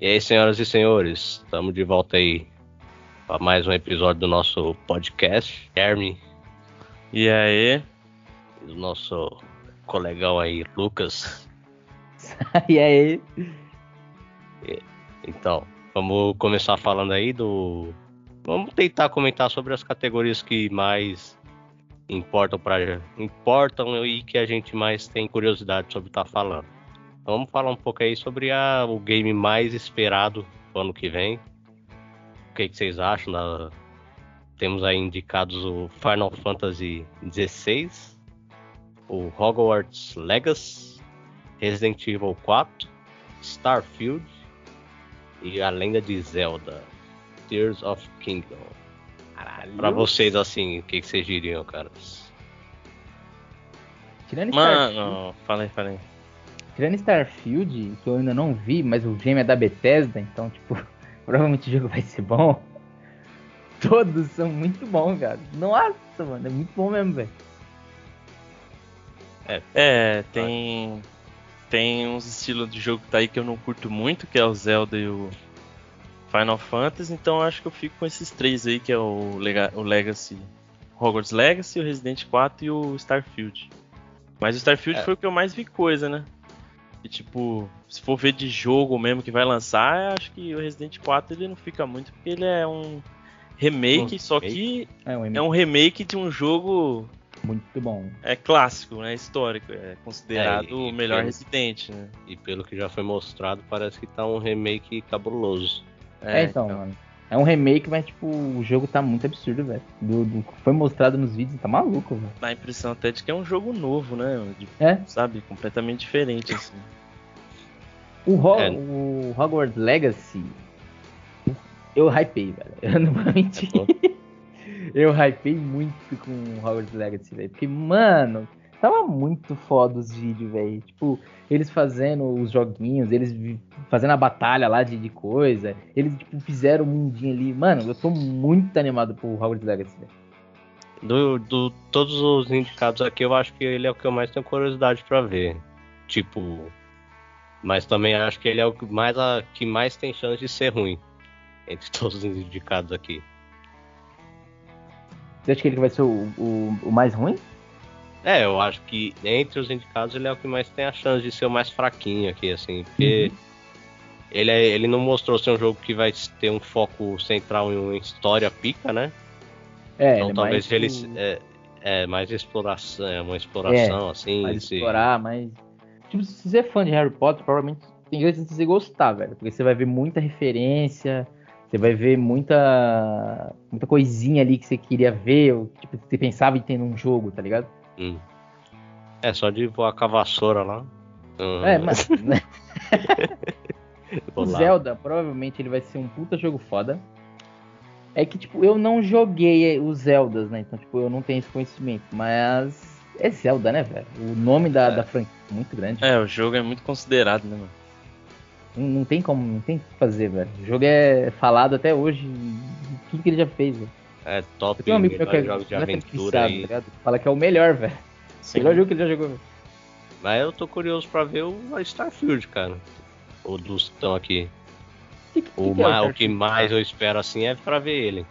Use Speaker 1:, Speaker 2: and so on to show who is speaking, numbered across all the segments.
Speaker 1: E aí, senhoras e senhores, estamos de volta aí para mais um episódio do nosso podcast. Herme.
Speaker 2: E aí?
Speaker 1: E o nosso colegão aí, Lucas.
Speaker 3: e aí?
Speaker 1: Então, vamos começar falando aí do. Vamos tentar comentar sobre as categorias que mais importam para importam e que a gente mais tem curiosidade sobre estar tá falando. Então, vamos falar um pouco aí sobre a, o game mais esperado do ano que vem. O que, que vocês acham? Da... Temos aí indicados o Final Fantasy XVI, o Hogwarts Legacy, Resident Evil 4, Starfield e a Lenda de Zelda, Tears of Kingdom. Caralho. Pra vocês, assim, o que, que vocês diriam, caras?
Speaker 2: Mano, falei, falei.
Speaker 3: Tirando Starfield, que eu ainda não vi, mas o game é da Bethesda, então, tipo, provavelmente o jogo vai ser bom. Todos são muito bons, cara. Nossa, mano, é muito bom mesmo, velho.
Speaker 2: É, é, tem. Tem uns estilos de jogo que tá aí que eu não curto muito, que é o Zelda e o Final Fantasy, então acho que eu fico com esses três aí, que é o, Lega o Legacy, Hogwarts Legacy, o Resident 4 e o Starfield. Mas o Starfield é. foi o que eu mais vi coisa, né? E tipo, se for ver de jogo mesmo que vai lançar, acho que o Resident 4 ele não fica muito, porque ele é um remake, um só que é um, é um remake de um jogo
Speaker 3: muito bom.
Speaker 2: É clássico, né? Histórico. É considerado é, o melhor pelo, Resident, né?
Speaker 1: E pelo que já foi mostrado, parece que tá um remake cabuloso.
Speaker 3: É, é então, então, mano. É um remake, mas, tipo, o jogo tá muito absurdo, velho. Do, do, foi mostrado nos vídeos, tá maluco, velho.
Speaker 2: Dá a impressão até de que é um jogo novo, né? De,
Speaker 3: é.
Speaker 2: Sabe? Completamente diferente, assim.
Speaker 3: O, Ho é. o Hogwarts Legacy, eu hypei, velho. Eu não vou mentir. eu hypei muito com o Hogwarts Legacy, velho. Porque, mano, tava muito foda os vídeos, velho. Tipo, eles fazendo os joguinhos, eles fazendo a batalha lá de, de coisa. Eles, tipo, fizeram um mundinho ali. Mano, eu tô muito animado pro Hogwarts Legacy, velho.
Speaker 1: Do, do todos os indicados aqui, eu acho que ele é o que eu mais tenho curiosidade para ver. Tipo, mas também acho que ele é o que mais, a, que mais tem chance de ser ruim entre todos os indicados aqui.
Speaker 3: Você acha que ele vai ser o, o, o mais ruim?
Speaker 1: É, eu acho que entre os indicados ele é o que mais tem a chance de ser o mais fraquinho aqui, assim, porque uhum. ele, é, ele não mostrou ser um jogo que vai ter um foco central em uma história pica, né?
Speaker 3: É,
Speaker 1: então talvez mais ele é, é, mais exploração, é uma exploração, é, assim.
Speaker 3: Mais explorar, mas. Tipo, se você é fã de Harry Potter, provavelmente tem grande de você gostar, velho. Porque você vai ver muita referência, você vai ver muita. muita coisinha ali que você queria ver, ou, tipo, que você pensava em ter num jogo, tá ligado? Hum.
Speaker 1: É, só de voar com a vassoura lá.
Speaker 3: Hum. É, mas. Né? o Zelda, provavelmente ele vai ser um puta jogo foda. É que, tipo, eu não joguei os Zeldas, né? Então, tipo, eu não tenho esse conhecimento. Mas é Zelda, né, velho? O nome da, é. da franquia é muito grande.
Speaker 2: É, o jogo é muito considerado, né, mano?
Speaker 3: Não, não tem como, não tem o que fazer, velho. O jogo é falado até hoje. Tudo que ele já fez, velho.
Speaker 1: É top, tem um amigo que é jogos de aventura aí.
Speaker 3: Tá Fala que é o melhor, velho. Melhor jogo que ele já jogou. Véio.
Speaker 1: Mas eu tô curioso pra ver o Starfield, cara. O dos que estão aqui. Que, que, o, que é o, o, que mais eu espero assim é pra ver ele.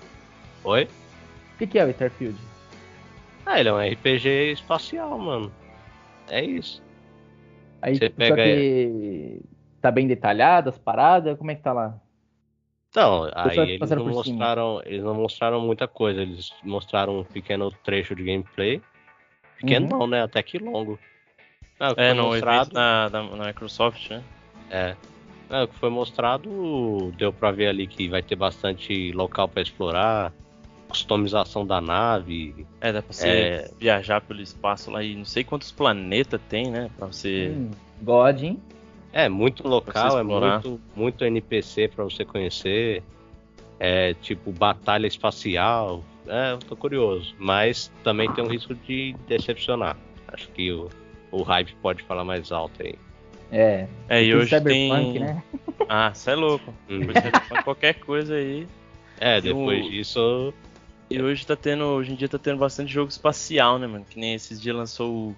Speaker 1: Oi?
Speaker 3: O que, que é o Starfield?
Speaker 1: Ah, ele é um RPG espacial, mano. É isso.
Speaker 3: Aí Você pega. Tá bem detalhado as paradas? Como é que tá lá?
Speaker 1: Então, aí eles não, mostraram, eles não mostraram muita coisa, eles mostraram um pequeno trecho de gameplay. Pequeno uhum. não, né? Até que longo.
Speaker 2: Não, é, no mostrado... na, na, Microsoft, né?
Speaker 1: É. Não, o que foi mostrado deu pra ver ali que vai ter bastante local para explorar, customização da nave.
Speaker 2: É, dá pra você é... viajar pelo espaço lá e não sei quantos planetas tem, né? Pra você. Hum,
Speaker 3: God, hein?
Speaker 1: É, muito local, é muito, muito NPC para você conhecer. É tipo batalha espacial. É, eu tô curioso. Mas também tem um risco de decepcionar. Acho que o, o hype pode falar mais alto aí.
Speaker 3: É.
Speaker 2: É, e hoje Cyberpunk, tem. Né? Ah, você é louco. Hum. qualquer coisa aí.
Speaker 1: É, depois o... disso.
Speaker 2: E hoje tá tendo. Hoje em dia tá tendo bastante jogo espacial, né, mano? Que nem esses dias lançou o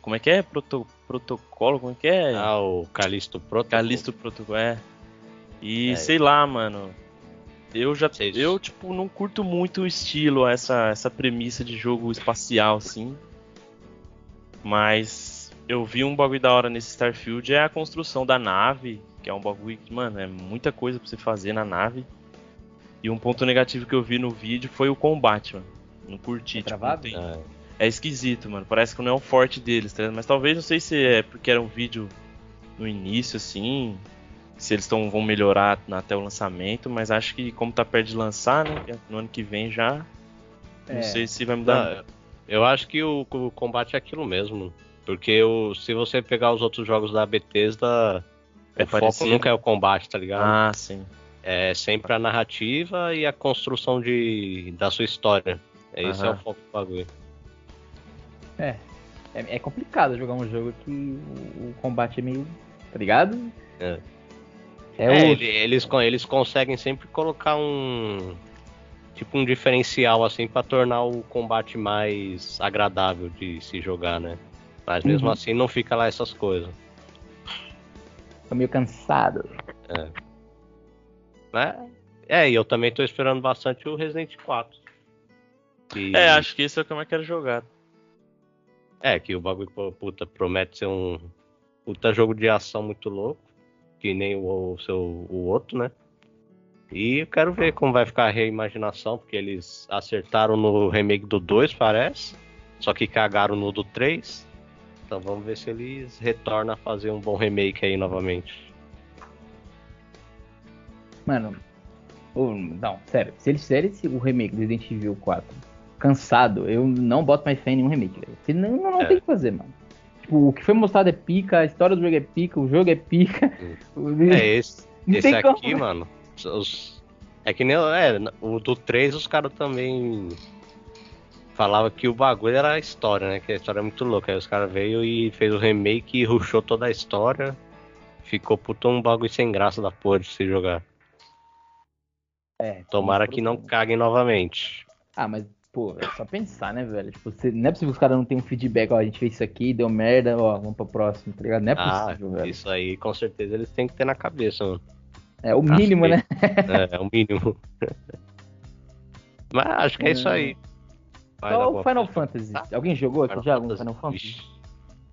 Speaker 2: como é que é? Proto, protocolo? Como é que é?
Speaker 1: Ah, o Calisto Protocol.
Speaker 2: Calisto Protocol, é. E é. sei lá, mano. Eu já. Eu, tipo, não curto muito o estilo, essa, essa premissa de jogo espacial, assim. Mas eu vi um bagulho da hora nesse Starfield é a construção da nave, que é um bagulho que, mano, é muita coisa pra você fazer na nave. E um ponto negativo que eu vi no vídeo foi o combate, mano. Não curti. É, tipo, não tem... é. É esquisito, mano. Parece que não é o forte deles, tá Mas talvez, não sei se é porque era um vídeo no início, assim. Se eles tão, vão melhorar até o lançamento, mas acho que como tá perto de lançar, né? É no ano que vem já. É. Não sei se vai mudar.
Speaker 1: eu acho que o, o, combate é aquilo mesmo. Porque o, se você pegar os outros jogos da Bethesda, é o parecido. foco nunca é o combate, tá ligado?
Speaker 2: Ah, sim.
Speaker 1: É sempre a narrativa e a construção de, da sua história. Esse é o foco do bagulho.
Speaker 3: É, é. É complicado jogar um jogo que o, o combate é meio. tá ligado?
Speaker 1: É. É, é eles, eles conseguem sempre colocar um. Tipo um diferencial assim para tornar o combate mais agradável de se jogar, né? Mas mesmo uhum. assim não fica lá essas coisas.
Speaker 3: Tô meio cansado.
Speaker 1: É. Né? É, e eu também tô esperando bastante o Resident 4.
Speaker 2: Que... É, acho que esse é o que eu mais quero jogar.
Speaker 1: É, que o bagulho puta, promete ser um puta jogo de ação muito louco. Que nem o, o, seu, o outro, né? E eu quero ver como vai ficar a reimaginação, porque eles acertaram no remake do 2, parece. Só que cagaram no do 3. Então vamos ver se eles retornam a fazer um bom remake aí novamente.
Speaker 3: Mano, não, sério. Se eles fizerem o remake do Resident Evil 4 cansado, eu não boto mais fé em nenhum remake, velho. Senão não, não é. tem o que fazer, mano. Tipo, o que foi mostrado é pica, a história do jogo é pica, o jogo é pica.
Speaker 1: É esse. esse aqui, como. mano. Os, é que nem. É, o do 3 os caras também falava que o bagulho era a história, né? Que a história é muito louca. Aí os caras veio e fez o remake e ruxou toda a história. Ficou puto um bagulho sem graça da porra de se jogar. É, Tomara que não caguem novamente.
Speaker 3: Ah, mas, pô, é só pensar, né, velho? Tipo, você, não é possível que os caras não tenham um feedback, ó, a gente fez isso aqui, deu merda, ó, vamos pro próximo, tá ligado? Não é ah, possível, velho.
Speaker 1: Isso aí, com certeza, eles têm que ter na cabeça, mano.
Speaker 3: É o mínimo, que... né?
Speaker 1: é, é o mínimo. mas acho que é, é isso aí.
Speaker 3: Vai Só o Final Fantasy. Ah, Alguém jogou aqui já algum Final Fantasy?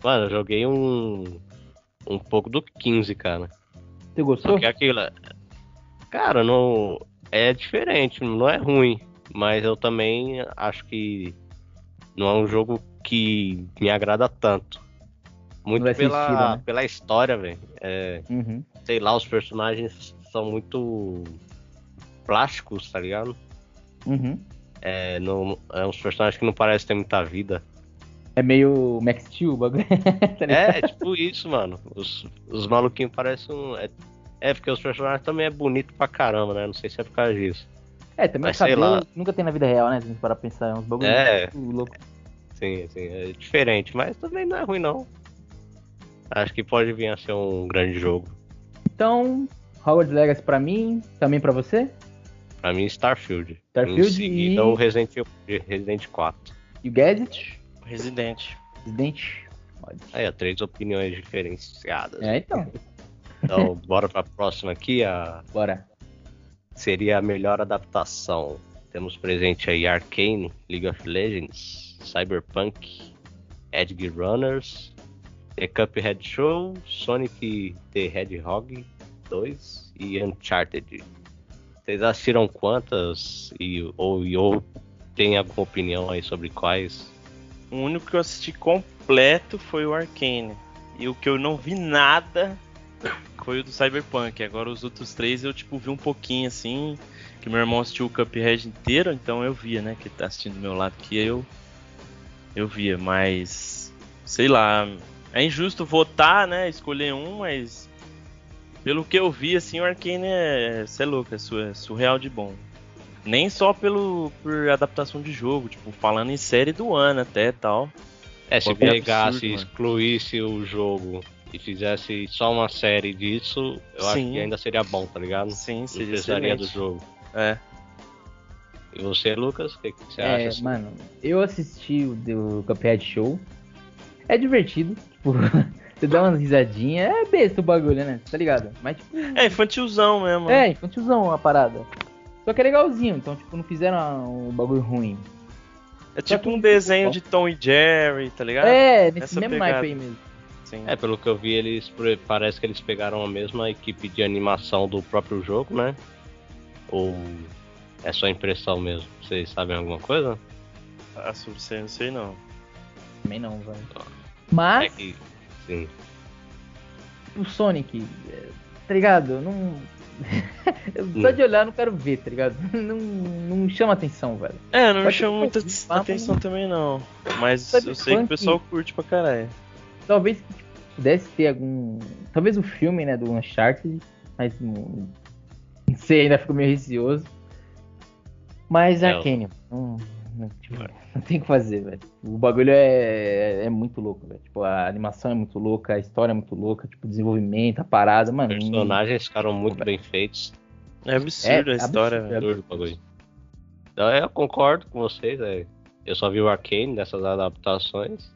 Speaker 1: Mano, eu joguei um. Um pouco do 15, cara.
Speaker 3: Você gostou?
Speaker 1: Porque aquilo. Cara, não é diferente, não é ruim, mas eu também acho que não é um jogo que me agrada tanto. Muito pela, né? pela história, velho. É, uhum. Sei lá, os personagens são muito plásticos, tá ligado?
Speaker 3: Uhum.
Speaker 1: É, não, é uns personagens que não parecem ter muita vida.
Speaker 3: É meio Max Steel o bagulho.
Speaker 1: tá é, tipo isso, mano. Os, os maluquinhos parecem um. É, é, porque os personagens também é bonito pra caramba, né? Não sei se é por causa disso.
Speaker 3: É, também Mas, cabelo nunca tem na vida real, né? Se a gente parar pra pensar, é uns bagulho
Speaker 1: é, louco. Sim, sim, é diferente, mas também não é ruim não. Acho que pode vir a ser um grande jogo.
Speaker 3: Então, Howard Legacy pra mim, também pra você?
Speaker 1: Pra mim, Starfield.
Speaker 3: Starfield e...
Speaker 1: Então, Resident, Resident 4.
Speaker 3: E o Gadget?
Speaker 2: Resident.
Speaker 3: Resident.
Speaker 1: Aí, ó, três opiniões diferenciadas.
Speaker 3: É, então.
Speaker 1: Então, bora pra próxima aqui. A...
Speaker 3: Bora.
Speaker 1: Seria a melhor adaptação. Temos presente aí Arcane, League of Legends, Cyberpunk, Edge Runners, The Cuphead Show, Sonic the Hedgehog 2 e Uncharted. Vocês assistiram quantas e ou, ou tem alguma opinião aí sobre quais?
Speaker 2: O único que eu assisti completo foi o Arcane. E o que eu não vi nada foi o do Cyberpunk. Agora os outros três eu tipo vi um pouquinho assim. Que meu irmão assistiu o Cuphead inteiro, então eu via, né? Que tá assistindo do meu lado que eu. Eu via, mas. Sei lá. É injusto votar, né? Escolher um, mas. Pelo que eu vi, assim, o Arkane é. É louco, é, é surreal de bom. Nem só pelo por adaptação de jogo, tipo, falando em série do ano até tal.
Speaker 1: É, se pegasse, absurdo, excluísse o jogo e fizesse só uma série disso, eu Sim. acho que ainda seria bom, tá ligado?
Speaker 2: Sim, seria
Speaker 1: precisaria do jogo.
Speaker 2: É.
Speaker 1: E você, Lucas, o que, que, você
Speaker 3: é,
Speaker 1: acha?
Speaker 3: Mano, eu assisti o do Cuphead Show. É divertido, tipo, você dá umas risadinhas, é besta o bagulho, né? Tá ligado? Mas tipo.
Speaker 2: É infantilzão mesmo.
Speaker 3: É, infantilzão a parada. Só que é legalzinho, então, tipo, não fizeram um bagulho ruim.
Speaker 2: É tipo um desenho de Tom e Jerry, tá ligado?
Speaker 3: É, nesse Essa mesmo pegada. naipe aí mesmo.
Speaker 1: Sim. É, pelo que eu vi, eles parece que eles pegaram a mesma equipe de animação do próprio jogo, né? Ou é só impressão mesmo? Vocês sabem alguma coisa?
Speaker 2: Ah, sobre isso não sei não.
Speaker 3: Também não, velho. Mas. É que,
Speaker 1: sim.
Speaker 3: O Sonic, é, tá ligado? Não. Só de olhar não quero ver, tá ligado? Não, não chama atenção, velho.
Speaker 2: É, não me chama muita atenção também não. Mas eu sei que o pessoal curte pra caralho.
Speaker 3: Talvez pudesse ter algum. Talvez o filme, né, do Uncharted, mas não, não sei, ainda fico meio receoso. Mas é, Arcane, não, não, tipo, não tem o que fazer, velho. O bagulho é, é, muito louco, velho. Tipo, a animação é muito louca, a história é muito louca, tipo, o desenvolvimento, a parada, mano.
Speaker 1: Os personagens ficaram muito bem feitos.
Speaker 2: É absurdo é, a história, absurdo, velho.
Speaker 1: É bagulho. Então, eu concordo com vocês, é. Eu só vi o Arcane dessas adaptações.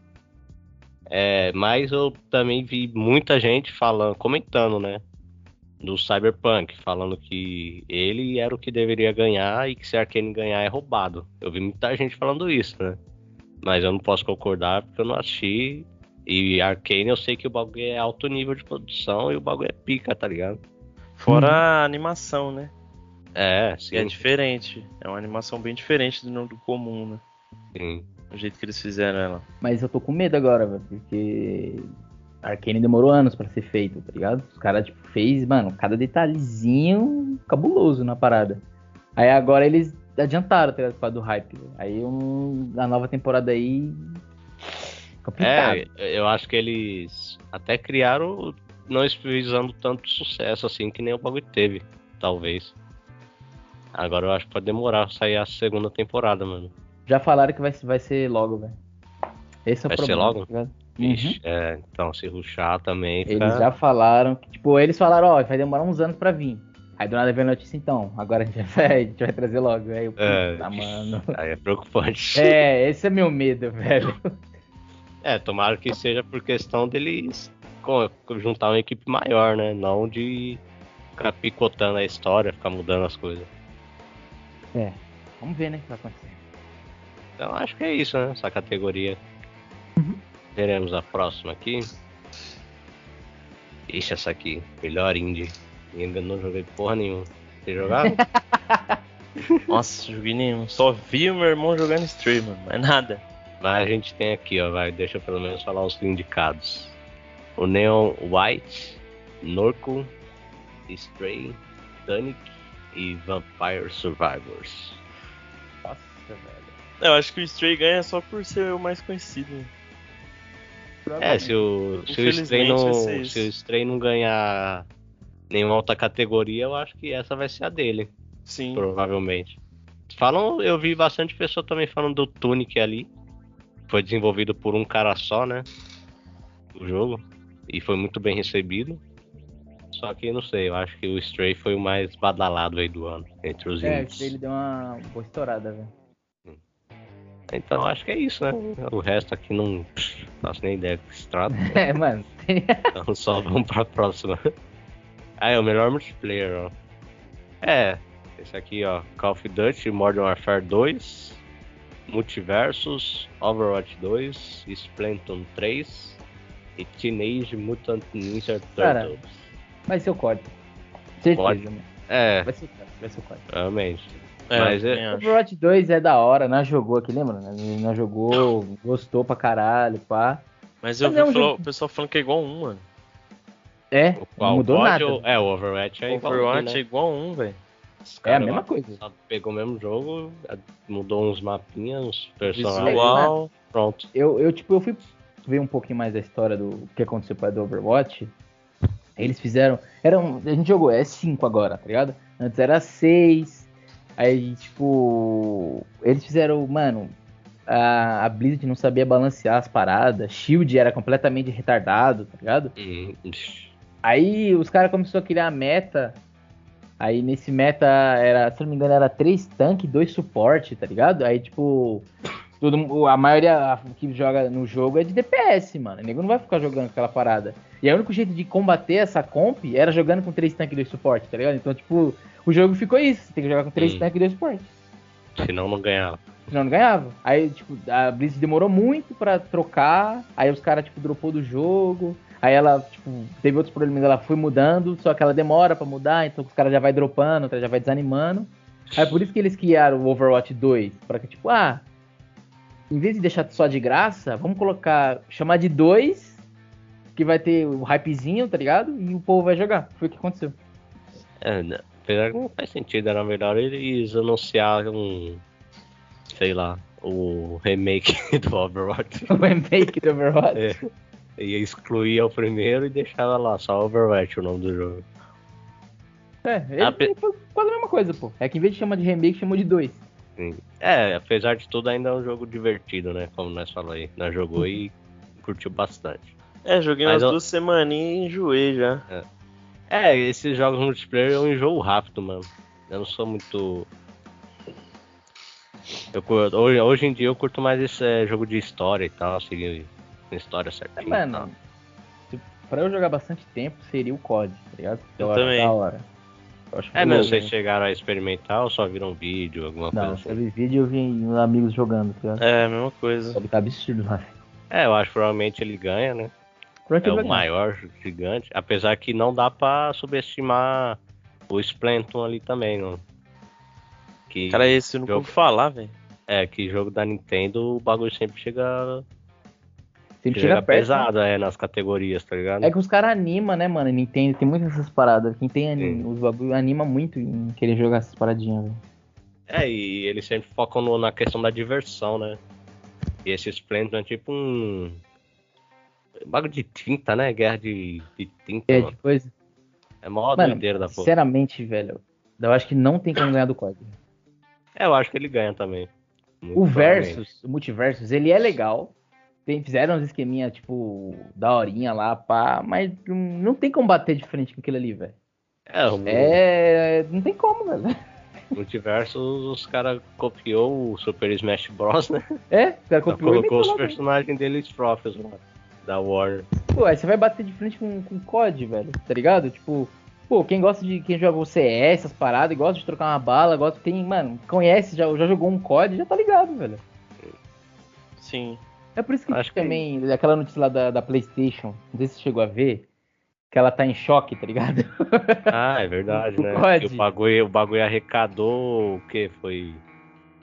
Speaker 1: É, mas eu também vi muita gente falando, comentando, né? do Cyberpunk, falando que ele era o que deveria ganhar e que se Arkane ganhar é roubado. Eu vi muita gente falando isso, né? Mas eu não posso concordar porque eu não assisti. E Arkane eu sei que o bagulho é alto nível de produção e o bagulho é pica, tá ligado?
Speaker 2: Fora hum. a animação, né?
Speaker 1: É, sim.
Speaker 2: é diferente. É uma animação bem diferente do, do comum, né?
Speaker 1: Sim.
Speaker 2: O jeito que eles fizeram ela.
Speaker 3: Mas eu tô com medo agora, velho, porque Arkane demorou anos para ser feito, tá ligado? Os caras, tipo, fez, mano, cada detalhezinho cabuloso na parada. Aí agora eles adiantaram, tá ligado? Por causa do hype. Aí um, a nova temporada aí.
Speaker 1: Complicado. É, eu acho que eles até criaram, não visando tanto sucesso assim que nem o bagulho teve, talvez. Agora eu acho que pode demorar pra sair a segunda temporada, mano.
Speaker 3: Já falaram que vai, vai ser logo, velho. Esse é o
Speaker 1: vai
Speaker 3: problema.
Speaker 1: Vai ser logo? Tá Uhum. É, então, se ruxar também.
Speaker 3: Fica... Eles já falaram que, tipo, eles falaram, ó, vai demorar uns anos pra vir. Aí do nada veio a notícia, então, agora a gente vai, a gente vai trazer logo. Aí eu,
Speaker 1: é, mano. Aí é preocupante.
Speaker 3: É, esse é meu medo, velho.
Speaker 1: É, tomara que seja por questão deles juntar uma equipe maior, né? Não de ficar picotando a história, ficar mudando as coisas.
Speaker 3: É, vamos ver, né, o que vai acontecer.
Speaker 1: Então acho que é isso, né? Essa categoria. Uhum. Teremos a próxima aqui. Ixi, essa aqui. Melhor indie. E ainda não joguei porra nenhuma. Você jogado?
Speaker 2: Nossa, joguei nenhum. Só vi o meu irmão jogando stream, mano. Mas nada.
Speaker 1: Mas a gente tem aqui, ó. Vai, deixa eu pelo menos falar os indicados. O Neon White, Norco, Stray, Tunic e Vampire Survivors.
Speaker 3: Nossa, velho.
Speaker 2: Eu acho que o Stray ganha só por ser o mais conhecido.
Speaker 1: É, se o, se o, Stray não, se o Stray não ganhar nenhuma alta categoria, eu acho que essa vai ser a dele.
Speaker 2: Sim.
Speaker 1: Provavelmente. Falam, eu vi bastante pessoa também falando do Tunic ali. Foi desenvolvido por um cara só, né? O jogo. E foi muito bem recebido. Só que não sei, eu acho que o Stray foi o mais badalado aí do ano, entre os
Speaker 3: É, ele deu uma boa estourada, velho.
Speaker 1: Então acho que é isso, né? O resto aqui não faço nem ideia do que se trata.
Speaker 3: É, mano.
Speaker 1: então só vamos pra próxima. Ah, é o melhor multiplayer, ó. É, esse aqui, ó. Call of Duty Modern Warfare 2, Multiversus, Overwatch 2, Splatoon 3 e Teenage Mutant Ninja Turtles. Cara,
Speaker 3: vai ser o código. Certeza,
Speaker 1: Pode.
Speaker 3: Né?
Speaker 1: É.
Speaker 3: Vai ser o código. Vai ser o código.
Speaker 1: Realmente.
Speaker 2: É, Mas é...
Speaker 3: Overwatch 2 é da hora, nós jogou aqui, lembra? Nós jogou, gostou pra caralho, pá.
Speaker 2: Mas eu Mas vi é um jogo... o pessoal falando que é igual um, mano.
Speaker 3: É, não mudou nada.
Speaker 1: Ou... É, o Overwatch é igual
Speaker 2: Overwatch
Speaker 1: né?
Speaker 2: é igual um, velho.
Speaker 3: É a mesma coisa.
Speaker 1: Pegou o mesmo jogo, mudou uns mapinhas, uns personagens.
Speaker 2: Visual,
Speaker 1: pronto.
Speaker 3: Eu, eu, tipo, eu fui ver um pouquinho mais da história do que aconteceu com o Overwatch. Eles fizeram. Era um, a gente jogou, é 5 agora, tá ligado? Antes era 6. Aí, tipo, eles fizeram, mano, a, a Blizzard não sabia balancear as paradas, Shield era completamente retardado, tá ligado?
Speaker 1: Uhum.
Speaker 3: Aí os caras começaram a criar a meta. Aí nesse meta era, se não me engano, era três tanques, dois suporte, tá ligado? Aí, tipo, Todo, a maioria que joga no jogo é de DPS, mano. O nego não vai ficar jogando aquela parada. E o único jeito de combater essa comp era jogando com três tanques e dois suporte, tá ligado? Então, tipo, o jogo ficou isso. Você tem que jogar com três hum. e dois suporte.
Speaker 1: Senão não ganhava.
Speaker 3: Senão não ganhava. Aí, tipo, a Blizz demorou muito pra trocar. Aí os caras, tipo, dropou do jogo. Aí ela, tipo, teve outros problemas, ela foi mudando, só que ela demora para mudar, então os caras já vai dropando, já vai desanimando. Aí por isso que eles criaram o Overwatch 2, para que tipo, ah, em vez de deixar só de graça, vamos colocar, chamar de 2, que vai ter o hypezinho, tá ligado? E o povo vai jogar. Foi o que aconteceu.
Speaker 1: É, não, apesar que não faz sentido, era melhor eles anunciarem, sei lá, o remake do Overwatch.
Speaker 3: o remake do Overwatch?
Speaker 1: É ia excluir o primeiro e deixava lá, só Overwatch o nome do jogo.
Speaker 3: É, ele Ape... quase a mesma coisa, pô. É que em vez de chamar de remake, chamou de dois.
Speaker 1: Sim. É, apesar de tudo, ainda é um jogo divertido, né? Como nós falamos aí. Nós jogou e curtiu bastante.
Speaker 2: É, joguei Mas umas eu... duas semaninhas e enjoei já.
Speaker 1: É. é, esses jogos multiplayer eu enjoo rápido, mano. Eu não sou muito. Eu, hoje, hoje em dia eu curto mais esse é, jogo de história e tal, assim, história certinha. É, mano,
Speaker 3: tipo, pra eu jogar bastante tempo, seria o COD, tá ligado?
Speaker 2: Eu, eu também. Da hora.
Speaker 1: Eu é, mas vocês chegaram a experimentar ou só viram vídeo, alguma
Speaker 3: não,
Speaker 1: coisa assim?
Speaker 3: Não, eu vi vídeo e eu vi amigos jogando, tá ligado?
Speaker 2: É, a mesma coisa.
Speaker 3: Só que tá absurdo lá.
Speaker 1: É, eu acho que provavelmente ele ganha, né? É o maior gigante, apesar que não dá pra subestimar o Splenton ali também, não.
Speaker 2: Que Cara, esse eu não jogo... falar, velho.
Speaker 1: É, que jogo da Nintendo, o bagulho sempre chega
Speaker 3: Sempre chega, chega perto,
Speaker 1: pesado, né? é, nas categorias, tá ligado?
Speaker 3: É que os caras animam, né, mano? Nintendo tem muitas essas paradas. Quem tem anima, os bagulho anima muito em querer jogar essas paradinhas, velho.
Speaker 1: É, e eles sempre focam no, na questão da diversão, né? E esse Splendor é tipo um. Bagulho de tinta, né? Guerra de, de tinta.
Speaker 3: É, de coisa.
Speaker 1: É mó doideira da
Speaker 3: porra. Sinceramente, velho, eu acho que não tem como ganhar do código.
Speaker 1: É, eu acho que ele ganha também.
Speaker 3: O Versus, o Multiversus, ele é legal. Tem, fizeram uns esqueminha, tipo, da horinha lá, pá, mas não tem como bater de frente com aquilo ali, velho. É, o... é, não tem como, velho.
Speaker 1: Multiverso, os caras copiou o Super Smash Bros, né?
Speaker 3: É, os caras
Speaker 1: copiou colocou os personagens deles próprios lá, da Warner.
Speaker 3: Pô, aí você vai bater de frente com, com COD, velho, tá ligado? Tipo, pô, quem gosta de. Quem joga o CS, essas paradas, gosta de trocar uma bala, gosta. Tem, mano, conhece, já, já jogou um COD, já tá ligado, velho.
Speaker 2: Sim.
Speaker 3: É por isso que Acho também, que... aquela notícia lá da, da PlayStation, não sei se você chegou a ver, que ela tá em choque, tá ligado?
Speaker 1: Ah, é verdade, né? O bagulho, o bagulho arrecadou o que? Foi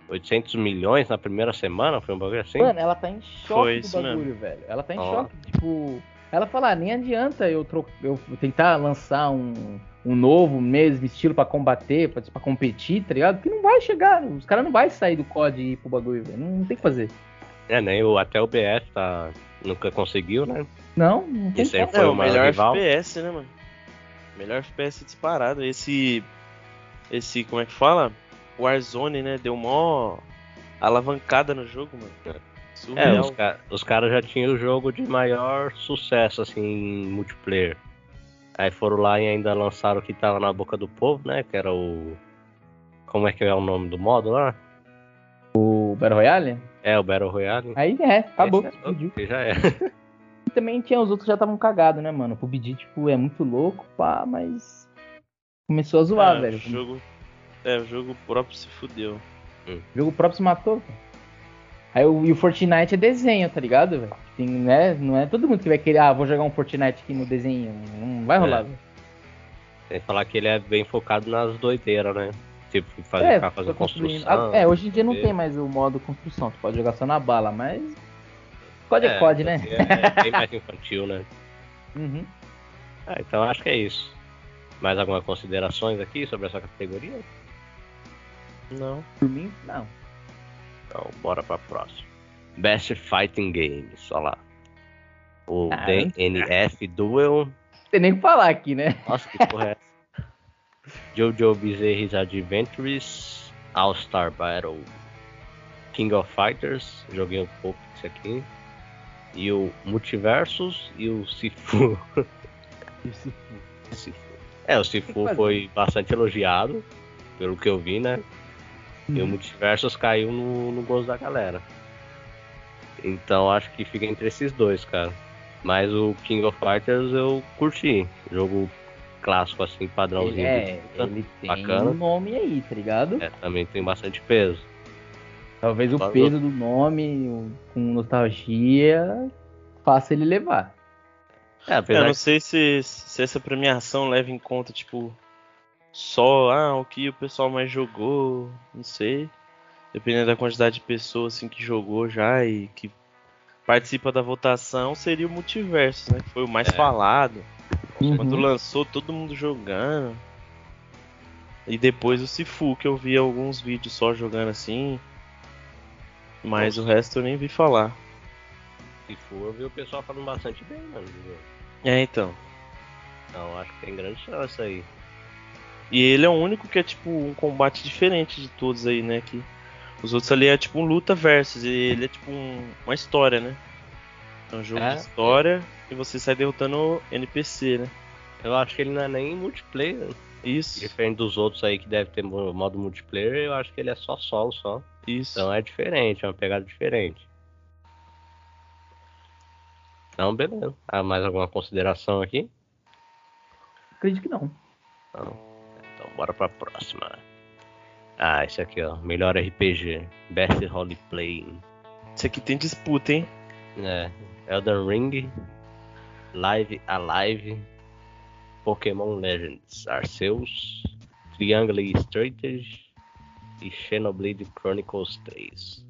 Speaker 1: 800 milhões na primeira semana? Foi um bagulho assim?
Speaker 3: Mano, ela tá em choque do bagulho, mesmo. velho. Ela tá em oh. choque, tipo. Ela fala, ah, nem adianta eu, tro... eu tentar lançar um, um novo mesmo estilo para combater, pra, pra competir, tá ligado? Que não vai chegar. Os caras não vai sair do COD e ir pro bagulho, velho. Não, não tem o que fazer.
Speaker 1: É, nem o, até o BS tá, nunca conseguiu, né?
Speaker 3: Não, não tem
Speaker 2: Esse aí foi é, o melhor rival. FPS, né, mano? Melhor FPS disparado. Esse. Esse, como é que fala? Warzone, né? Deu mó alavancada no jogo, mano.
Speaker 1: É, os, ca os caras já tinham o jogo de maior sucesso, assim, em multiplayer. Aí foram lá e ainda lançaram o que tava na boca do povo, né? Que era o. Como é que é o nome do modo lá?
Speaker 3: O Battle Royale?
Speaker 1: É, o Battle Royale.
Speaker 3: Aí é, acabou.
Speaker 1: É, já é.
Speaker 3: E também tinha os outros que já estavam cagados, né, mano? O PUBG, tipo, é muito louco, pá, mas. Começou a zoar,
Speaker 2: é,
Speaker 3: velho.
Speaker 2: O jogo... É, o jogo próprio se fudeu.
Speaker 3: Hum. O jogo próprio se matou. Aí o, e o Fortnite é desenho, tá ligado, velho? Tem, né, não é todo mundo que vai querer, ah, vou jogar um Fortnite aqui no desenho. Não vai rolar, é. velho.
Speaker 1: Tem que falar que ele é bem focado nas doideiras, né? Tipo, fazer, é, ficar fazendo construção.
Speaker 3: é, hoje em dia não tem mais o modo construção, tu pode jogar só na bala, mas. Code é, code, né?
Speaker 1: É, é bem mais infantil, né?
Speaker 3: Uhum.
Speaker 1: Ah, então acho que é isso. Mais algumas considerações aqui sobre essa categoria?
Speaker 3: Não. Por mim, não.
Speaker 1: Então, bora pra próxima. Best Fighting Games, olha lá. O ah, DNF Duel. Não
Speaker 3: tem nem o que falar aqui, né?
Speaker 1: Nossa, que porra é essa? Jojo Bizarre's Adventures, All Star Battle, King of Fighters, joguei um pouco isso aqui, e o Multiversus e o Sifu.
Speaker 3: E o Sifu.
Speaker 1: Sifu. É, o Sifu foi bastante elogiado, pelo que eu vi, né? Hum. E o. Multiversus caiu no, no gosto da galera. Então acho que fica entre esses dois, cara. Mas o King of Fighters eu curti. Jogo clássico, assim, padrãozinho.
Speaker 3: É, ele tem
Speaker 1: bacana.
Speaker 3: um nome aí, tá ligado?
Speaker 1: É, também tem bastante peso.
Speaker 3: Talvez o
Speaker 1: Só
Speaker 3: peso do nome, o- com nostalgia, faça ele levar.
Speaker 1: É,
Speaker 2: Eu não sei se, se essa premiação leva em conta, tipo, só ah, o que o pessoal mais jogou, não sei. Dependendo da quantidade de pessoas assim, que jogou já e que participa da votação, seria o multiverso, né? Que foi o mais
Speaker 1: É.
Speaker 2: falado.
Speaker 3: Uhum.
Speaker 2: Quando lançou, todo mundo jogando. E depois o Sifu, que eu vi alguns vídeos só jogando assim. Mas
Speaker 1: Nossa.
Speaker 2: o resto eu nem vi falar.
Speaker 1: se for, eu vi o pessoal falando bastante bem, mano.
Speaker 2: É, então.
Speaker 1: Então acho que tem grande chance aí.
Speaker 2: E ele é o único que é tipo um combate diferente de todos aí, né? Que os outros ali é tipo um luta versus, e ele é tipo um- uma história, né? É um jogo
Speaker 1: É.
Speaker 2: de história e você sai derrotando NPC, né?
Speaker 1: Eu acho que ele não é nem multiplayer.
Speaker 2: Isso,
Speaker 1: Diferente dos outros aí que deve ter mo- modo multiplayer, eu acho que ele é só solo só.
Speaker 2: isso.
Speaker 1: Então é diferente, é uma pegada diferente. Então, beleza. Ah, mais alguma consideração aqui?
Speaker 3: Acredito que não.
Speaker 1: Não. Bora pra próxima. Ah, esse aqui, ó. Melhor RPG. Best Roleplay.
Speaker 2: Isso aqui tem disputa, hein?
Speaker 1: É. Elden Ring. Live Alive. Pokémon Legends Arceus. Triangle Strategy. E Xenoblade Chronicles 3.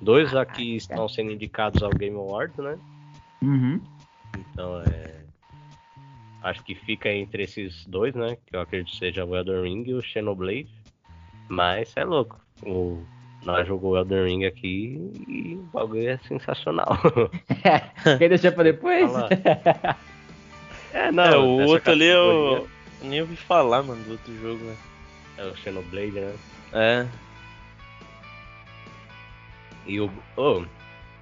Speaker 1: Dois aqui estão sendo indicados ao Game Awards, né?
Speaker 3: Uhum.
Speaker 1: Então é. Acho que fica entre esses dois, né? Que eu acredito seja o Elden Ring e o Xenoblade. Mas é louco. O... Nós jogamos o Elden Ring aqui e o bagulho é sensacional.
Speaker 3: Quer deixar pra depois?
Speaker 1: É,
Speaker 2: é, o outro ali eu,
Speaker 1: categoria
Speaker 2: eu nem ouvi falar, mano, do outro jogo, né?
Speaker 1: É o Xenoblade, né?
Speaker 2: É,
Speaker 1: E o oh,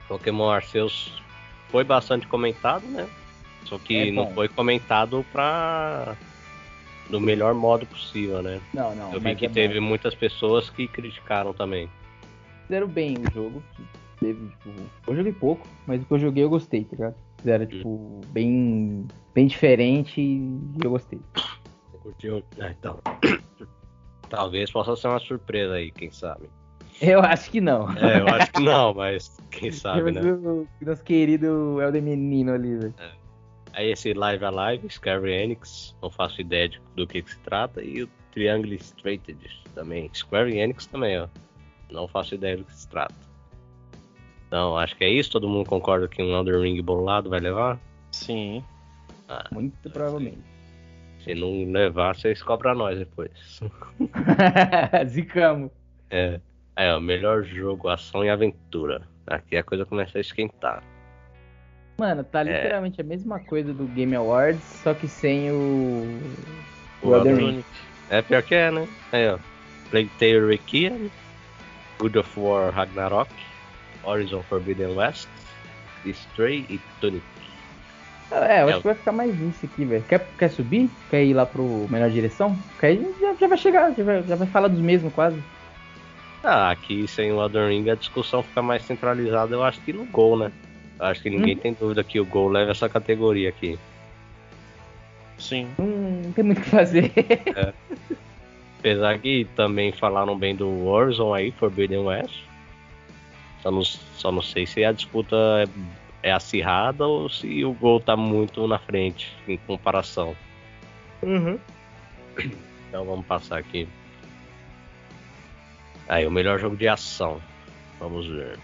Speaker 1: Pokémon Arceus foi bastante comentado, né? Só que
Speaker 3: É
Speaker 1: não foi comentado pra. do melhor modo possível, né?
Speaker 3: Não, não.
Speaker 1: Eu vi que
Speaker 3: é
Speaker 1: teve muitas pessoas que criticaram também.
Speaker 3: Fizeram bem o jogo. Teve, tipo, eu joguei pouco, mas o que eu joguei eu gostei, tá ligado? Fizeram, tipo, bem, bem diferente e eu gostei.
Speaker 1: Você curtiu? Ah, então. Talvez possa ser uma surpresa aí, quem sabe.
Speaker 3: Eu acho que não.
Speaker 1: É, eu acho que não, mas quem sabe, né?
Speaker 3: o nosso querido Elder Menino ali, velho.
Speaker 1: Aí esse Live Alive, Square Enix, não faço ideia de- do que, que se trata, e o Triangle Strategy também. Square Enix também, ó. Não faço ideia do que se trata. Então, acho que é isso. Todo mundo concorda que um Elder Ring bolado vai levar?
Speaker 2: sim.
Speaker 1: Ah,
Speaker 3: Muito provavelmente.
Speaker 1: se não levar, vocês cobram nós depois.
Speaker 3: Zicamos.
Speaker 1: É. Aí, ó, melhor jogo, ação e aventura. Aqui a coisa começa a esquentar.
Speaker 3: Mano, tá literalmente a mesma coisa do Game Awards, só que sem o. O
Speaker 1: O
Speaker 3: Elden Ring.
Speaker 1: É pior que é, né? Aí, ó. Plague Tale Requiem, God of War Ragnarok, Horizon Forbidden West, Stray e Tunic.
Speaker 3: É, eu
Speaker 1: É.
Speaker 3: acho que vai ficar mais nisso aqui, velho. Quer, quer subir? Quer ir lá pro melhor direção? Que aí já, já vai chegar, já vai, já vai falar dos mesmos quase.
Speaker 1: Ah, aqui sem o Elden Ring a discussão fica mais centralizada, eu acho que no Gol, né? Acho que ninguém tem dúvida que o Gol leva essa categoria aqui.
Speaker 2: Sim.
Speaker 3: Não, não tem muito o que fazer.
Speaker 1: Apesar que também falaram bem do Warzone aí, Forbidden West. Só não, só não sei se a disputa é, é acirrada ou se o Gol tá muito na frente em comparação. Então vamos passar aqui. Aí, o melhor jogo de ação. Vamos ver.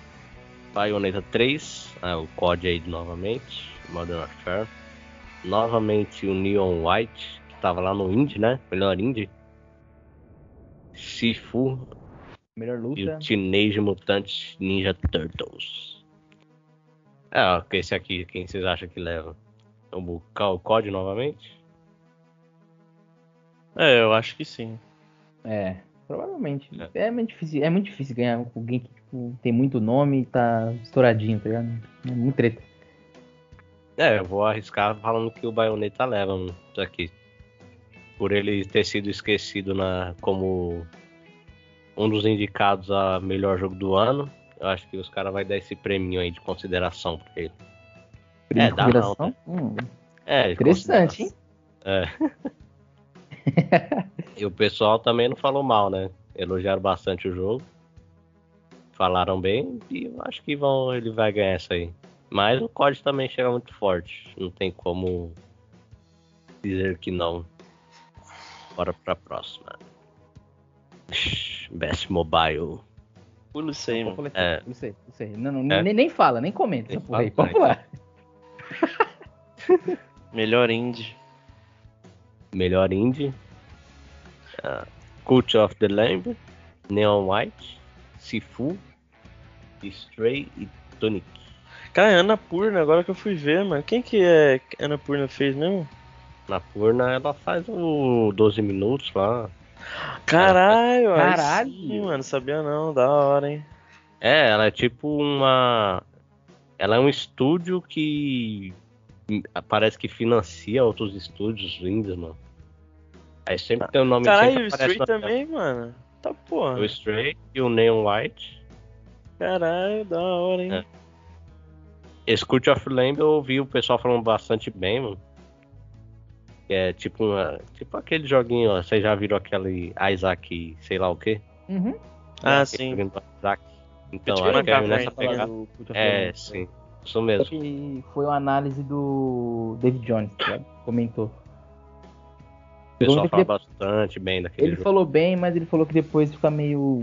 Speaker 1: Bayonetta 3, ah, o COD aí novamente, Modern Warfare. Novamente o Neon White, que tava lá no Indie, né? Melhor Indie. Sifu
Speaker 3: melhor
Speaker 1: e
Speaker 3: luta.
Speaker 1: o Teenage Mutant Ninja Turtles. É, esse aqui, quem vocês acham que leva? O COD novamente?
Speaker 2: É, eu acho que sim.
Speaker 3: É, provavelmente. É. muito difícil, é muito difícil ganhar com alguém que tipo, tem muito nome e tá estouradinho, tá ligado? É muito treta.
Speaker 1: É, eu vou arriscar falando que o Bayonetta leva mano, aqui. Por ele ter sido esquecido na, como um dos indicados a melhor jogo do ano. Eu acho que os caras vão dar esse prêmio aí de consideração pra ele.
Speaker 3: Prêmio
Speaker 1: É,
Speaker 3: de
Speaker 1: dá
Speaker 3: consideração? Hum,
Speaker 1: É,
Speaker 3: interessante, hein?
Speaker 1: É. e o pessoal também não falou mal, né? Elogiaram bastante o jogo. Falaram bem e eu acho que vão, ele vai ganhar essa aí. Mas o COD também chega muito forte. Não tem como dizer que não. Bora pra próxima. Best Mobile.
Speaker 2: Pula isso aí, mano.
Speaker 1: É.
Speaker 3: Não sei, não sei. Não, não,
Speaker 1: É.
Speaker 3: nem, nem fala, nem comenta
Speaker 1: Nem
Speaker 3: essa porra aí. pular.
Speaker 2: Melhor indie.
Speaker 1: Melhor indie. Ah, Cult of the Lamb. Neon White. Sifu. Stray e Tunic.
Speaker 2: Cara, é Ana Purna, agora que eu fui ver, mano. Quem que é que Ana Purna fez mesmo?
Speaker 1: Na Purna ela faz o 12 minutos lá.
Speaker 2: Caralho, aí
Speaker 3: Caralho.
Speaker 2: sim, mano. Sabia não, da hora, hein?
Speaker 1: É, ela é tipo uma. Ela é um estúdio que parece que financia outros estúdios indies, mano. Aí sempre tem o nome
Speaker 2: Caralho,
Speaker 1: sempre
Speaker 2: o Stray
Speaker 1: tela.
Speaker 2: também, mano. Tá porra.
Speaker 1: O Stray e o Neon White.
Speaker 2: Caralho, da hora, hein?
Speaker 1: É. Esse Cult of Lamb eu ouvi o pessoal falando bastante bem, mano. Que é tipo uma. Tipo aquele joguinho, ó. Vocês já viram aquele Isaac, sei lá o quê?
Speaker 3: Uhum.
Speaker 2: Ah,
Speaker 1: Aquele
Speaker 2: sim.
Speaker 1: Isaac. Então, acho que é nessa pegada.
Speaker 3: Do Cult of
Speaker 1: É, sim. Isso mesmo.
Speaker 3: que foi uma análise do David Jones, tá ligado? Comentou.
Speaker 1: O pessoal fala bastante bem daquele
Speaker 3: Ele
Speaker 1: jogo.
Speaker 3: falou bem, mas ele falou que depois fica meio.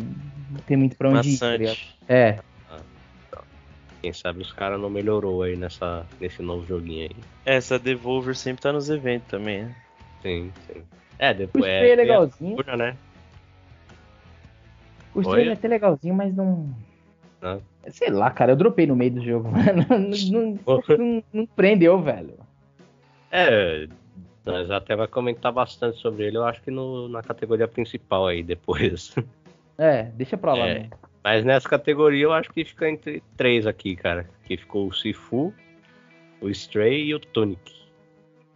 Speaker 3: Não tem muito pra onde ir, tá?
Speaker 2: Maçante.
Speaker 3: É.
Speaker 1: Quem sabe os caras não melhorou aí nessa, nesse novo joguinho aí.
Speaker 2: Essa Devolver sempre tá nos eventos também, né?
Speaker 1: Sim, sim. É,
Speaker 3: O
Speaker 1: depois
Speaker 3: Stray é
Speaker 1: é.
Speaker 3: legalzinho.
Speaker 1: Pura, né?
Speaker 3: O Stray
Speaker 1: Oi?
Speaker 3: é até legalzinho, mas não.
Speaker 1: Não.
Speaker 3: Sei lá, cara, eu dropei no meio do jogo. mano. Não, não, não- não prendeu, velho.
Speaker 1: É, nós até vai comentar bastante sobre ele, eu acho que no- na categoria principal aí depois.
Speaker 3: É, deixa pra lá,
Speaker 1: É.
Speaker 3: né?
Speaker 1: Mas nessa categoria eu acho que fica entre três aqui, cara. Que ficou o Sifu, o Stray e o Tunic.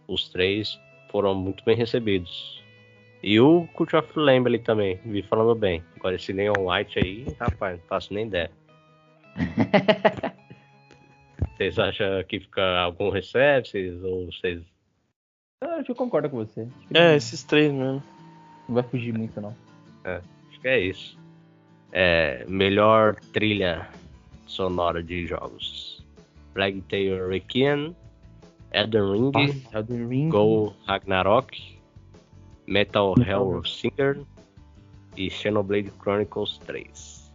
Speaker 1: Os três foram muito bem recebidos. E o Cult of também, vi falando bem. Agora esse Neon White aí, rapaz, não faço nem ideia. Vocês acham que fica algum recebe? Vocês, ou vocês.
Speaker 3: Eu acho que eu concordo com você.
Speaker 2: É, esses três mesmo.
Speaker 3: Não vai fugir muito, não.
Speaker 1: Acho que é isso. É, melhor trilha sonora de jogos. Plague Tale Requiem, Elden Ring,
Speaker 3: Nossa, Elden Ring.
Speaker 1: Go Ragnarok, Metal Hell Singer e Xenoblade Chronicles 3.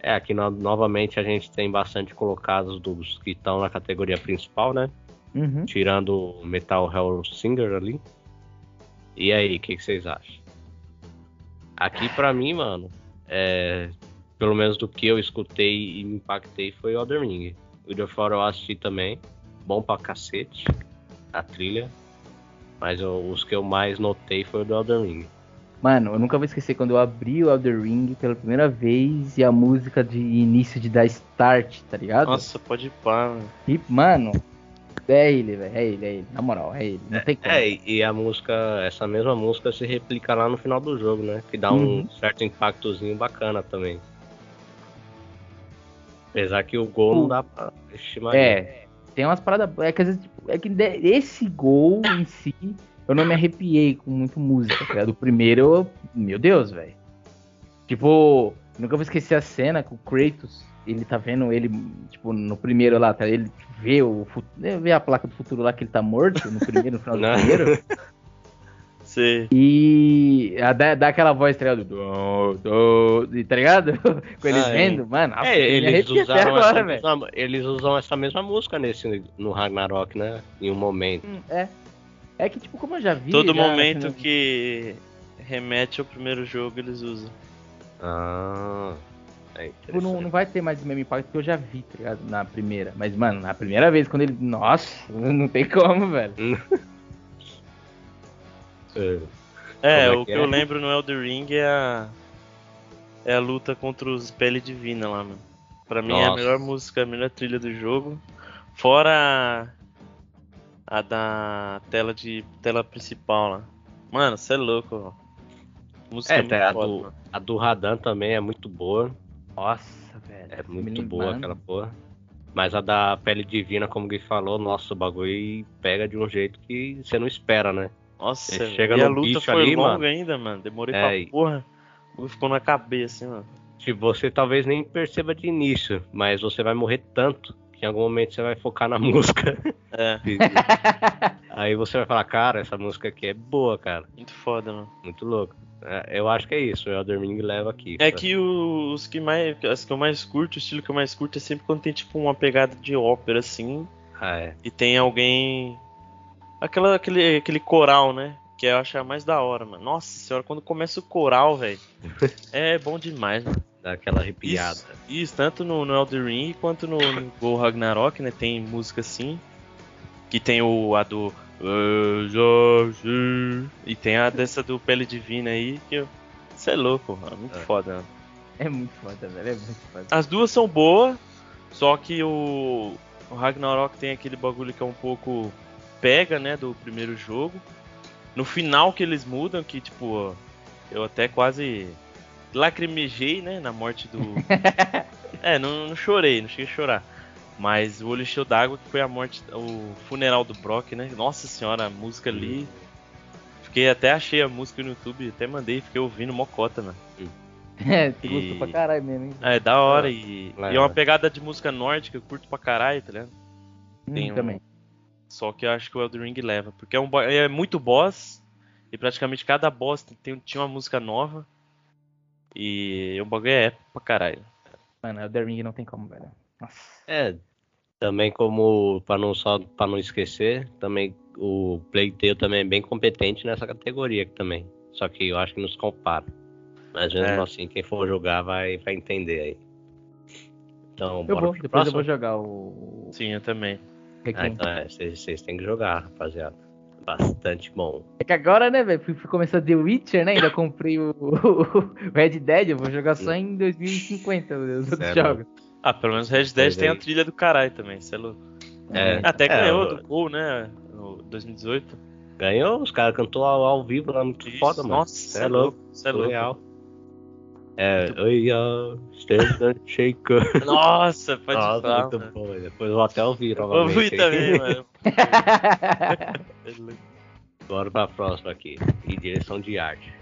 Speaker 1: É, aqui no- novamente a gente tem bastante colocados dos que estão na categoria principal, né?
Speaker 3: Uhum.
Speaker 1: Tirando Metal Hell Singer ali. E aí, o que, que vocês acham? Aqui pra mim, mano, é, pelo menos do que eu escutei e me impactei foi o Ring. O de fora eu assisti também, bom pra cacete, a trilha. Mas eu- os que eu mais notei foi o do Elden Ring.
Speaker 3: Mano, eu nunca vou esquecer quando eu abri o Elden Ring pela primeira vez e a música de início de dar start, tá ligado?
Speaker 2: Nossa, pode ir pá, mano.
Speaker 3: E, mano, é ele, velho. É ele, é ele. Na moral, é ele. Não tem como.
Speaker 1: É, e- a música, essa mesma música se replica lá no final do jogo, né? Que dá um
Speaker 3: Uhum.
Speaker 1: certo impactozinho bacana também. Apesar que o gol não dá pra estimar.
Speaker 3: É, tem umas paradas. É que às vezes, tipo, é que esse gol em si, eu não me arrepiei com muito música, tá ligado? O primeiro, eu, meu Deus, velho. Tipo, nunca vou esquecer a cena com o Kratos. Ele tá vendo ele, tipo, no primeiro lá, tá? Ele vê o fu- vê a placa do futuro lá que ele tá morto, no primeiro, no final do primeiro.
Speaker 2: Você.
Speaker 3: E a- dá, dá aquela voz, tá ligado? Do, do, tá ligado? Com eles
Speaker 1: Ah, é.
Speaker 3: vendo, mano.
Speaker 1: É, eles usaram,
Speaker 3: agora,
Speaker 1: essa mesma, eles usam essa mesma música nesse no Ragnarok, né? Em um momento.
Speaker 3: Hum, É. É que, tipo, como eu já vi.
Speaker 2: Todo
Speaker 3: já,
Speaker 2: momento
Speaker 3: assim,
Speaker 2: que remete ao primeiro jogo, eles usam.
Speaker 1: Ah, é
Speaker 3: Tipo, não, não vai ter mais o mesmo impacto que eu já vi, tá ligado? Na primeira. Mas, mano, na primeira vez, quando ele. Nossa, não tem como, velho.
Speaker 1: É.
Speaker 2: É,
Speaker 1: Como é
Speaker 2: o
Speaker 1: que
Speaker 2: que
Speaker 1: é?
Speaker 2: eu lembro no Elder Ring é a. É a luta contra os Pele Divina lá, mano. Pra mim é a
Speaker 1: Nossa.
Speaker 2: melhor música, a melhor trilha do jogo. Fora a, a da tela de tela principal lá. Mano, você é louco, ó. Música
Speaker 1: É, tem a
Speaker 2: foda,
Speaker 1: do,
Speaker 2: mano.
Speaker 1: a do Radan também é muito boa.
Speaker 3: Nossa, velho.
Speaker 1: É muito boa aquela porra. Mas a da pele divina, como o Gui falou, nossa, o bagulho pega de um jeito que você não espera, né?
Speaker 2: Nossa,
Speaker 1: Você chega
Speaker 2: e
Speaker 1: no
Speaker 2: a luta
Speaker 1: bicho
Speaker 2: foi
Speaker 1: ali,
Speaker 2: longa
Speaker 1: mano.
Speaker 2: ainda, mano. Demorei
Speaker 1: É,
Speaker 2: pra porra. Ficou na cabeça, hein, mano.
Speaker 1: Tipo, você talvez nem perceba de início, mas você vai morrer tanto que em algum momento você vai focar na música.
Speaker 2: É,
Speaker 1: Aí você vai falar, cara, essa música aqui é boa, cara.
Speaker 2: muito foda, mano.
Speaker 1: Muito louco. É, eu acho que é isso, o Elder Ring leva aqui.
Speaker 2: É que os que mais. As que eu mais curto, o estilo que eu mais curto é sempre quando tem tipo uma pegada de ópera, assim.
Speaker 1: Ah, é.
Speaker 2: E tem alguém. Aquela, aquele, aquele coral, né? Que eu acho a mais da hora, mano. Nossa senhora, quando começa o coral, velho. é bom demais, mano.
Speaker 1: Dá aquela arrepiada.
Speaker 2: Isso, isso, tanto no, no Elden Ring quanto no, no Go Ragnarok, né? Tem música assim. Que tem o a do. E tem a dessa do Pele Divina aí, que Você é louco, mano. Muito
Speaker 1: É.
Speaker 2: foda, mano.
Speaker 3: É muito foda, velho. É muito foda.
Speaker 2: As duas são boas, só que o, o Ragnarok tem aquele bagulho que é um pouco pega, né, do primeiro jogo. No final que eles mudam, que tipo, eu até quase lacrimejei, né, na morte do. é, não, não chorei, não cheguei a chorar. Mas o olho encheu d'água, que foi a morte, o funeral do Brock, né? Nossa senhora, a música ali. Fiquei até achei a música no YouTube, até mandei, fiquei ouvindo mocota, mano.
Speaker 3: É, tu
Speaker 2: E-
Speaker 3: gostou pra caralho mesmo, hein?
Speaker 2: É, da hora
Speaker 1: É,
Speaker 2: e,
Speaker 1: legal.
Speaker 2: e é uma pegada de música nórdica, eu curto pra caralho, tá ligado? tem
Speaker 3: Hum,
Speaker 2: um-
Speaker 3: também.
Speaker 2: Só que eu acho que o Elden Ring leva, porque é, um, bo- é muito boss, e praticamente cada boss tem- tem, tinha uma música nova, e o bagulho é épico pra caralho.
Speaker 3: Mano, Elder Ring não tem como, velho. Nossa.
Speaker 1: É, também como, para não só para não esquecer, também o Playtale também é bem competente nessa categoria aqui também. Só que eu acho que nos compara. Mas mesmo
Speaker 2: É.
Speaker 1: assim, quem for jogar vai, vai entender aí. Então,
Speaker 3: Eu
Speaker 1: bora
Speaker 3: vou,
Speaker 1: pro
Speaker 3: depois eu
Speaker 1: próximo?
Speaker 3: vou jogar o.
Speaker 2: Sim, eu também.
Speaker 1: Ah, então é, vocês vocês têm que jogar, rapaziada. Bastante bom.
Speaker 3: É que agora, né, velho, fui, fui começar The Witcher, né? Ainda comprei o, o Red Dead, eu vou jogar só em 2050 os outros jogos.
Speaker 2: Ah, pelo menos Red Dead
Speaker 1: Mas
Speaker 2: tem a trilha do caralho também, cê é louco.
Speaker 1: É,
Speaker 2: Até
Speaker 1: é,
Speaker 2: ganhou
Speaker 1: eu-
Speaker 2: do Gol, né, no 2018.
Speaker 1: Ganhou, os caras cantou ao, ao vivo lá, muito
Speaker 2: Isso,
Speaker 1: foda, mano.
Speaker 2: Nossa, é louco, cê é louco.
Speaker 1: Surreal. É, oi, ó, stand and shake.
Speaker 2: Nossa, pode
Speaker 1: Nossa,
Speaker 2: falar,
Speaker 1: muito
Speaker 2: mano.
Speaker 1: bom. Depois eu vou até ouvir novamente.
Speaker 2: fui
Speaker 1: aí.
Speaker 2: também, mano.
Speaker 1: Bora pra próxima aqui. E direção de arte.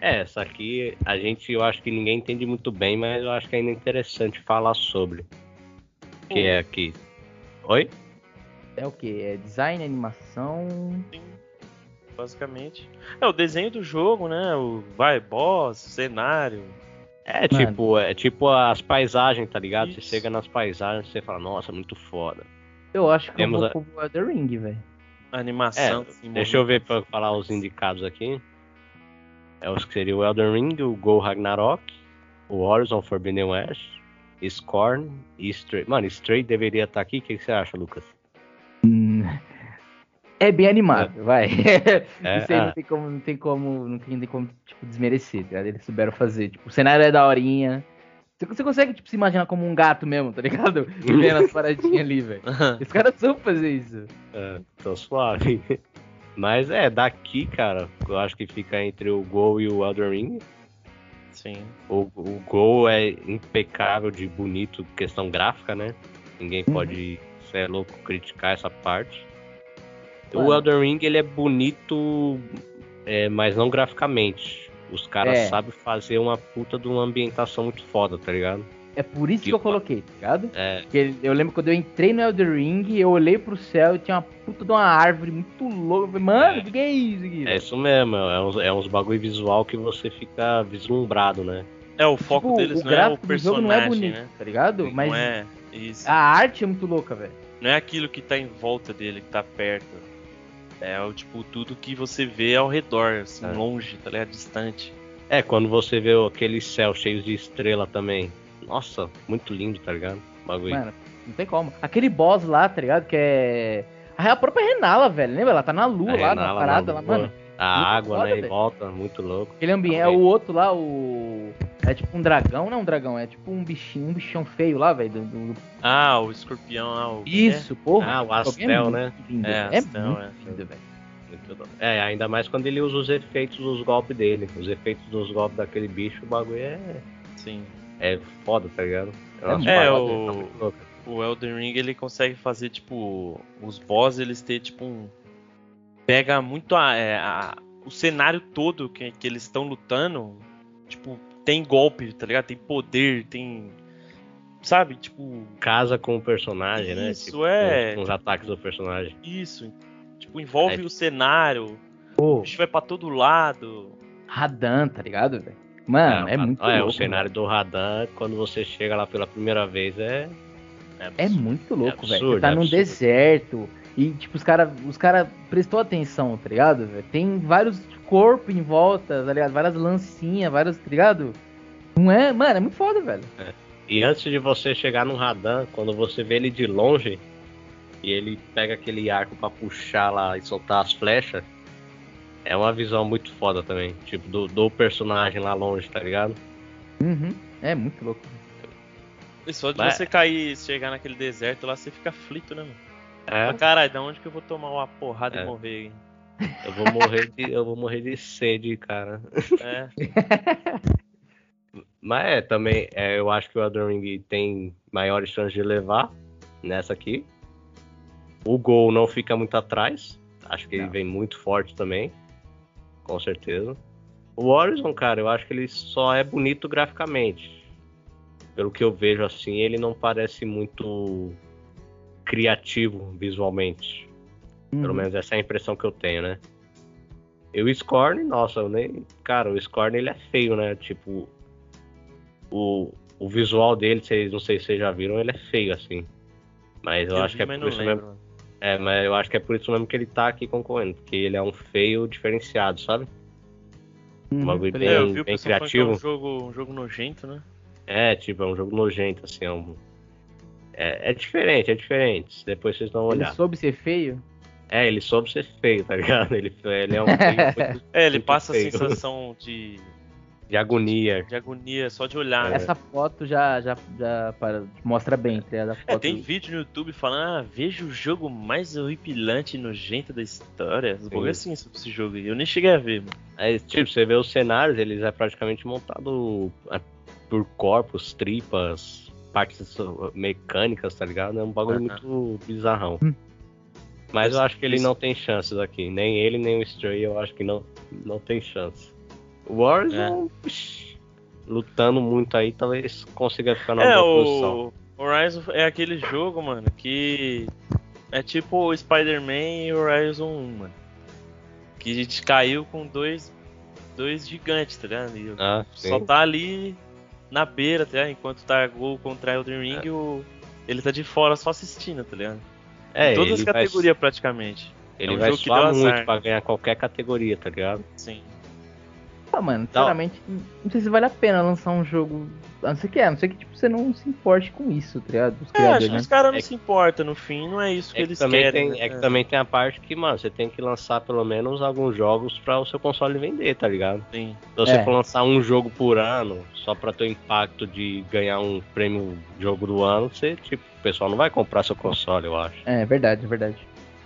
Speaker 1: É, essa aqui a gente, eu acho que ninguém entende muito bem, mas eu acho que ainda é interessante falar sobre. Que é aqui. Oi?
Speaker 3: é o que? É design, animação.
Speaker 2: Sim, basicamente. É o desenho do jogo, né? O vai, boss, cenário.
Speaker 1: É
Speaker 3: Mano.
Speaker 1: tipo, é tipo as paisagens, tá ligado? Você
Speaker 2: Isso.
Speaker 1: chega nas paisagens e você fala, nossa, muito foda.
Speaker 3: Eu acho que
Speaker 1: Temos
Speaker 3: eu vou pro Elder Ring, velho.
Speaker 2: Animação.
Speaker 1: É,
Speaker 2: assim,
Speaker 1: Deixa eu ver pra falar os indicados aqui. É os que seria o Elden Ring, o Go Ragnarok, o Horizon Forbidden West, Scorn e Stray. Mano, Stray deveria estar aqui. O que, que você acha, Lucas?
Speaker 3: Hum, É bem animado, vai.
Speaker 1: É,
Speaker 3: Isso aí
Speaker 1: ah.
Speaker 3: não tem como, não tem como, não tem, como tipo, desmerecer, tá ligado? Eles souberam fazer. Tipo, o cenário é daorinha. Você, você consegue, tipo, se imaginar como um gato mesmo, tá ligado? Vendo as paradinhas ali, velho. Os caras soube fazer isso.
Speaker 1: É, tô suave. Mas é, daqui, cara, eu acho que fica entre o Go e o Elden Ring.
Speaker 2: Sim.
Speaker 1: O, o Go é impecável de bonito, questão gráfica, né? Ninguém
Speaker 3: Uhum.
Speaker 1: pode, cê é louco, criticar essa parte. O. Elden Ring, ele é bonito, é, mas não graficamente. Os caras
Speaker 3: É.
Speaker 1: sabem fazer uma puta de uma ambientação muito foda, tá ligado?
Speaker 3: É por isso que eu
Speaker 1: Tipo,
Speaker 3: coloquei, tá ligado?
Speaker 1: É,
Speaker 3: Porque eu lembro quando eu entrei no Elder Ring, eu olhei pro céu e tinha uma puta de uma árvore muito louca. Eu mano, o que, que é isso aqui?
Speaker 1: é isso mesmo, é uns, é uns bagulho visual que você fica vislumbrado, né?
Speaker 2: É, o foco
Speaker 3: Tipo,
Speaker 2: deles
Speaker 3: o
Speaker 2: não é o
Speaker 3: gráfico do jogo
Speaker 2: personagem,
Speaker 3: não é bonito,
Speaker 2: né?
Speaker 3: tá ligado? Mas
Speaker 2: Não é isso.
Speaker 3: a arte é muito louca, velho.
Speaker 2: Não é aquilo que tá em volta dele, que tá perto. É o tipo tudo que você vê ao redor, assim,
Speaker 1: É.
Speaker 2: longe, tá ligado? Distante.
Speaker 1: É, quando você vê aquele céu cheio de estrela também. Nossa, muito lindo, tá ligado? Bagulho.
Speaker 3: Mano, não tem como. Aquele boss lá, tá ligado? Que é. A própria Renala, velho. Lembra? Ela tá na lua
Speaker 1: A
Speaker 3: lá, na
Speaker 1: Renala
Speaker 3: parada
Speaker 1: na
Speaker 3: lá, mano.
Speaker 1: A
Speaker 3: muito
Speaker 1: água,
Speaker 3: foda,
Speaker 1: né,
Speaker 3: velho.
Speaker 1: volta, muito louco.
Speaker 3: Aquele ambiente. É o outro lá, o. É tipo um dragão, não é um dragão, é tipo um bichinho, um bichão feio lá, velho. do-
Speaker 2: Ah, o escorpião lá, o.
Speaker 3: Isso, porra.
Speaker 1: Ah, o
Speaker 3: é
Speaker 1: Astel,
Speaker 3: muito
Speaker 1: né?
Speaker 3: Lindo,
Speaker 2: É,
Speaker 3: é
Speaker 2: Astel,
Speaker 3: muito
Speaker 2: é.
Speaker 3: lindo, velho.
Speaker 1: É, ainda mais quando ele usa os efeitos dos golpes dele. Os efeitos dos golpes daquele bicho, o bagulho é.
Speaker 2: Sim.
Speaker 1: é foda, tá ligado?
Speaker 2: É,
Speaker 1: paradas
Speaker 2: o-
Speaker 1: muito loucas.
Speaker 2: O Elden Ring ele consegue fazer tipo os boss eles ter tipo um pega muito a, é, a- o cenário todo que, que eles estão lutando, tipo tem golpe, tá ligado? Tem poder, tem sabe, tipo
Speaker 1: Casa com o personagem, né?
Speaker 2: Isso,
Speaker 1: Tipo,
Speaker 2: é.
Speaker 1: Com os ataques do personagem.
Speaker 2: isso, tipo envolve
Speaker 1: É.
Speaker 2: o cenário,
Speaker 3: Pô,
Speaker 2: o bicho vai pra todo lado.
Speaker 3: Radan, tá ligado, velho? Mano, é,
Speaker 1: o-
Speaker 3: muito
Speaker 1: é,
Speaker 3: louco.
Speaker 1: o cenário do Radan, quando você chega lá pela primeira vez, é.
Speaker 3: É muito louco, velho. Você tá
Speaker 1: é
Speaker 3: num deserto e, tipo, os cara, os cara prestou atenção, tá ligado, velho? Tem vários corpos em volta, tá ligado? Várias lancinhas, vários, tá ligado? Não é, mano, é muito foda, velho.
Speaker 1: E antes de você chegar no Radan, quando você vê ele de longe e ele pega aquele arco pra puxar lá e soltar as flechas, é uma visão muito foda também. Tipo, do, do personagem lá longe, tá ligado?
Speaker 3: Uhum. É muito louco.
Speaker 2: E só de
Speaker 1: Mas-
Speaker 2: você cair, chegar naquele deserto lá, você fica aflito, né, mano?
Speaker 1: É,
Speaker 2: Caralho, da onde que eu vou tomar uma porrada
Speaker 1: É.
Speaker 2: e morrer? hein?
Speaker 1: eu vou morrer de, eu vou morrer de sede, cara.
Speaker 2: É.
Speaker 1: Mas é, também, é, eu acho que o Elden Ring tem maiores chances de levar nessa aqui. O Gol não fica muito atrás. Acho que ele
Speaker 3: Não.
Speaker 1: vem muito forte também. Com certeza. O Horizon, cara, eu acho que ele só é bonito graficamente. Pelo que eu vejo assim, ele não parece muito criativo visualmente. Pelo
Speaker 3: Uhum.
Speaker 1: menos essa é a impressão que eu tenho, né? E o Scorn, nossa, eu nem. Cara, o Scorn ele é feio, né? Tipo. O, o visual dele, vocês, não sei se vocês já viram, ele é feio, assim. Mas eu, acho
Speaker 2: vi,
Speaker 1: que é por
Speaker 2: não
Speaker 1: isso
Speaker 2: lembro,
Speaker 1: mesmo. É, mas eu acho que é por isso mesmo que ele tá aqui concorrendo. Porque ele é um feio diferenciado, sabe?
Speaker 3: Uhum.
Speaker 1: Um bem,
Speaker 2: É,
Speaker 3: ligado.
Speaker 2: eu vi o
Speaker 1: bem
Speaker 2: que é
Speaker 1: criativo.
Speaker 2: um jogo, um jogo nojento, né?
Speaker 1: É, tipo, é um jogo nojento, assim. É, um... é, é diferente, é diferente. Depois vocês dão uma
Speaker 3: Ele soube ser feio?
Speaker 1: É, ele soube ser feio, tá ligado? Ele, ele é um muito
Speaker 2: É, ele passa a
Speaker 1: feio.
Speaker 2: sensação de,
Speaker 1: de agonia.
Speaker 2: de agonia só de olhar.
Speaker 1: É.
Speaker 2: né?
Speaker 3: Essa foto já, já, já para- mostra bem, tá? A
Speaker 2: É,
Speaker 3: foto
Speaker 2: tem vídeo no YouTube falando, ah, veja o jogo mais horripilante e nojento da história. Os bagulho assim sobre esse jogo aí. Eu nem cheguei a ver, mano.
Speaker 1: Aí, tipo, você vê os cenários, eles é praticamente montado é, por corpos, tripas, partes uh, mecânicas, tá ligado? É um bagulho
Speaker 2: Aham.
Speaker 1: muito bizarrão.
Speaker 3: Hum.
Speaker 1: Mas eu acho que ele
Speaker 2: Isso.
Speaker 1: não tem chances aqui. Nem ele, nem o Stray, eu acho que não, não tem chance. O Warzone, psh, lutando muito aí, talvez consiga ficar na
Speaker 2: É,
Speaker 1: boa posição.
Speaker 2: o Horizon é aquele jogo, mano, que é tipo o Spider-Man e o Horizon 1, mano. Que a gente caiu com dois, dois gigantes, tá ligado?
Speaker 1: Ah,
Speaker 2: só tá ali na beira, tá ligado? Enquanto tá gol contra Elden Ring, o... ele tá de fora só assistindo, tá ligado?
Speaker 1: É,
Speaker 2: Em todas as
Speaker 1: ele vai-
Speaker 2: categorias praticamente.
Speaker 1: Ele
Speaker 2: É um
Speaker 1: vai
Speaker 2: jogo
Speaker 1: suar muito pra ganhar qualquer categoria, tá ligado?
Speaker 2: Sim.
Speaker 3: Ah, mano, sinceramente, não sei se vale a pena lançar um jogo. A não ser que é, a não ser que tipo, você não se importe com isso, tá ligado? Os
Speaker 2: É, acho que
Speaker 3: né?
Speaker 2: os caras não
Speaker 1: É
Speaker 2: se importam no fim, não é isso que
Speaker 1: É que,
Speaker 2: eles
Speaker 1: também
Speaker 2: querem.
Speaker 1: tem,
Speaker 2: né?
Speaker 1: é que também tem a parte que, mano, você tem que lançar pelo menos alguns jogos pra o seu console vender, tá ligado?
Speaker 2: Sim.
Speaker 1: Se você
Speaker 3: É.
Speaker 1: for lançar um jogo por ano, só pra ter o impacto de ganhar um prêmio jogo do ano, você, tipo, o pessoal não vai comprar seu console, eu acho.
Speaker 3: É, verdade, é verdade.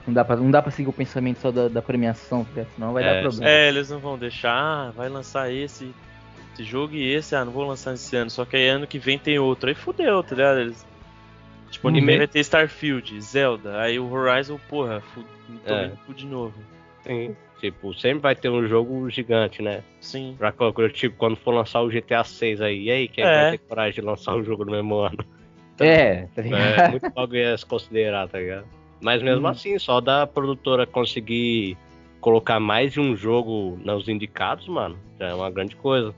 Speaker 3: Não dá pra, não dá pra seguir o pensamento só da, da premiação, tá ligado? Senão vai
Speaker 1: É,
Speaker 3: dar problema.
Speaker 2: É, eles não vão deixar, ah, vai lançar esse, esse jogo e esse, ah, não vou lançar esse ano, só que aí ano que vem tem outro. Aí fudeu, tá ligado? Eles... Tipo, ano que vem
Speaker 1: Uhum.
Speaker 2: vai ter Starfield, Zelda, aí o Horizon, porra, fu... tô
Speaker 1: É.
Speaker 2: de novo.
Speaker 1: Sim. Tipo, sempre vai ter um jogo gigante, né?
Speaker 2: Sim.
Speaker 1: Pra, quando- tipo, quando for lançar o GTA 6 aí, e aí, quem
Speaker 2: É.
Speaker 1: vai ter coragem de lançar um jogo no mesmo ano?
Speaker 3: É, tá ligado?
Speaker 1: É muito bagulho a se considerar, tá ligado? Mas mesmo
Speaker 3: Hum.
Speaker 1: assim, só da produtora conseguir colocar mais de um jogo nos indicados, mano, já é uma grande coisa.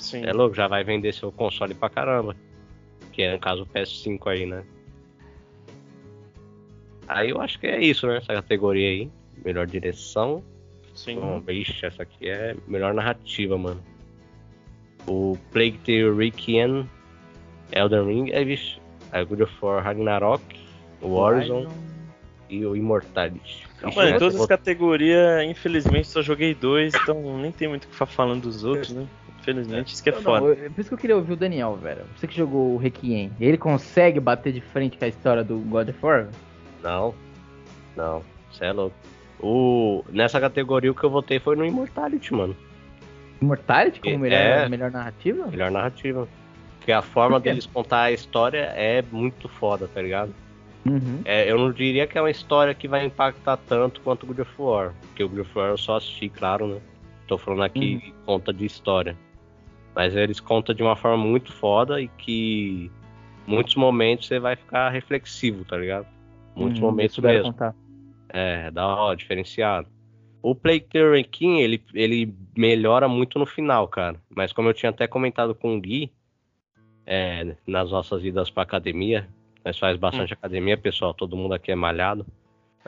Speaker 2: Sim.
Speaker 1: É louco, já vai vender seu console pra caramba. Que é no caso o PS5 aí, né? Aí eu acho que é isso, né? Essa categoria aí. Melhor direção.
Speaker 2: Sim.
Speaker 1: Bom, bicho, essa aqui é melhor narrativa, mano. O Plague Tale Requiem, Elden Ring, é, bicho. Aí God of War Ragnarok, o Horizon e o Immortality. Bicho,
Speaker 2: Mano, em todas as categorias, infelizmente, só joguei dois, então nem tem muito o que ficar falando dos outros, né? Infelizmente, isso que é
Speaker 3: Não,
Speaker 2: foda.
Speaker 3: não, eu- por isso que eu queria ouvir o Daniel, velho. Você que jogou o Requiem, ele consegue bater de frente com a história do God of War?
Speaker 1: Não, não, você é louco. O... Nessa categoria o que eu votei foi no Immortality, mano.
Speaker 3: Immortality como
Speaker 1: É.
Speaker 3: melhor, melhor narrativa?
Speaker 1: Melhor narrativa. Porque a forma deles contar a história é muito foda, tá ligado?
Speaker 3: Uhum.
Speaker 1: É, eu não diria que é uma história que vai impactar tanto quanto o God of War. Porque o God of War eu só assisti, claro, né? Tô falando aqui
Speaker 3: Uhum.
Speaker 1: conta de história. Mas eles contam de uma forma muito foda e que muitos momentos você vai ficar reflexivo, tá ligado? Muitos
Speaker 3: Uhum,
Speaker 1: momentos mesmo.
Speaker 3: contar.
Speaker 1: É, da hora, diferenciado. O Playthrough Ranking, ele, ele melhora muito no final, cara. Mas como eu tinha até comentado com o Gui, é, nas nossas idas pra academia, nós faz bastante academia, pessoal, todo mundo aqui é malhado.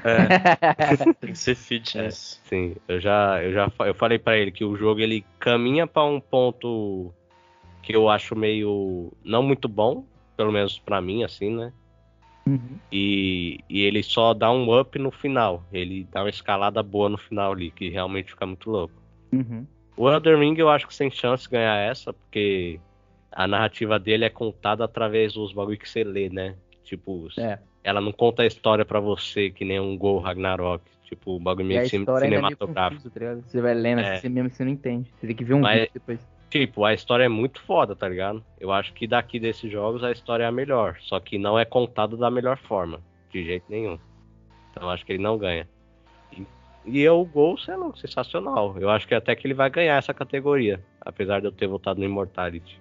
Speaker 2: É, tem que ser fitness.
Speaker 1: Sim, eu já, eu já eu falei pra ele que o jogo ele caminha pra um ponto que eu acho meio não muito bom, pelo menos pra mim, assim, né?
Speaker 3: Uhum.
Speaker 1: E, e ele só dá um up no final. Ele dá uma escalada boa no final ali, que realmente fica muito louco.
Speaker 3: Uhum.
Speaker 1: O Elden Ring eu acho que sem chance de ganhar essa, porque a narrativa dele é contada através dos bagulho que você lê, né? Tipo,
Speaker 3: É.
Speaker 1: ela não conta a história pra você, que nem um Gol Ragnarok. Tipo, o bagulho meio
Speaker 3: é meio
Speaker 1: cinematográfico.
Speaker 3: confusa, tá? Você vai lendo,
Speaker 1: É.
Speaker 3: você mesmo você não entende. Você tem que ver um
Speaker 1: Mas-
Speaker 3: vídeo depois.
Speaker 1: Tipo, a história é muito foda, tá ligado? Eu acho que daqui desses jogos a história é a melhor. Só que não é contada da melhor forma. De jeito nenhum. Então eu acho que ele não ganha. E, e eu, o Gol, sei lá, sensacional. Eu acho que até que ele vai ganhar essa categoria. Apesar de eu ter votado no Immortality.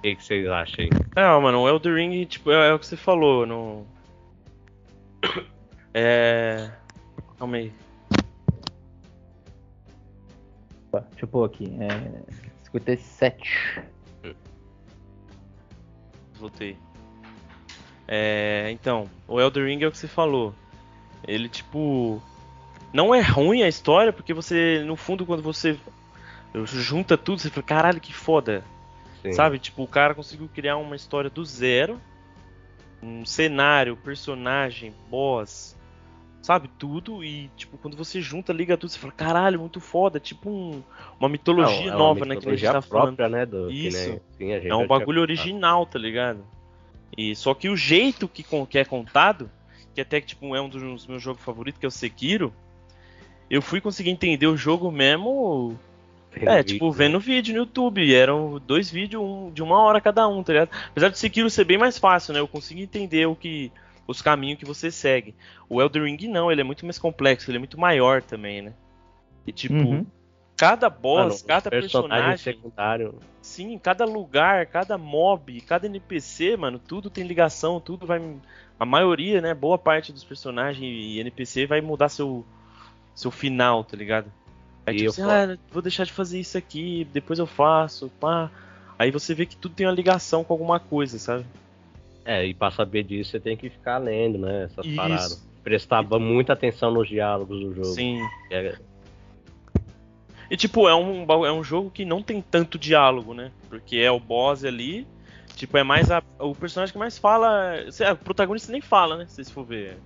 Speaker 1: O que, que vocês acham aí?
Speaker 2: Não, mano, o Elden Ring, tipo, é, é o que você falou, no... É... Calma aí.
Speaker 3: Opa, Deixa eu pôr aqui. É... 57.
Speaker 2: Voltei. É, então, o Elden Ring é o que você falou. Ele, tipo. Não é ruim a história, porque você, no fundo, quando você junta tudo, você fala, caralho, que foda.
Speaker 1: Sim.
Speaker 2: Sabe? Tipo, o cara conseguiu criar uma história do zero. Um cenário, personagem, boss. Sabe? Tudo. E, tipo, quando você junta, liga tudo, você fala, caralho, muito foda. Tipo um- uma mitologia
Speaker 1: Não, é uma
Speaker 2: nova, né? Que a gente
Speaker 1: mitologia
Speaker 2: tá falando.
Speaker 1: própria, né? Do,
Speaker 2: Isso.
Speaker 1: nem- sim, a gente
Speaker 2: É um bagulho original, tá ligado? E só que o jeito que, que é contado, que até que tipo é um dos meus jogos favoritos, que é o Sekiro, eu fui conseguir entender o jogo mesmo, é, tipo, vendo vídeo no YouTube. E eram dois vídeos um, de uma hora cada um, tá ligado? Apesar de Sekiro ser bem mais fácil, né? Eu consigo entender o que os caminhos que você segue. O Elden Ring não, ele é muito mais complexo, ele é muito maior também, né? E tipo,
Speaker 3: Uhum.
Speaker 2: cada boss,
Speaker 1: os
Speaker 2: cada
Speaker 1: personagem
Speaker 2: personagem
Speaker 1: secundário.
Speaker 2: Sim, cada lugar, cada mob, cada NPC, mano, tudo tem ligação, tudo vai. A maioria, né? Boa parte dos personagens e NPC vai mudar seu, seu final, tá ligado? Aí
Speaker 1: E
Speaker 2: tipo
Speaker 1: eu
Speaker 2: assim, ah, vou deixar de fazer isso aqui, depois eu faço, pá. Aí você vê que tudo tem uma ligação com alguma coisa, sabe?
Speaker 1: É, e pra saber disso você tem que ficar lendo, né? Essas
Speaker 2: Isso.
Speaker 1: paradas. Prestar ba- muita atenção nos diálogos do jogo.
Speaker 2: Sim.
Speaker 1: É,
Speaker 2: E tipo, é um, é um jogo que não tem tanto diálogo, né? Porque é o boss ali. Tipo, é mais a- o personagem que mais fala. O protagonista nem fala, né? Se você for ver.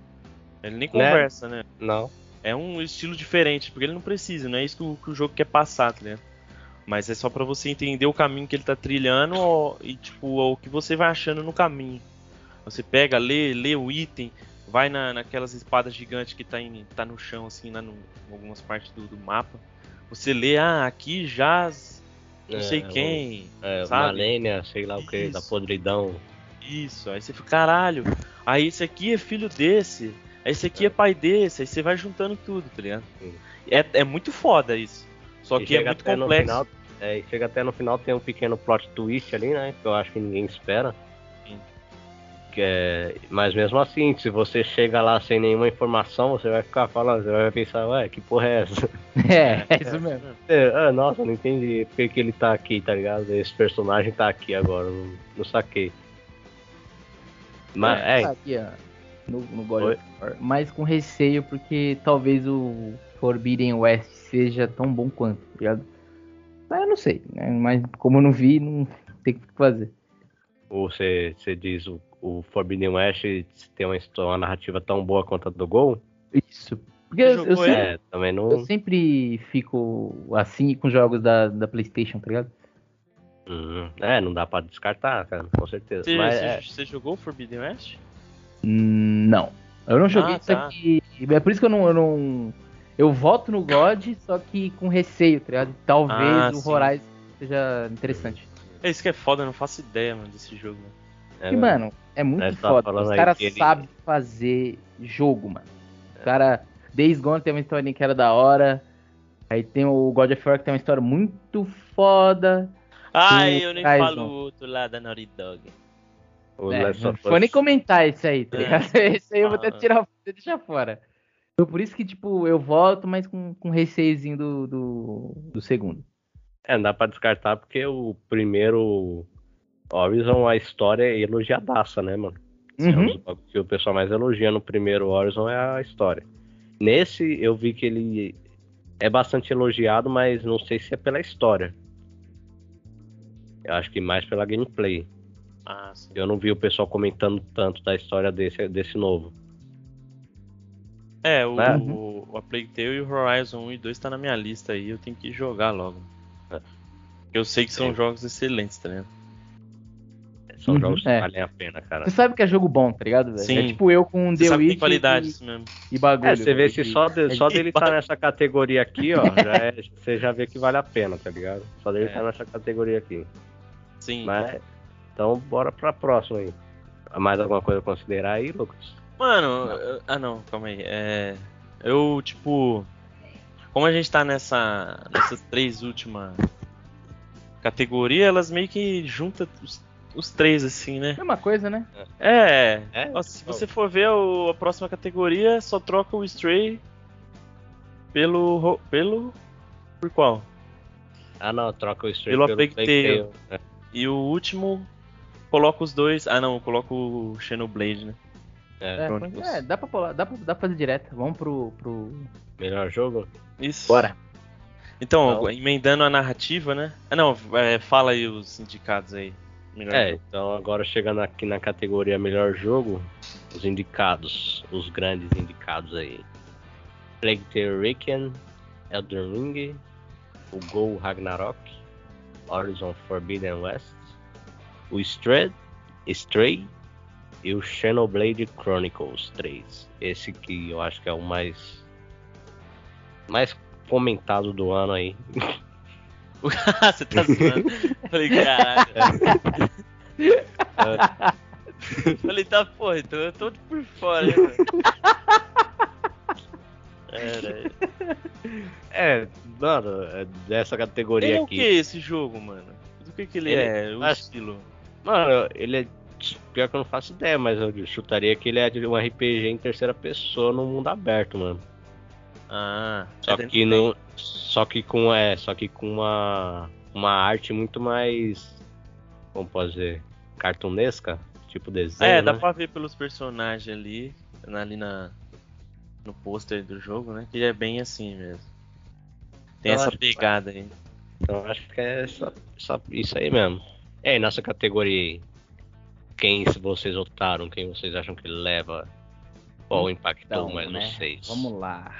Speaker 2: Ele nem conversa, né?
Speaker 1: não.
Speaker 2: É um estilo diferente, porque ele não precisa, não é isso que o, que o jogo quer passar, tá ligado? Mas é só pra você entender o caminho que ele tá trilhando ó, e, tipo, o que você vai achando no caminho. Você pega, lê, lê o item, vai na, naquelas espadas gigantes que tá, em, tá no chão, assim, lá no, em algumas partes do, do mapa. Você lê, ah, aqui jaz não
Speaker 1: É,
Speaker 2: sei
Speaker 1: o-
Speaker 2: quem,
Speaker 1: É,
Speaker 2: sabe?
Speaker 1: Malênia, sei lá o que, da podridão.
Speaker 2: Isso, aí você fica, caralho, aí esse aqui é filho desse, esse aqui é pai desse, aí você vai juntando tudo, tá ligado? É, é muito foda isso. Só
Speaker 1: E
Speaker 2: que é muito complexo.
Speaker 1: Final, é, e chega até no final tem um pequeno plot twist ali, né? Que eu acho que ninguém espera. É, mas mesmo assim, se você chega lá sem nenhuma informação, você vai ficar falando, você vai pensar, ué, que porra é essa?
Speaker 3: É, é isso mesmo.
Speaker 1: É, ah, nossa, não entendi por que, ele tá aqui, tá ligado? Esse personagem tá aqui agora, não, não saquei. Mas, é,
Speaker 3: Tá aqui, ó, no, no God
Speaker 1: Oi?
Speaker 3: of War, mas com receio porque talvez o Forbidden West seja tão bom quanto, tá ligado? Mas eu não sei, né? Mas como eu não vi, não tem o que fazer.
Speaker 1: ou você, você diz o, o Forbidden West tem uma, uma narrativa tão boa quanto a do Gol?
Speaker 3: Isso. Porque eu, eu sempre,
Speaker 1: É, também
Speaker 3: eu
Speaker 1: não.
Speaker 3: sempre fico assim com jogos da, da Playstation, tá ligado?
Speaker 1: Hum, é, não dá pra descartar, cara, com certeza.
Speaker 2: Você,
Speaker 1: Mas,
Speaker 2: você-
Speaker 1: é,
Speaker 2: você jogou o Forbidden West?
Speaker 3: Não. Eu não joguei
Speaker 2: Ah,
Speaker 3: isso
Speaker 2: tá.
Speaker 3: aqui. É por isso que eu não, eu não. Eu voto no God, só que com receio, tá ligado? Talvez
Speaker 2: Ah,
Speaker 3: o
Speaker 2: sim.
Speaker 3: Horizon. seja interessante.
Speaker 2: É isso que é foda, eu não faço ideia, mano, desse jogo.
Speaker 1: É,
Speaker 3: e, mano, é muito
Speaker 1: Nós tá
Speaker 3: foda. Os caras
Speaker 1: ele-
Speaker 3: sabem fazer jogo, mano. Os caras. Days Gone tem uma historinha que era da hora. Aí tem o God of War que tem uma história muito foda.
Speaker 2: Ai,
Speaker 3: Sim,
Speaker 2: eu nem falo o outro lá da Naughty Dog.
Speaker 1: O
Speaker 3: É,
Speaker 1: Last
Speaker 3: não
Speaker 1: of
Speaker 3: vou nem
Speaker 1: Us-
Speaker 3: comentar isso aí, tá
Speaker 2: É.
Speaker 3: ligado? Esse aí eu vou até
Speaker 2: Ah.
Speaker 3: tirar, vou até deixar fora. Então, por isso que, tipo, eu volto, mas com, com receiozinho do, do, do segundo.
Speaker 1: É, não dá pra descartar porque o primeiro Horizon, a história é elogiadaça, né, mano? É um
Speaker 3: Uhum.
Speaker 1: dos bagulhos que o pessoal mais elogia no primeiro Horizon é a história. Nesse, eu vi que ele é bastante elogiado, mas não sei se é pela história. Eu acho que mais pela gameplay.
Speaker 2: Ah.
Speaker 1: Eu não vi o pessoal comentando tanto da história desse, desse novo.
Speaker 2: É, o,
Speaker 1: É.
Speaker 2: o, o A Plague Tale e o Horizon 1 e 2 tá na minha lista aí, eu tenho que jogar logo.
Speaker 1: É.
Speaker 2: Eu sei que são
Speaker 1: Sim.
Speaker 2: jogos excelentes, tá ligado?
Speaker 1: São
Speaker 3: Uhum,
Speaker 1: jogos que
Speaker 3: é.
Speaker 1: valem a pena, cara.
Speaker 3: Você sabe que é jogo bom, tá ligado, velho?
Speaker 2: Sim.
Speaker 3: É tipo eu com
Speaker 2: Você
Speaker 3: The
Speaker 2: que
Speaker 3: Witch
Speaker 2: qualidade
Speaker 3: e,
Speaker 2: mesmo.
Speaker 3: e bagulho.
Speaker 1: É, você vê se
Speaker 3: que-
Speaker 1: só, de- só
Speaker 2: é
Speaker 1: dele
Speaker 2: que-
Speaker 1: tá nessa categoria aqui, ó, já é- você já vê que vale a pena, tá ligado? Só dele
Speaker 2: É.
Speaker 1: tá nessa categoria aqui.
Speaker 2: Sim.
Speaker 1: Mas, então bora pra próxima aí. Mais alguma coisa a considerar aí, Lucas?
Speaker 2: Mano, eu- ah não, calma aí. É, eu, tipo. Como a gente tá nessa, nessas três últimas categorias, elas meio que juntam os, os três, assim, né?
Speaker 3: Mesma coisa, né?
Speaker 2: É.
Speaker 1: É?
Speaker 2: Ó, se você for ver o- a próxima categoria, só troca o Stray pelo. pelo. Por qual?
Speaker 1: Ah não, troca o Stray
Speaker 2: Pelo
Speaker 1: pelo
Speaker 2: Plague
Speaker 1: Plague
Speaker 2: Tale.
Speaker 1: Tale.
Speaker 2: E o último, coloca os dois. Ah não, coloca o Xenoblade, né?
Speaker 1: É, é,
Speaker 3: É, dá, pra pular, dá, pra, dá pra fazer direto. Vamos pro. pro...
Speaker 1: melhor jogo?
Speaker 2: Isso.
Speaker 3: Bora.
Speaker 2: Então,
Speaker 1: Então-
Speaker 2: emendando a narrativa, né? Ah, não, é, fala aí os indicados aí. Melhor
Speaker 1: É,
Speaker 2: jogo.
Speaker 1: então agora chegando aqui na categoria melhor jogo, os indicados, os grandes indicados aí. Plague Tale Requiem, Elden Ring, o Go Ragnarok, Horizon Forbidden West, o Stray, Stray e o Xenoblade Chronicles 3. Esse que eu acho que é o mais mais comentado do ano aí.
Speaker 2: Você tá zoando. Falei, caralho. Falei, tá, porra, então eu tô por fora, mano. Caralho.
Speaker 1: É, mano, é dessa categoria
Speaker 2: Ele é o
Speaker 1: aqui.
Speaker 2: que esse jogo, mano? Do que que ele,
Speaker 1: Ele-
Speaker 2: é? O
Speaker 1: acho-
Speaker 2: estilo.
Speaker 1: Mano, ele é. Pior que eu não faço ideia, mas eu chutaria que ele é de um RPG em terceira pessoa no mundo aberto, mano.
Speaker 2: Ah,
Speaker 1: Só
Speaker 2: é
Speaker 1: que não. Só que com é, só que com uma uma arte muito mais como posso dizer, cartunesca, tipo desenho,
Speaker 2: É, dá
Speaker 1: né?
Speaker 2: pra ver pelos personagens ali, ali na, no pôster do jogo, né? Que é bem assim mesmo. Tem
Speaker 1: Eu
Speaker 2: essa pegada aí.
Speaker 1: Então acho que é essa, essa- isso aí mesmo. E aí, nessa categoria aí, quem vocês votaram, quem vocês acham que leva? Qual impactou mais
Speaker 3: né?
Speaker 1: vocês?
Speaker 3: Vamos lá.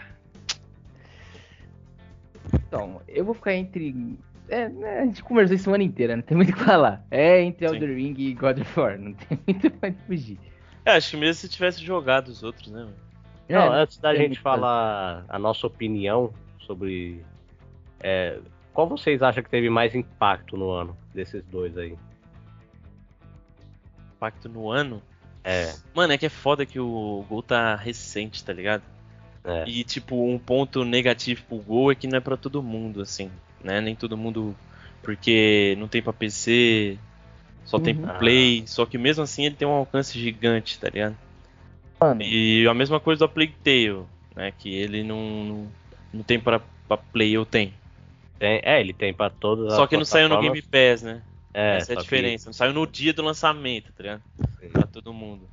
Speaker 3: Então, eu vou ficar entre. É, né, a gente conversou isso semana inteira, não tem muito o que falar. É entre
Speaker 2: Sim.
Speaker 3: Elder Ring e God of War, não tem muito pra fugir.
Speaker 2: É, acho que mesmo se tivesse jogado os outros, né? mano?
Speaker 1: Não,
Speaker 3: É,
Speaker 1: antes da gente falar a nossa opinião sobre. é, qual vocês acham que teve mais impacto no ano desses dois aí?
Speaker 2: Impacto no ano.
Speaker 1: É,
Speaker 2: Mano, é que é foda que o gol tá recente, tá ligado?
Speaker 1: é.
Speaker 2: E, tipo, um ponto negativo pro gol é que não é pra todo mundo, assim, né? Nem todo mundo. Porque não tem pra PC, só tem
Speaker 3: Uhum.
Speaker 2: pro Play. Só que mesmo assim ele tem um alcance gigante, tá ligado?
Speaker 3: Mano,
Speaker 2: E a mesma coisa do Plague Tale, né? Que ele não, não, não tem pra, pra Play, eu tenho.
Speaker 1: Tem- é, ele tem pra todas as
Speaker 2: Só que não saiu no. Game Pass, né?
Speaker 1: É,
Speaker 2: Essa é a
Speaker 1: só que-
Speaker 2: diferença. Não saiu no dia do lançamento, tá ligado?
Speaker 1: Sim.
Speaker 2: Pra todo mundo.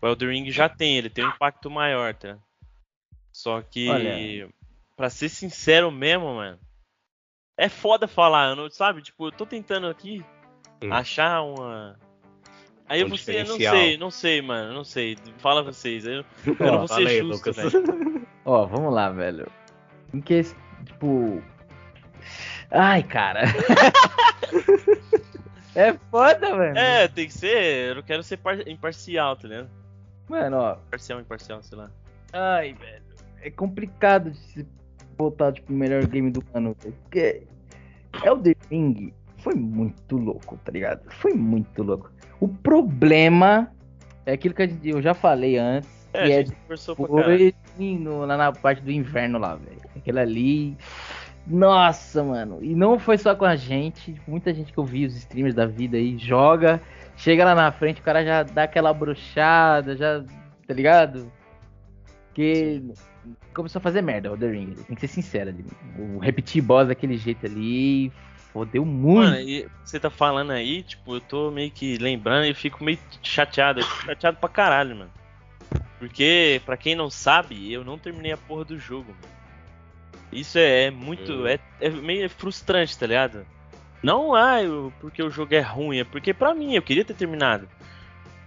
Speaker 2: O Elden Ring já tem, ele tem um impacto maior, tá? Só que,
Speaker 3: Olha.
Speaker 2: pra ser sincero mesmo, mano, é foda falar, eu não, sabe? Tipo, eu tô tentando aqui
Speaker 1: Hum.
Speaker 2: achar uma. Aí
Speaker 1: Um
Speaker 2: você, eu não sei, não sei, mano, não sei. Fala vocês, eu, eu não vou ser
Speaker 1: aí,
Speaker 2: justo,
Speaker 1: Lucas.
Speaker 2: velho.
Speaker 3: ó, vamos lá, velho. Em que, esse- tipo. Ai, cara. é foda, velho.
Speaker 2: É, tem que ser, eu não quero ser par- imparcial, tá ligado?
Speaker 3: Mano, ó.
Speaker 2: Parcial, imparcial, sei lá.
Speaker 3: Ai, velho. É complicado de se botar, tipo, o melhor game do ano. velho. Porque Elden Ring foi muito louco, tá ligado? Foi muito louco. O problema é aquilo que eu já falei antes,
Speaker 2: É,
Speaker 3: que
Speaker 2: a
Speaker 3: é
Speaker 2: gente conversou pra caralho.
Speaker 3: no- lá na parte do inverno lá, velho. Aquilo ali. Nossa, mano. E não foi só com a gente. Muita gente que eu vi, os streamers da vida aí, joga. Chega lá na frente, o cara já dá aquela brochada, já. Tá ligado? Porque começou a fazer merda o The Ring. Tem que ser sincero ali. O repetir boss daquele jeito ali. Fodeu muito.
Speaker 2: Mano, você tá falando aí, tipo, eu tô meio que lembrando e fico meio chateado. Eu fico chateado pra caralho, mano. Porque, pra quem não sabe, eu não terminei a porra do jogo, mano. Isso é, é muito.
Speaker 1: Hum.
Speaker 2: É, é meio frustrante, tá ligado? Não ah, eu- porque o jogo é ruim, é porque pra mim, eu queria ter terminado.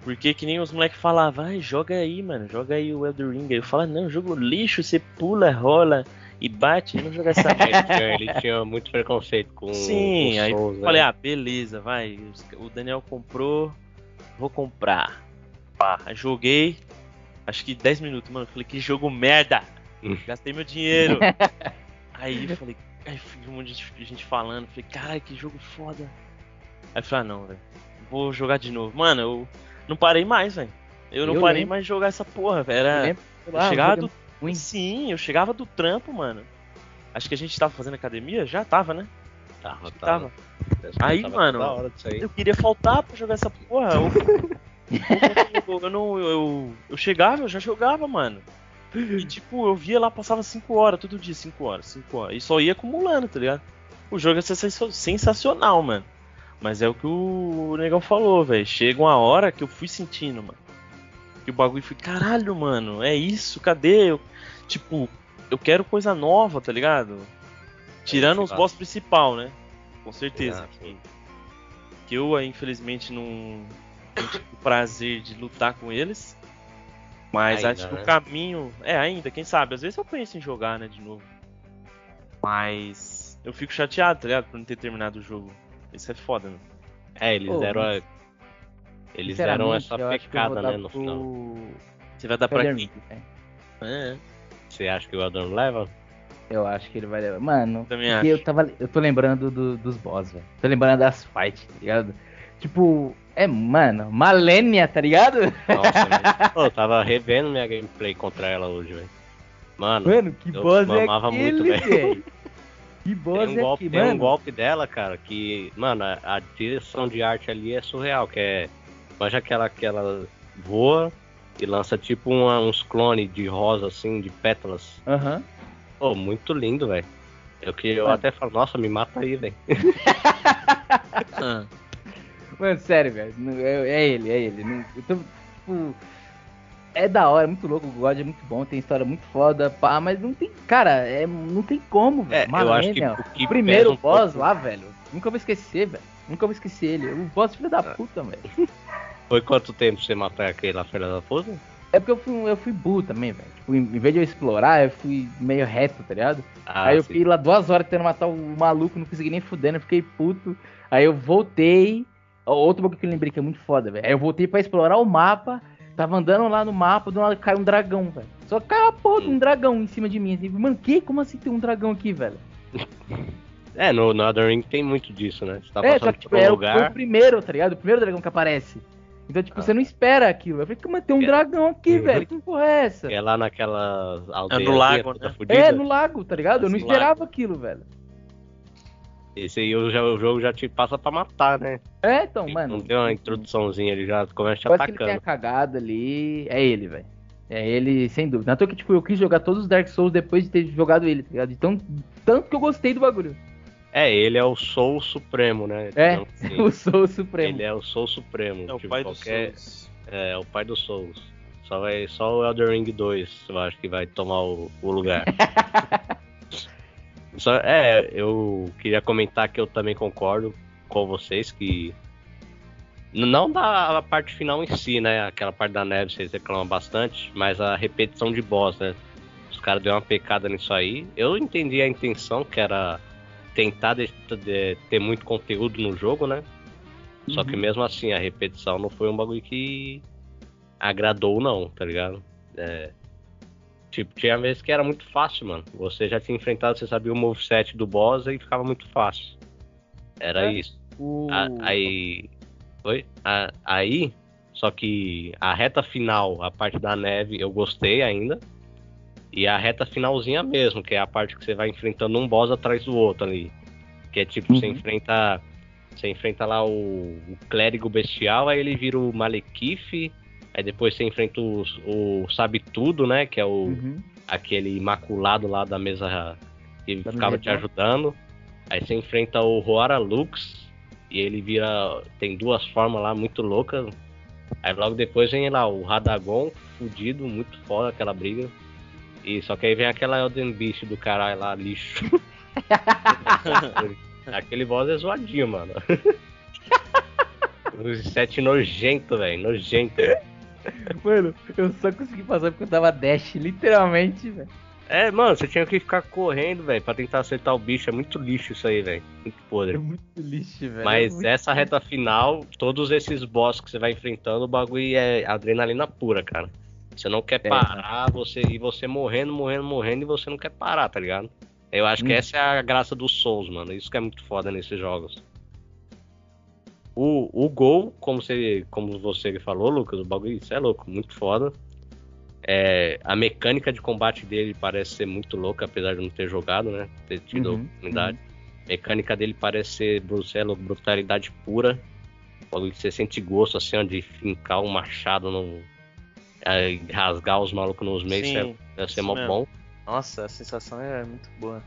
Speaker 2: Porque que nem os moleques falavam, vai, joga aí, mano, joga aí o Elder Ring. Aí eu falava, não, jogo lixo, você pula, rola e bate, não joga essa merda.
Speaker 1: Ele tinha, muito preconceito com
Speaker 2: Sim,
Speaker 1: com
Speaker 2: aí
Speaker 1: Souls, né?
Speaker 2: falei, ah, beleza, vai. O Daniel comprou, vou comprar. Pá, joguei, acho que 10 minutos, mano. Falei, que jogo merda! Gastei meu dinheiro. aí eu falei, aí vi um monte de gente falando, falei, caralho, que jogo foda. Aí eu falei, ah, não, velho, vou jogar de novo. Mano, eu não parei mais, velho. Eu não
Speaker 3: Eu
Speaker 2: parei
Speaker 3: lembro.
Speaker 2: mais de jogar essa porra, velho.
Speaker 3: Eu
Speaker 2: Era... eu
Speaker 3: ah, o
Speaker 2: chegava do
Speaker 3: ruim.
Speaker 2: Sim, eu chegava do trampo, mano. Acho que a gente tava fazendo academia? Já tava, né?
Speaker 1: Tava,
Speaker 2: que
Speaker 1: tava.
Speaker 2: Aí,
Speaker 1: Tava
Speaker 2: mano. Eu queria faltar pra jogar essa porra. Eu, eu, eu não. Eu, eu chegava, eu já jogava, mano. E tipo, eu via lá, passava 5 horas todo dia, 5 horas, 5 horas. E só ia acumulando, tá ligado? O jogo é sensa- sensacional, mano. Mas é o que o negão falou, velho. Chega uma hora que eu fui sentindo, mano. Que o bagulho foi, caralho, mano, é isso, cadê? Eu, tipo, eu quero coisa nova, tá ligado? Tirando os boss principal, né? Com certeza.
Speaker 1: Exato.
Speaker 2: Que, que eu, eh, infelizmente, não, não tive o prazer de lutar com eles. Mas
Speaker 1: Ainda,
Speaker 2: acho que
Speaker 1: né?
Speaker 2: o caminho. É, ainda, quem sabe? Às vezes eu penso em jogar, né, de novo. Mas eu fico chateado, tá ligado? Por não ter terminado o jogo. Isso é foda, né?
Speaker 1: É, eles
Speaker 3: Pô,
Speaker 1: deram a...
Speaker 3: mas,
Speaker 1: Eles deram essa pecada, né, no
Speaker 3: pro
Speaker 1: final.
Speaker 2: Você vai dar pra quem?
Speaker 3: É.
Speaker 2: É,
Speaker 1: Você acha que o Elden leva?
Speaker 3: Eu acho que ele vai levar. Mano,
Speaker 2: Também
Speaker 3: porque
Speaker 2: acho.
Speaker 3: eu tava. Eu tô lembrando do- dos boss, velho. Tô lembrando das fights, tá ligado? Tipo, é, mano, Malenia, tá ligado?
Speaker 1: Nossa. Pô, eu tava revendo minha gameplay contra ela hoje, velho. Mano,
Speaker 3: Mano, que
Speaker 1: eu
Speaker 3: boss é aquele,
Speaker 1: muito, velho.
Speaker 3: Que boss
Speaker 1: tem um,
Speaker 3: é
Speaker 1: golpe, tem um
Speaker 3: mano?
Speaker 1: golpe dela, cara, que, mano, a, a direção de arte ali é surreal, que é. Manja aquela que ela voa e lança tipo uma- uns clones de rosa, assim, de pétalas.
Speaker 3: Aham.
Speaker 1: Pô, muito lindo, velho. Eu, que, eu até falo, nossa, me mata aí, velho.
Speaker 3: Mano, sério, velho. É, é ele, é ele. Não- eu tô, tipo, é da hora, é muito louco. O God é muito bom, tem história muito foda, pá, mas não tem. Cara, é, não tem como, velho.
Speaker 1: É, eu acho que
Speaker 3: Malenia,
Speaker 1: o que
Speaker 3: o primeiro
Speaker 1: um
Speaker 3: boss
Speaker 1: pouco-
Speaker 3: lá, velho. Nunca vou esquecer, velho. Nunca vou esquecer ele. O boss filho da
Speaker 1: Ah.
Speaker 3: puta, velho.
Speaker 1: Foi quanto tempo você matar aquele lá, filha da puta?
Speaker 3: É porque eu fui, eu fui burro também, velho. Tipo, em vez de eu explorar, eu fui meio reto, tá ligado?
Speaker 1: Ah,
Speaker 3: aí eu
Speaker 1: sim.
Speaker 3: fiquei lá duas horas tentando matar o maluco, não consegui nem fudendo, eu fiquei puto. Aí eu voltei. Outro bagulho que eu lembrei que é muito foda, velho. Aí eu voltei pra explorar o mapa, tava andando lá no mapa, do nada caiu um dragão, velho. Só caiu a porra de um dragão em cima de mim. Assim, mano, que? Como assim tem um dragão aqui, velho?
Speaker 1: É, no, no Ring tem muito disso, né? Você tá
Speaker 3: é,
Speaker 1: passando
Speaker 3: só que tipo,
Speaker 1: por um
Speaker 3: o-
Speaker 1: lugar.
Speaker 3: o primeiro, tá ligado? O primeiro dragão que aparece. Então, tipo,
Speaker 1: Ah.
Speaker 3: você não espera aquilo. Eu falei, mas tem um
Speaker 1: É.
Speaker 3: dragão aqui,
Speaker 1: Uhum.
Speaker 3: velho. Que porra é essa?
Speaker 1: É lá naquela aldeia
Speaker 2: lago,
Speaker 1: toda
Speaker 2: né?
Speaker 1: fudida.
Speaker 3: É, no lago, tá ligado? Eu não esperava aquilo, velho.
Speaker 1: Esse aí o, já- o jogo já te passa pra matar, né?
Speaker 3: É, então, mano.
Speaker 1: não tem uma introduçãozinha, ele já começa te
Speaker 3: Quase que ele tem a
Speaker 1: atacando.
Speaker 3: cagada ali. É ele, velho. É ele, sem dúvida. É toa que, tipo, eu quis jogar todos os Dark Souls depois de ter jogado ele, tá ligado? Então, tanto que eu gostei do bagulho.
Speaker 1: É, ele é o Soul Supremo, né?
Speaker 3: É,
Speaker 1: Então, assim,
Speaker 3: o Soul Supremo.
Speaker 1: ele é o Soul Supremo.
Speaker 2: é o
Speaker 1: tipo,
Speaker 2: pai
Speaker 1: qualquer...
Speaker 2: do Souls.
Speaker 1: É, é o pai dos Souls. Só, vai, só o Elder Ring 2, eu acho que vai tomar o, o lugar. Só, é, eu queria comentar que eu também concordo com vocês que. Não da parte final em si, né? Aquela parte da neve vocês reclamam bastante, mas a repetição de boss, né? Os caras deu uma pecada nisso aí. Eu entendi a intenção, que era tentar de- de- ter muito conteúdo no jogo, né? Só que
Speaker 3: Uhum.
Speaker 1: mesmo assim, a repetição não foi um bagulho que agradou, não, tá ligado? É, Tipo, tinha vezes que era muito fácil, mano. Você já tinha enfrentado, você sabia o moveset do boss e ficava muito fácil. Era é. isso. A, aí. Oi? A, aí. Só que a reta final, a parte da neve, eu gostei ainda. E a reta finalzinha mesmo, que é a parte que você vai enfrentando um boss atrás do outro ali. Que é tipo, uhum. você enfrenta. Você enfrenta lá o, o, clérigo bestial, aí ele vira o Malekith. Aí depois você enfrenta o, o Sabe Tudo, né? Que é o uhum. aquele imaculado lá da mesa que da ficava te ajudando. Aí você enfrenta o Roara Lux. E ele vira. Tem duas formas lá muito loucas. Aí logo depois vem lá o Radagon, fudido, muito foda aquela briga. E só que aí vem aquela Elden Beast do caralho lá, lixo. Aquele boss é zoadinho, mano. Os sete nojento, velho. Nojento.
Speaker 3: Mano, eu só consegui passar porque eu tava dash, literalmente, velho.
Speaker 1: É, mano, você tinha que ficar correndo, velho, pra tentar acertar o bicho. É muito lixo isso aí, velho. Muito podre.
Speaker 3: É muito lixo, velho.
Speaker 1: Mas é essa reta final, todos esses boss que você vai enfrentando, o bagulho é adrenalina pura, cara. Você não quer é, parar, você e você morrendo, morrendo, morrendo e você não quer parar, tá ligado? Eu acho hum. que essa é a graça dos Souls, mano. Isso que é muito foda nesses jogos. O, o Gol, como você, como você falou, Lucas, o bagulho, isso é louco, muito foda. É, a mecânica de combate dele parece ser muito louca, apesar de não ter jogado, né? Ter tido uhum, oportunidade. Uhum. A mecânica dele parece ser Bruxelas, brutalidade pura. Você sente gosto assim, ó, de fincar um machado no, é, rasgar os malucos nos meios, Sim, deve ser mó bom.
Speaker 2: Nossa, a sensação é muito boa.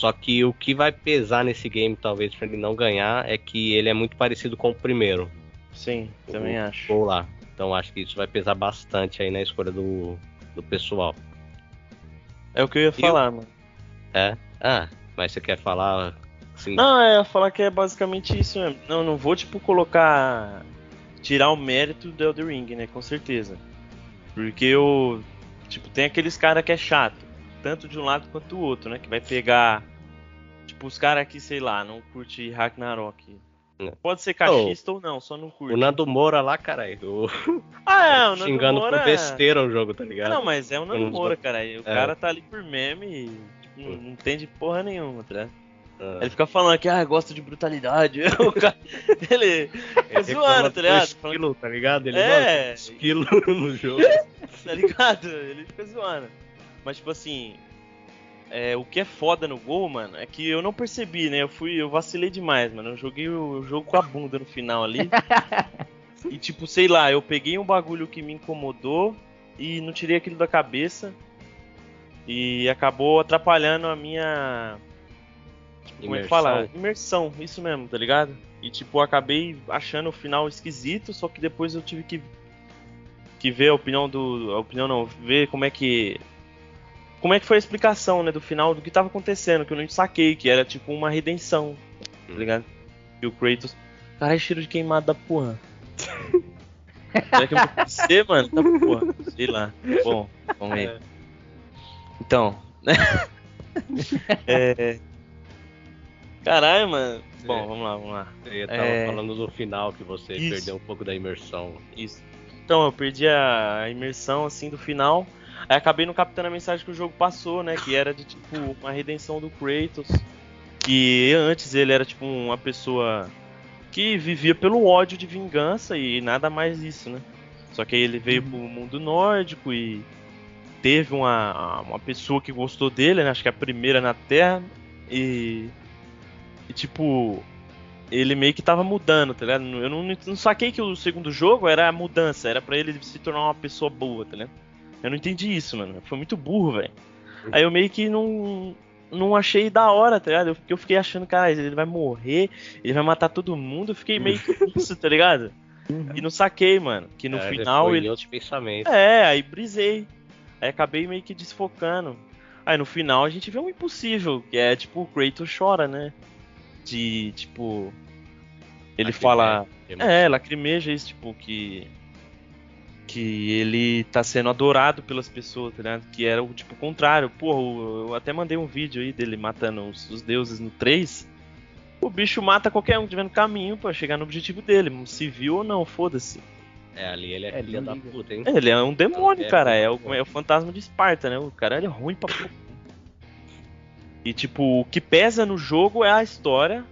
Speaker 1: Só que o que vai pesar nesse game, talvez, pra ele não ganhar, é que ele é muito parecido com o primeiro.
Speaker 2: Sim, o, também acho.
Speaker 1: Vou lá. Então acho que isso vai pesar bastante aí na escolha do, do pessoal.
Speaker 2: É o que eu ia falar, eu... mano.
Speaker 1: É? Ah, mas você quer falar.
Speaker 2: Assim... Não, é falar que é basicamente isso mesmo. Não, não vou, tipo, colocar. Tirar o mérito do Elder Ring, né? Com certeza. Porque eu. Tipo, tem aqueles caras que é chato. Tanto de um lado quanto do outro, né? Que vai pegar. Tipo, os caras que, sei lá, não curte Ragnarok. É. Pode ser cachista oh, ou não, só não curte.
Speaker 1: O Nando Moura lá, caralho.
Speaker 2: Ah, é, o Nando
Speaker 1: Xingando
Speaker 2: Moura...
Speaker 1: por besteira o jogo, tá ligado?
Speaker 2: Não, mas é o Nando Moura, cara. O é. cara tá ali por meme e tipo, não, não entende porra nenhuma, tá ligado? Ah. Ele fica falando que ah, gosta de brutalidade. cara, ele é zoando, tá ligado?
Speaker 1: Esquilo, tá ligado? Ele
Speaker 2: é,
Speaker 1: esquilo no jogo.
Speaker 2: tá ligado? Ele fica zoando. Mas tipo assim, é, o que é foda no gol, mano, é que eu não percebi, né? Eu fui, eu vacilei demais, mano. Eu joguei o, jogo com a bunda no final ali. e tipo, sei lá, eu peguei um bagulho que me incomodou e não tirei aquilo da cabeça. E acabou atrapalhando a minha como é que fala? Imersão, isso mesmo, tá ligado? E tipo, acabei achando o final esquisito, só que depois eu tive que que ver a opinião do a opinião não, ver como é que como é que foi a explicação, né, do final do que tava acontecendo, que eu não saquei, que era tipo uma redenção, tá ligado? E o Kratos, caralho, cheiro de queimado da porra. Será que eu vou ser, mano? Da porra. Sei lá. Bom, vamos aí. É. Então, né? é, Caralho, mano. Bom, é. vamos lá, vamos lá.
Speaker 1: Você tava é... falando do final que você Isso. perdeu um pouco da imersão.
Speaker 2: Isso. Então, eu perdi a imersão, assim, do final. Aí acabei não captando a mensagem que o jogo passou, né? Que era de, tipo, uma redenção do Kratos. Que antes ele era, tipo, uma pessoa que vivia pelo ódio de vingança e nada mais isso, né? Só que aí ele veio uhum. pro mundo nórdico e teve uma, uma pessoa que gostou dele, né? Acho que a primeira na Terra. E e tipo, ele meio que tava mudando, tá ligado? Eu não, não saquei que o segundo jogo era a mudança, era para ele se tornar uma pessoa boa, tá ligado? Eu não entendi isso, mano. Foi muito burro, velho. Aí eu meio que não não achei da hora, tá ligado? Porque eu fiquei achando, cara, ele vai morrer, ele vai matar todo mundo. Eu fiquei meio que isso, tá ligado? Uhum. E não saquei, mano. Que no é, final ele.
Speaker 1: Outro pensamento.
Speaker 2: É, aí brisei. Aí acabei meio que desfocando. Aí no final a gente vê um impossível, que é tipo o Kratos chora, né? de, tipo. Ele fala. É, lacrimeja isso, tipo, que. Que ele tá sendo adorado pelas pessoas, tá ligado? Que era o tipo contrário. Porra, eu até mandei um vídeo aí dele matando os, os deuses no 3. O bicho mata qualquer um que tiver no caminho para chegar no objetivo dele, civil ou não, foda-se.
Speaker 1: É, ali ele é, é filho da puta, hein?
Speaker 2: Ele é um demônio, é, cara. É o, é o fantasma de Esparta, né? O cara é ruim pra e tipo, o que pesa no jogo é a história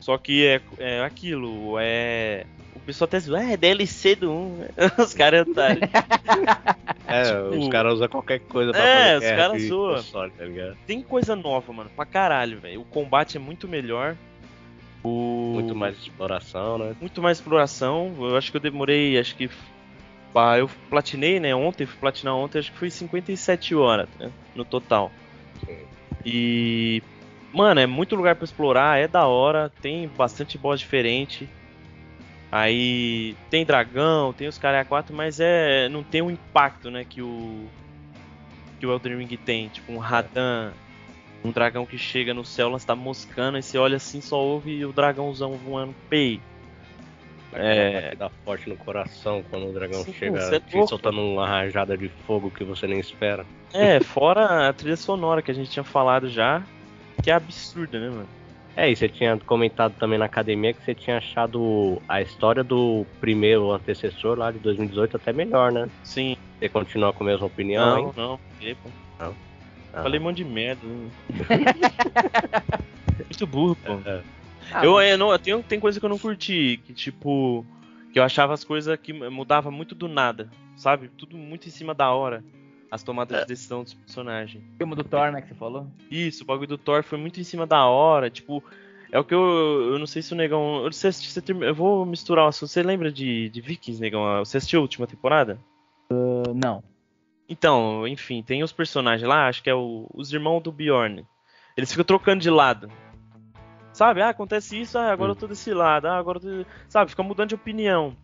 Speaker 2: Só que é, é aquilo, é. O pessoal até diz, é DLC do 1. Os caras tá.
Speaker 1: É,
Speaker 2: Tipo-
Speaker 1: os caras usam qualquer coisa pra
Speaker 2: É,
Speaker 1: fazer
Speaker 2: os caras zoam.
Speaker 1: tá?
Speaker 2: Tem coisa nova, mano, pra caralho, velho. O combate é muito melhor. O...
Speaker 1: Muito mais exploração, né?
Speaker 2: muito mais exploração. Eu acho que eu demorei, acho que. Pá, eu platinei, né? Ontem, fui platinar ontem, acho que foi 57 horas, né? No total.
Speaker 1: Sim.
Speaker 2: E. Mano, é muito lugar pra explorar, é da hora, tem bastante boss diferente. Aí tem dragão, tem os caras 4, mas é. não tem o impacto, né, que o. que o Elden Ring tem. Tipo, um Radan, um dragão que chega no céu, ela está moscando, e você olha assim, só ouve o dragãozão voando, pei. É.
Speaker 1: Dá forte no coração quando o dragão
Speaker 2: Sim,
Speaker 1: chega
Speaker 2: é
Speaker 1: te soltando uma rajada de fogo que você nem espera.
Speaker 2: É, fora a trilha sonora que a gente tinha falado já, que é absurda, né, mano?
Speaker 1: É, e você tinha comentado também na academia que você tinha achado a história do primeiro antecessor lá de 2018 até melhor, né?
Speaker 2: Sim.
Speaker 1: Você continua com a mesma opinião,
Speaker 2: Não,
Speaker 1: hein?
Speaker 2: não. pô,
Speaker 1: Ah.
Speaker 2: Falei um monte de merda. né? Muito burro, pô.
Speaker 1: É.
Speaker 3: Ah,
Speaker 2: eu,
Speaker 3: mas-
Speaker 2: eu não, eu tenho, tem coisa que eu não curti, que tipo. Que eu achava as coisas que mudava muito do nada, sabe? Tudo muito em cima da hora. As tomadas de decisão dos personagens.
Speaker 3: O filme do Thor, né, que você falou?
Speaker 2: Isso, o bagulho do Thor foi muito em cima da hora, tipo. É o que eu. Eu não sei se o negão. Eu, você, eu vou misturar o assunto. Você lembra de, de Vikings, negão? Você assistiu a última temporada?
Speaker 3: Uh, não.
Speaker 2: Então, enfim, tem os personagens lá, acho que é o- os irmãos do Bjorn. Eles ficam trocando de lado. Sabe? Ah, acontece isso, ah, agora
Speaker 1: Hum.
Speaker 2: eu tô desse lado, ah, agora eu tô... Sabe? Fica mudando de opinião.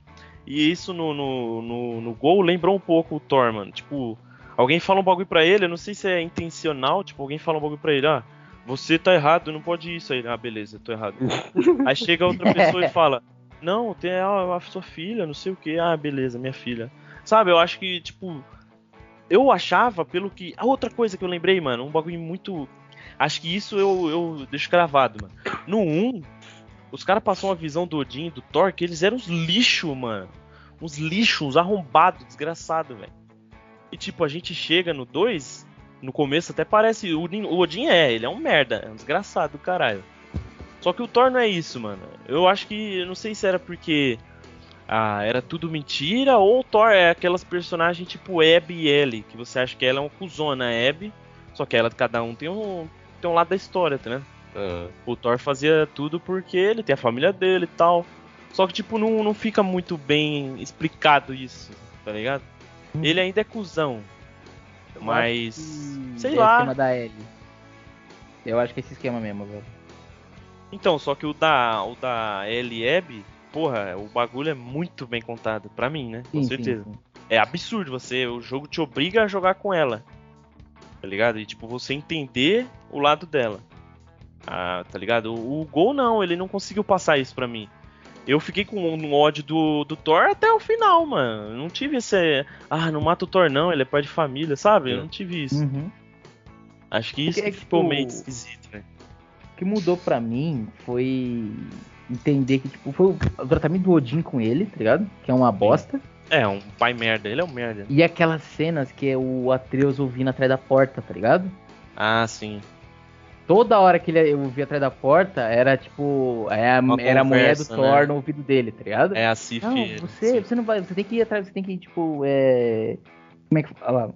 Speaker 2: E isso no, no, no, no Gol lembrou um pouco o Thor, mano. Tipo, alguém fala um bagulho pra ele, eu não sei se é intencional, tipo, alguém fala um bagulho pra ele, ah, você tá errado, não pode isso. Aí, ele, ah, beleza, tô errado. Aí chega outra pessoa e fala, não, tem a, a sua filha, não sei o que, ah, beleza, minha filha. Sabe, eu acho que, tipo, eu achava, pelo que. A outra coisa que eu lembrei, mano, um bagulho muito. Acho que isso eu, eu deixo gravado, mano. No 1, os caras passaram uma visão do Odin do Thor que eles eram uns lixo, mano. Uns lixos, uns arrombados, desgraçado, velho. E tipo, a gente chega no 2, no começo até parece. O Odin, o Odin é, ele é um merda, é um desgraçado do caralho. Só que o Thor não é isso, mano. Eu acho que. Eu não sei se era porque. Ah, era tudo mentira, ou o Thor é aquelas personagens tipo Abby e Ellie, que você acha que ela é uma cuzona, a Abby, só que ela, cada um tem um, tem um lado da história, tá né? O Thor fazia tudo porque ele tem a família dele e tal. Só que, tipo, não, não fica muito bem explicado isso, tá ligado? Ele ainda é cuzão.
Speaker 3: Eu
Speaker 2: Mas. Sei
Speaker 3: é
Speaker 2: lá.
Speaker 3: o esquema da Ellie. Eu acho que é esse esquema mesmo, velho.
Speaker 2: Então, só que o da, o da Abby, porra, o bagulho é muito bem contado. Pra mim, né? Com
Speaker 3: Sim,
Speaker 2: certeza.
Speaker 3: sim, sim.
Speaker 2: É absurdo você. O jogo te obriga a jogar com ela. Tá ligado? E tipo, você entender o lado dela. Ah, tá ligado? O, o Gol não, ele não conseguiu passar isso pra mim. Eu fiquei com um ódio do, do Thor até o final, mano. Não tive esse. Ah, não mata o Thor, não, ele é pai de família, sabe? Eu não tive isso.
Speaker 3: Uhum.
Speaker 2: Acho que isso
Speaker 3: Porque,
Speaker 2: que ficou
Speaker 3: tipo,
Speaker 2: meio esquisito, velho.
Speaker 3: O que mudou pra mim foi entender que, tipo, foi o o tratamento do Odin com ele, tá ligado? Que é uma bosta.
Speaker 2: É, um pai merda, ele é um merda.
Speaker 3: E aquelas cenas que é o Atreus ouvindo atrás da porta, tá ligado?
Speaker 2: Ah, sim.
Speaker 3: Toda hora que ele ouvia atrás da porta, era tipo. É a-
Speaker 2: Uma
Speaker 3: era a mulher do Thor
Speaker 2: né?
Speaker 3: no ouvido dele, tá ligado?
Speaker 2: É a Sif.
Speaker 3: Não, você, você não vai. Você tem que ir atrás, você tem que ir, tipo, é. Como é que fala?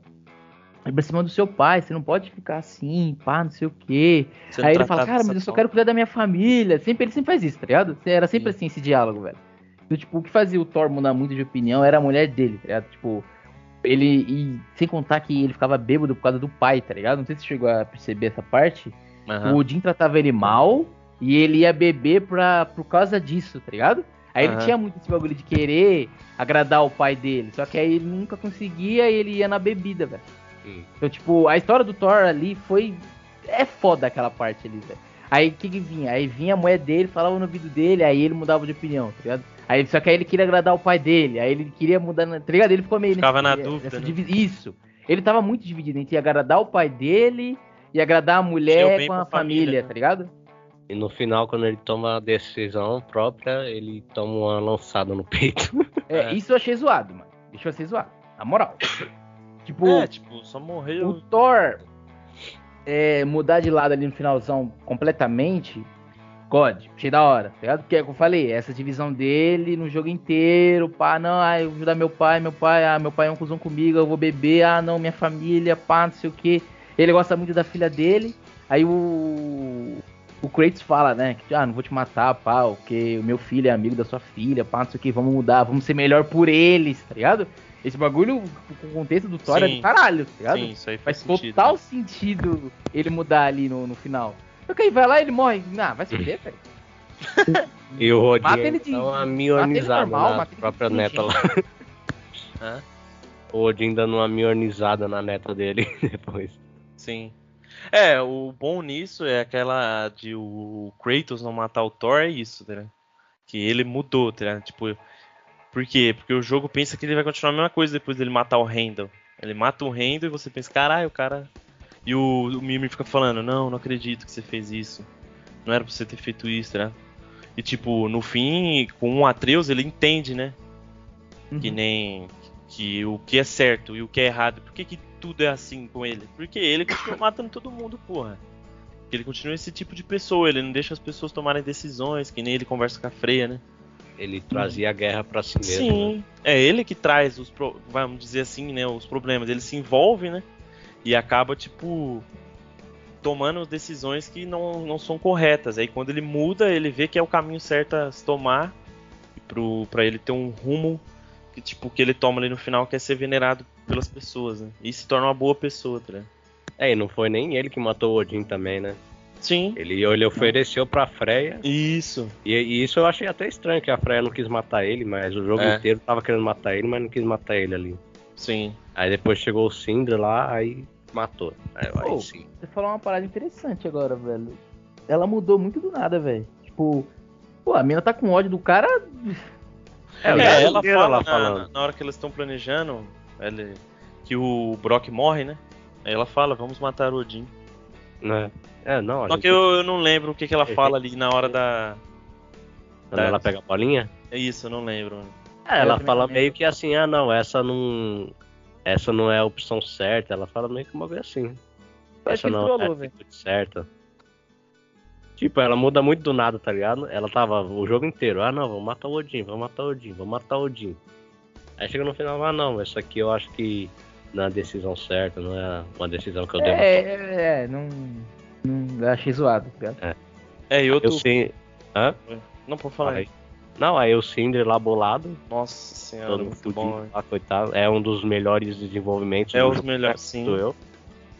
Speaker 3: Ir pra cima do seu pai, você não pode ficar assim, pá, não sei o quê. Aí ele fala, cara, mas eu só quero cuidar da minha família. Sempre, ele sempre faz isso, tá ligado? Era sempre
Speaker 2: Sim.
Speaker 3: assim esse diálogo, velho. Então, tipo, o que fazia o Thor mudar muito de opinião era a mulher dele, tá ligado? Tipo, ele. E sem contar que ele ficava bêbado por causa do pai, tá ligado? Não sei se você chegou a perceber essa parte.
Speaker 2: Aham.
Speaker 3: O Odin tratava ele mal e ele ia beber pra, por causa disso, tá ligado? Aí ele
Speaker 2: Aham.
Speaker 3: tinha muito esse bagulho de querer agradar o pai dele. Só que aí ele nunca conseguia e ele ia na bebida, velho.
Speaker 1: Hum.
Speaker 3: Então, tipo, a história do Thor ali foi. É foda aquela parte ali, velho. Aí o que que vinha? Aí vinha a mulher dele, falava no ouvido dele, aí ele mudava de opinião, tá ligado? Aí, só que aí ele queria agradar o pai dele, aí ele queria mudar, na- tá ligado? Ele ficou meio.
Speaker 2: Ficava na
Speaker 3: nessa
Speaker 2: dúvida, né?
Speaker 3: Isso. Ele tava muito dividido entre agradar o pai dele e agradar a
Speaker 2: o
Speaker 3: mulher com a
Speaker 2: família,
Speaker 3: família,
Speaker 2: né?
Speaker 3: tá ligado?
Speaker 1: E no final, quando ele toma a decisão própria, ele toma uma lançada no peito.
Speaker 3: É,
Speaker 2: É.
Speaker 3: isso eu achei zoado, mano. Deixa eu ser zoado. Na moral. tipo,
Speaker 2: É, tipo, só
Speaker 3: o
Speaker 2: morreu.
Speaker 3: Thor é, mudar de lado ali no finalzão completamente. God, achei da hora, tá ligado? Porque, como eu falei, essa divisão dele no jogo inteiro, pá, não, ah, eu vou ajudar meu pai, meu pai, ah, meu pai é um cuzão comigo, eu vou beber, ah, não, minha família, pá, não sei o que. Ele gosta muito da filha dele, aí o. O Kratos fala, né, que, ah, não vou te matar, pá, porque o meu filho é amigo da sua filha, pá, não sei o que, vamos mudar, vamos ser melhor por eles, tá ligado? Esse bagulho, com o contexto do Thor, é do caralho, tá ligado?
Speaker 2: Sim, isso aí faz,
Speaker 3: faz
Speaker 2: sentido,
Speaker 3: total
Speaker 2: né?
Speaker 3: sentido ele mudar ali no, no final. Só que aí vai lá e ele morre. Não, vai se fuder, velho.
Speaker 1: E o Rodin
Speaker 3: Mata ele de-
Speaker 1: dá uma
Speaker 3: mata ele
Speaker 1: mionizada
Speaker 3: normal,
Speaker 1: na própria neta lá.
Speaker 2: Hã?
Speaker 1: O Odin dando uma mionizada na neta dele depois.
Speaker 2: Sim. É, o bom nisso é aquela de o Kratos não matar o Thor, é isso, tá ligado? Que ele mudou, tá ligado? Tipo, por quê? Porque o jogo pensa que ele vai continuar a mesma coisa depois dele matar o Randall. Ele mata o Randall e você pensa, caralho, o cara. E o, o Mimir fica falando, não, não acredito que você fez isso. Não era pra você ter feito isso, ligado? E tipo, no fim, com o Atreus, ele entende, né? Que
Speaker 3: Uhum.
Speaker 2: nem que o que é certo e o que é errado. Por que, que tudo é assim com ele? Porque ele continua matando todo mundo, porra. Ele continua esse tipo de pessoa, ele não deixa as pessoas tomarem decisões, que nem ele conversa com a Freya, né?
Speaker 1: Ele trazia a guerra pra si mesmo. né?
Speaker 2: Sim, é ele que traz os, pro- vamos dizer assim, né, os problemas. Ele se envolve, né? E acaba, tipo, tomando decisões que não, não são corretas. Aí quando ele muda, ele vê que é o caminho certo a se tomar pro, pra ele ter um rumo que, tipo, que ele toma ali no final, que é ser venerado pelas pessoas, né? E se torna uma boa pessoa, tá ligado?
Speaker 1: É, e não foi nem ele que matou o Odin também, né?
Speaker 2: Sim.
Speaker 1: Ele, ele ofereceu pra Freya.
Speaker 2: Isso.
Speaker 1: E, e isso eu achei até estranho, que a Freya não quis matar ele, mas o jogo
Speaker 2: É.
Speaker 1: inteiro tava querendo matar ele, mas não quis matar ele ali.
Speaker 2: Sim.
Speaker 1: Aí depois chegou o Sindri lá, aí matou. Aí, aí sim.
Speaker 3: Você falou uma parada interessante agora, velho. Ela mudou muito do nada, velho. Tipo, pô, a mina tá com ódio do cara.
Speaker 1: É,
Speaker 2: É, ela
Speaker 1: inteiro
Speaker 2: fala
Speaker 1: ela
Speaker 2: na,
Speaker 1: falando.
Speaker 2: na hora que eles estão planejando ele- que o Brock morre, né? Aí ela fala, vamos matar o Odin.
Speaker 1: Né? É, não,
Speaker 2: Só
Speaker 1: gente-
Speaker 2: que eu, eu não lembro o que, que ela
Speaker 1: É,
Speaker 2: fala ali na hora da.
Speaker 1: quando ela pega a bolinha,
Speaker 2: É isso, eu não lembro.
Speaker 1: é, ela fala meio que assim, ah não, essa não. Essa não é a opção certa. Ela fala meio que uma vez assim. Essa não é a atitude certa. Tipo, ela muda muito do nada, tá ligado? Ela tava o jogo inteiro, ah não, vamos matar o Odin, vamos matar o Odin, vamos matar o Odin. Aí chega no final, ah não, essa aqui eu acho que não é a decisão certa, não é uma decisão que eu devo
Speaker 3: É, é, é, não. não eu achei zoado, tá ligado?
Speaker 2: É, e outro.
Speaker 1: Eu sei. Hã?
Speaker 2: Não, pode falar.
Speaker 1: Aí. Não, aí o Cinder lá bolado,
Speaker 2: Nossa senhora,
Speaker 1: todo
Speaker 2: muito
Speaker 1: fudido
Speaker 2: bom.
Speaker 1: lá, coitado. É um dos melhores desenvolvimentos.
Speaker 2: É os melhores,
Speaker 1: né,
Speaker 2: sim.
Speaker 1: eu.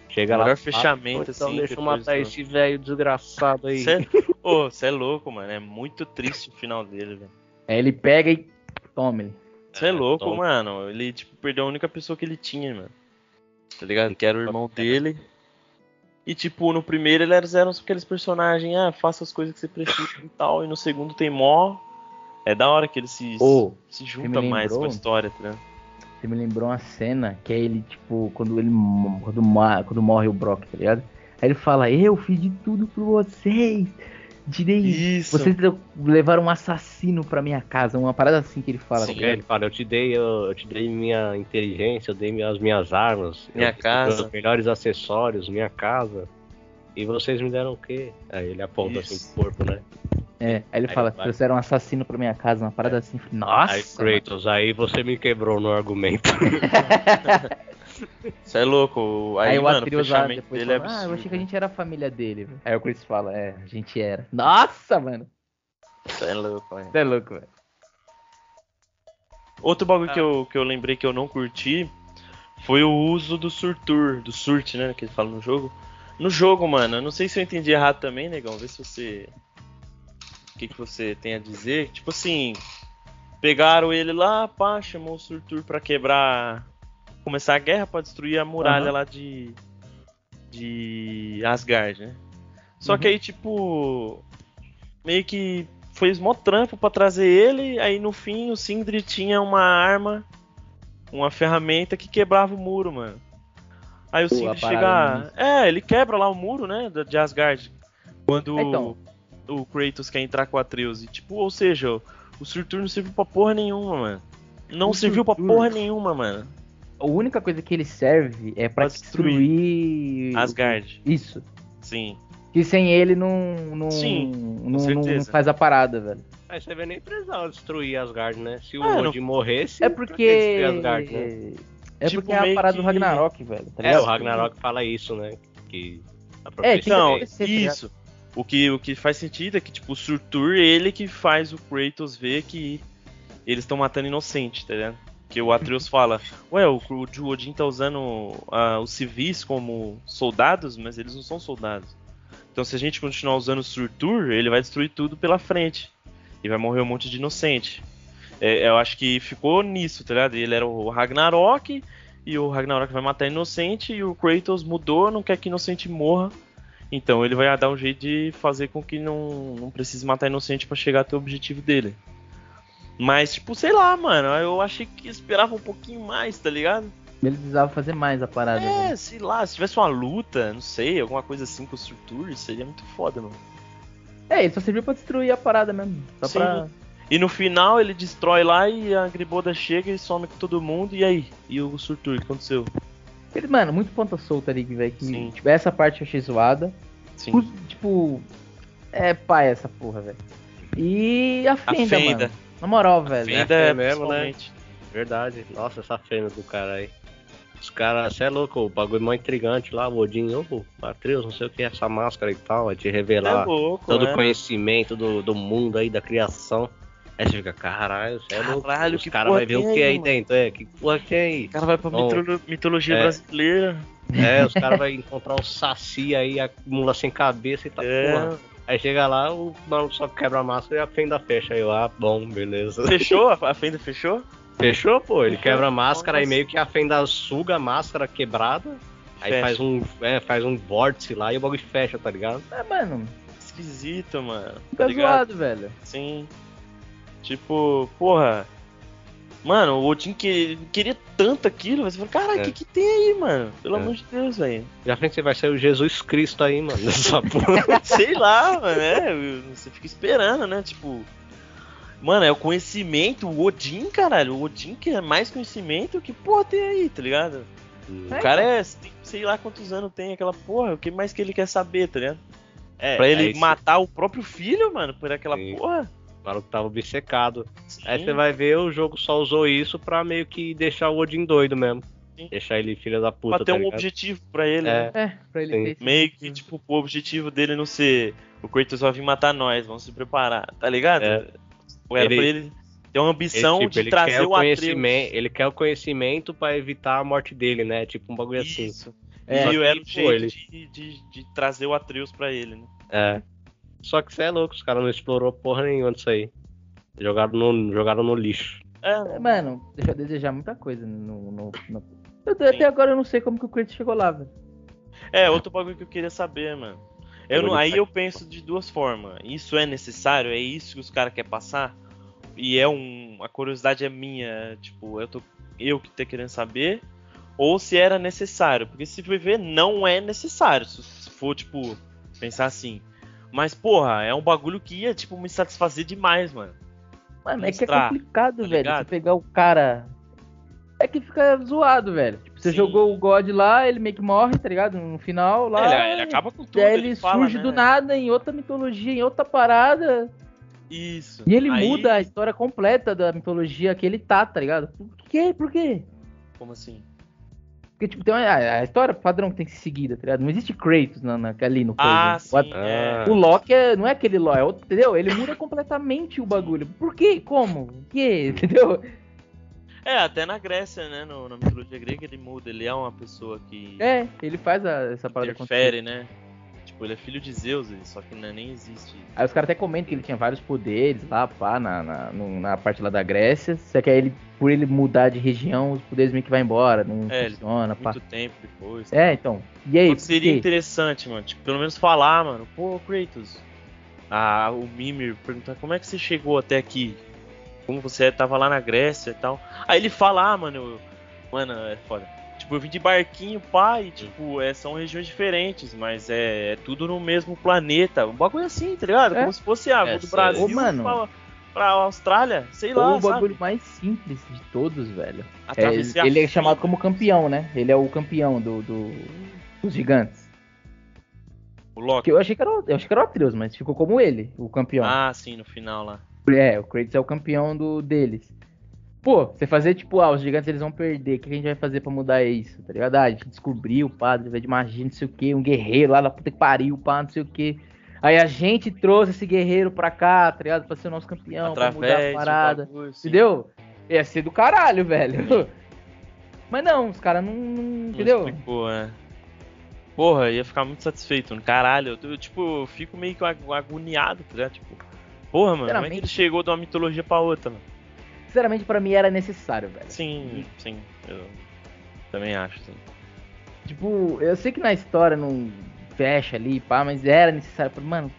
Speaker 1: Chega
Speaker 2: Melhor
Speaker 1: lá.
Speaker 2: fechamento,
Speaker 1: ah, então
Speaker 2: assim,
Speaker 1: deixa eu matar
Speaker 2: do-
Speaker 1: esse velho desgraçado aí.
Speaker 2: Cê Ô, você é louco, mano. É muito triste o final dele, velho.
Speaker 3: Aí ele pega e toma ele.
Speaker 2: Você é,
Speaker 1: É,
Speaker 2: louco,
Speaker 1: toma.
Speaker 2: mano. Ele, tipo, perdeu a única pessoa que ele tinha, mano. Tá ligado? Que era o irmão dele. E, tipo, no primeiro eles eram aqueles personagens, ah, faça as coisas que você precisa e tal. E no segundo tem mó. É da hora que ele se,
Speaker 3: Ô,
Speaker 2: se junta mais com
Speaker 3: lembrou?
Speaker 2: a história, tá ligado?
Speaker 3: Você me lembrou uma cena que é ele, tipo, quando ele quando, quando morre o Brock, tá ligado? Aí ele fala, eu fiz de tudo por vocês. Tirei.
Speaker 2: Isso.
Speaker 3: Vocês le- levaram um assassino pra minha casa. Uma parada assim que ele fala.
Speaker 2: Sim.
Speaker 3: tá
Speaker 1: É, ele fala, eu te dei, eu, eu te dei minha inteligência, eu dei minhas, minhas armas,
Speaker 2: Minha
Speaker 1: eu
Speaker 2: casa.
Speaker 1: os melhores acessórios, minha casa. E vocês me deram o quê? Aí ele aponta
Speaker 2: Isso.
Speaker 1: assim pro corpo, né?
Speaker 3: É, aí ele
Speaker 1: Aí
Speaker 3: fala,
Speaker 1: vai.
Speaker 3: trouxeram um assassino pra minha casa, uma parada assim. Nossa!
Speaker 1: aí Kratos, aí você me quebrou no argumento.
Speaker 2: Você é louco. Aí,
Speaker 3: Aí, o
Speaker 2: mano,
Speaker 3: Atreus lá
Speaker 2: fechamento
Speaker 3: depois
Speaker 2: dele é
Speaker 3: fala, ah, eu achei que a gente era a família dele. velho." Aí o Chris fala, é, a gente era. Nossa, mano.
Speaker 2: Você é louco, velho.
Speaker 3: Você é louco, velho.
Speaker 2: Outro bagulho
Speaker 1: Ah.
Speaker 2: que, eu, que eu lembrei que eu não curti foi o uso do Surtur, do Surt, né? Que ele fala no jogo. No jogo, mano, eu não sei se eu entendi errado também, negão. Vê se você. O que, que você tem a dizer. Tipo assim. Pegaram ele lá, pá, chamou o Surtur pra quebrar. Começar a guerra pra destruir a muralha
Speaker 3: Aham.
Speaker 2: lá de. De Asgard, né? Só
Speaker 3: Uhum.
Speaker 2: que aí, tipo. Meio que foi mó trampo pra trazer ele. Aí no fim o Sindri tinha uma arma, uma ferramenta que quebrava o muro, mano. Aí o
Speaker 3: Pô, a
Speaker 2: Sindri chega. É, ele quebra lá o muro, né? da- De Asgard. Quando
Speaker 3: Então.
Speaker 2: o Kratos quer entrar com o Atreus. E, tipo, ou seja, o- Surtur não serviu pra porra nenhuma, mano. Não
Speaker 3: O
Speaker 2: serviu pra
Speaker 3: Surtur-
Speaker 2: porra nenhuma, mano.
Speaker 3: A única coisa que ele serve é pra
Speaker 2: Pra destruir
Speaker 3: destruir.
Speaker 2: Asgard.
Speaker 3: Isso.
Speaker 2: Sim.
Speaker 3: que sem ele não, não,
Speaker 2: Sim,
Speaker 3: não, não faz a parada, velho.
Speaker 1: Aí você vê nem precisava destruir Asgard, né? Se o
Speaker 2: Ah, não-
Speaker 1: Odin morresse,
Speaker 3: É porque.
Speaker 1: Asgard, né?
Speaker 3: É
Speaker 2: Tipo,
Speaker 3: porque é a parada
Speaker 2: que-
Speaker 3: do Ragnarok, velho. tá
Speaker 1: É, o Ragnarok fala isso, né? Que a
Speaker 3: É, ligado?
Speaker 2: isso. O que, o que faz sentido é que, tipo, o Surtur, ele que faz o Kratos ver que eles estão matando inocente, tá ligado? Que o Atreus fala, ué, o, o Odin tá usando ah, os civis como soldados, mas eles não são soldados. Então se a gente continuar usando o Surtur, ele vai destruir tudo pela frente. E vai morrer um monte de inocente. É, eu acho que ficou nisso, tá ligado? Ele era o Ragnarok, e o Ragnarok vai matar inocente, e o Kratos mudou, não quer que inocente morra. Então ele vai dar um jeito de fazer com que não, não precise matar inocente pra chegar até o objetivo dele. Mas, tipo, sei lá, mano, eu achei que esperava um pouquinho mais, tá ligado?
Speaker 3: Ele precisava fazer mais a parada.
Speaker 2: É,
Speaker 3: velho.
Speaker 2: sei lá, se tivesse uma luta, não sei, alguma coisa assim com o Surtur, seria muito foda, mano.
Speaker 3: É, ele só serviu pra destruir a parada mesmo. Só
Speaker 2: Sim.
Speaker 3: pra.
Speaker 2: E no final ele destrói lá e a Griboda chega e some com todo mundo, e aí? E o Surtur, o que aconteceu?
Speaker 3: Ele, mano, muito ponta solta ali, velho. Que,
Speaker 2: Sim.
Speaker 3: tipo, essa parte eu achei zoada.
Speaker 2: Sim.
Speaker 3: Tipo, é pai essa porra, velho. E a
Speaker 2: A
Speaker 3: fenda,
Speaker 2: Fenda.
Speaker 3: mano. Na moral, velho.
Speaker 2: Fenda
Speaker 1: É
Speaker 2: é
Speaker 1: mesmo, né? Verdade. Nossa, essa fenda do cara aí. Os caras, você é louco, o bagulho mó intrigante lá, o Odin, ô, Atreus, não sei o que, essa máscara e tal, vai te
Speaker 2: É
Speaker 1: revelar
Speaker 2: louco,
Speaker 1: todo o conhecimento do, do mundo aí, da criação. Aí você fica, caralho, você é louco.
Speaker 2: Caralho,
Speaker 1: Os
Speaker 2: que
Speaker 1: caras vão ver o que
Speaker 2: aí,
Speaker 1: aí
Speaker 2: mano?
Speaker 1: dentro, é, que porra tem aí?
Speaker 2: O cara vai pra
Speaker 1: Bom,
Speaker 2: mitolo- mitologia
Speaker 1: é.
Speaker 2: brasileira.
Speaker 1: É, os caras vão encontrar o Saci aí, a mula sem cabeça e tá
Speaker 2: É.
Speaker 1: porra. Aí chega lá, o maluco só quebra a máscara e a fenda fecha. Aí eu, ah, bom, beleza.
Speaker 2: Fechou? A Fenda fechou?
Speaker 1: Fechou, pô? Ele
Speaker 2: Fechou.
Speaker 1: quebra a máscara e
Speaker 2: Nossa.
Speaker 1: meio que a fenda suga a máscara quebrada. Aí
Speaker 2: Fecha.
Speaker 1: faz um, é, faz um vórtice lá e o bagulho fecha, tá ligado?
Speaker 3: É, mano.
Speaker 2: Esquisito, mano.
Speaker 3: Fica
Speaker 2: Tá ligado?
Speaker 3: zoado, velho.
Speaker 2: Sim. Tipo, porra. Mano, o Odin que, queria tanto aquilo, mas você fala, caralho, o
Speaker 1: É.
Speaker 2: que, que tem aí, mano? Pelo
Speaker 1: É.
Speaker 2: amor de Deus, velho.
Speaker 1: Já pensei, vai ser o Jesus Cristo aí, mano, dessa porra.
Speaker 2: Sei lá, mano, é. Você fica esperando, né? Tipo. Mano, é o conhecimento, o Odin, caralho. O Odin que é mais conhecimento que, porra, tem aí, tá ligado? O cara é. sei lá quantos anos tem aquela porra. O que mais que ele quer saber, tá ligado?
Speaker 1: É,
Speaker 2: Pra ele
Speaker 1: aí esse-
Speaker 2: matar o próprio filho, mano, por aquela
Speaker 1: Sim.
Speaker 2: porra.
Speaker 1: O maluco tava obcecado. Aí
Speaker 2: Sim.
Speaker 1: você vai ver, o jogo só usou isso pra meio que deixar o Odin doido mesmo.
Speaker 2: Sim.
Speaker 1: Deixar ele filho da puta,
Speaker 2: Pra ter
Speaker 1: tá
Speaker 2: um
Speaker 1: ligado?
Speaker 2: objetivo pra ele,
Speaker 1: É.
Speaker 2: né?
Speaker 3: É, pra ele ter
Speaker 2: Meio que, tipo, o objetivo dele não ser o Kratos vai vir matar nós, vamos se preparar, tá ligado?
Speaker 1: É.
Speaker 2: Era
Speaker 1: Ele-
Speaker 2: pra ele ter uma ambição
Speaker 1: Ele, tipo,
Speaker 2: de
Speaker 1: ele
Speaker 2: trazer
Speaker 1: quer o
Speaker 2: o Atreus.
Speaker 1: conhecimento, ele quer o conhecimento pra evitar a morte dele, né? Tipo um bagulho assim.
Speaker 2: Isso.
Speaker 3: É,
Speaker 2: e
Speaker 1: que,
Speaker 2: era o
Speaker 1: pô,
Speaker 2: jeito
Speaker 1: ele-
Speaker 2: de, de, de trazer o Atreus pra ele, né?
Speaker 1: É. Só que você é louco, os caras não explorou porra nenhuma disso aí. Jogaram no, jogaram no lixo.
Speaker 2: É,
Speaker 3: Mano, deixa eu desejar muita coisa no. no, no- Eu- até agora eu não sei como que o Kratos chegou lá, velho.
Speaker 2: é outro bagulho que eu queria saber, mano. Eu não, aí eu penso de duas formas. Isso é necessário? É isso que os caras querem passar? E é um. A curiosidade é minha, tipo, eu tô. Eu que tô querendo saber. Ou se era necessário. Porque se for ver, não é necessário. Se se for, tipo, pensar assim. Mas, porra, é um bagulho que ia, tipo, me satisfazer demais, mano.
Speaker 3: Mano, é que é complicado,
Speaker 2: tá
Speaker 3: velho. Você pegar o cara. É que fica zoado, velho. Tipo, você
Speaker 2: Sim.
Speaker 3: jogou o God lá, ele meio que morre, tá ligado? No final lá.
Speaker 2: ele, ele acaba com tudo.
Speaker 3: Daí ele,
Speaker 2: fala,
Speaker 3: surge
Speaker 2: né?
Speaker 3: do nada em outra mitologia, em outra parada.
Speaker 2: Isso.
Speaker 3: E ele
Speaker 2: Aí-
Speaker 3: muda a história completa da mitologia que ele tá, tá ligado? Por quê? Por quê?
Speaker 2: Como assim?
Speaker 3: Porque, tipo, tem uma, a história padrão que tem que ser seguida, tá ligado? Não existe Kratos na, na, ali no
Speaker 2: Ah,
Speaker 3: coisa.
Speaker 2: sim.
Speaker 3: O,
Speaker 2: é.
Speaker 3: o Loki é, não é aquele Loki, é outro, entendeu? Ele muda completamente o bagulho. Por quê? Como? O quê? Entendeu?
Speaker 2: É, até na Grécia, né? No, na mitologia grega ele muda, ele é uma pessoa que
Speaker 3: É, ele faz a- essa parada
Speaker 2: interfere, né? Tipo, ele é filho de Zeus, só que não, nem existe.
Speaker 3: Aí os caras até comentam que ele tinha vários poderes lá, pá, na, na, na parte lá da Grécia. Só que aí ele, por ele mudar de região, os poderes meio que vai embora, não
Speaker 2: É,
Speaker 3: funciona, pá.
Speaker 2: Muito tempo depois.
Speaker 3: É, então. E aí,
Speaker 2: Então seria interessante, mano. Tipo, pelo menos falar, mano. Pô, Kratos. Ah, o Mimir perguntar como é que você chegou até aqui? Como você tava lá na Grécia e tal. Aí ele fala, ah, mano, eu- mano, é foda. Tipo, eu vim de barquinho, pai, tipo, é, são regiões diferentes, mas é, é tudo no mesmo planeta. Um bagulho assim, tá ligado?
Speaker 3: É.
Speaker 2: Como se fosse, ah,
Speaker 1: É,
Speaker 2: do. Brasil
Speaker 3: Ô, mano.
Speaker 2: pra, pra Austrália, sei lá,
Speaker 3: o bagulho
Speaker 2: sabe?
Speaker 3: mais simples de todos, velho. É, ele é chamado como campeão, né? Ele é o campeão do, do- dos gigantes.
Speaker 2: O Loki.
Speaker 3: Que eu achei que era, o- eu achei que era o Atreus, mas ficou como ele, o campeão.
Speaker 2: Ah, sim, no final lá.
Speaker 3: É, o Kratos é o campeão do deles. Pô, você fazer tipo, ah, os gigantes eles vão perder, o que a gente vai fazer pra mudar isso, tá ligado? Ah, a gente descobriu, o padre vai de magia, não sei o que, um guerreiro lá da puta que pariu, pá, não sei o que. Aí a gente trouxe esse guerreiro pra cá, tá ligado? Pra ser o nosso campeão, pra mudar
Speaker 2: Através
Speaker 3: a parada.
Speaker 2: bagulho, sim.
Speaker 3: Entendeu? Ia ser do caralho, velho. Mas não, os caras não, não-
Speaker 2: Não
Speaker 3: Entendeu?
Speaker 2: explicou, é. Porra, ia ficar muito satisfeito. Caralho, eu, tipo, eu fico meio que ag- agoniado, tá ligado? Tipo, porra, mano, como é que ele chegou de uma mitologia pra outra, mano?
Speaker 3: Sinceramente, pra mim era necessário, velho.
Speaker 2: Sim, sim, eu também acho, sim.
Speaker 3: Tipo, eu sei que na história não fecha ali, pá, mas era necessário. Mano,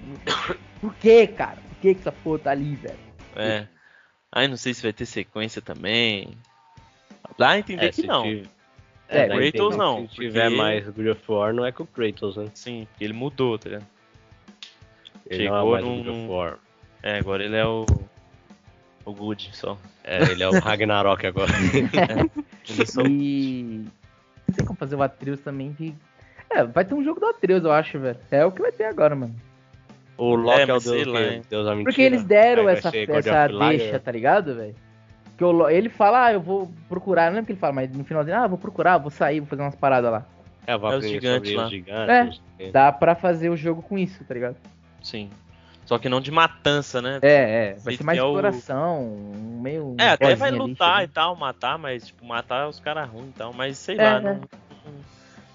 Speaker 3: por que, cara? Por que, que essa porra tá ali, velho?
Speaker 2: É. Aí não sei se vai ter sequência também. Dá a entender
Speaker 1: É,
Speaker 2: que não.
Speaker 1: tive-
Speaker 3: É,
Speaker 1: a
Speaker 2: Kratos não,
Speaker 1: Se tiver
Speaker 2: porque-
Speaker 1: mais God of War, não é com o Kratos, né?
Speaker 2: Sim, porque ele mudou, tá ligado?
Speaker 1: Ele
Speaker 2: Chegou
Speaker 1: não é mais
Speaker 2: num-
Speaker 1: God of War.
Speaker 2: É, agora ele é o. O Good só.
Speaker 1: É, ele é o Ragnarok agora.
Speaker 2: É só.
Speaker 3: E. Não sei como fazer o Atreus também de. É, vai ter um jogo do Atreus, eu acho, velho. É o que vai ter agora, mano.
Speaker 1: O Loki é,
Speaker 2: mas
Speaker 1: o Deus,
Speaker 2: lá,
Speaker 1: que-. Deus da mentira.
Speaker 3: Porque eles deram
Speaker 1: Aí
Speaker 3: essa, essa deixa, tá ligado, velho? Que o ele fala, ah, eu vou procurar, não lembro o que ele fala, mas no finalzinho, ah, vou procurar, vou sair, vou fazer umas paradas lá.
Speaker 1: É, vai
Speaker 2: É os
Speaker 1: aprender
Speaker 2: gigantes
Speaker 1: sobre
Speaker 2: lá.
Speaker 1: os gigantes.
Speaker 3: É. Dá pra fazer o jogo com isso, tá ligado?
Speaker 2: Sim. Só que não de matança, né?
Speaker 3: É, é. Vai ser mais
Speaker 2: é o-
Speaker 3: exploração, um meio.
Speaker 2: É, até vai
Speaker 3: bozinho ali,
Speaker 2: lutar e tal, matar, mas, tipo, matar os caras ruins e tal, mas sei
Speaker 3: É,
Speaker 2: lá,
Speaker 3: é.
Speaker 2: não,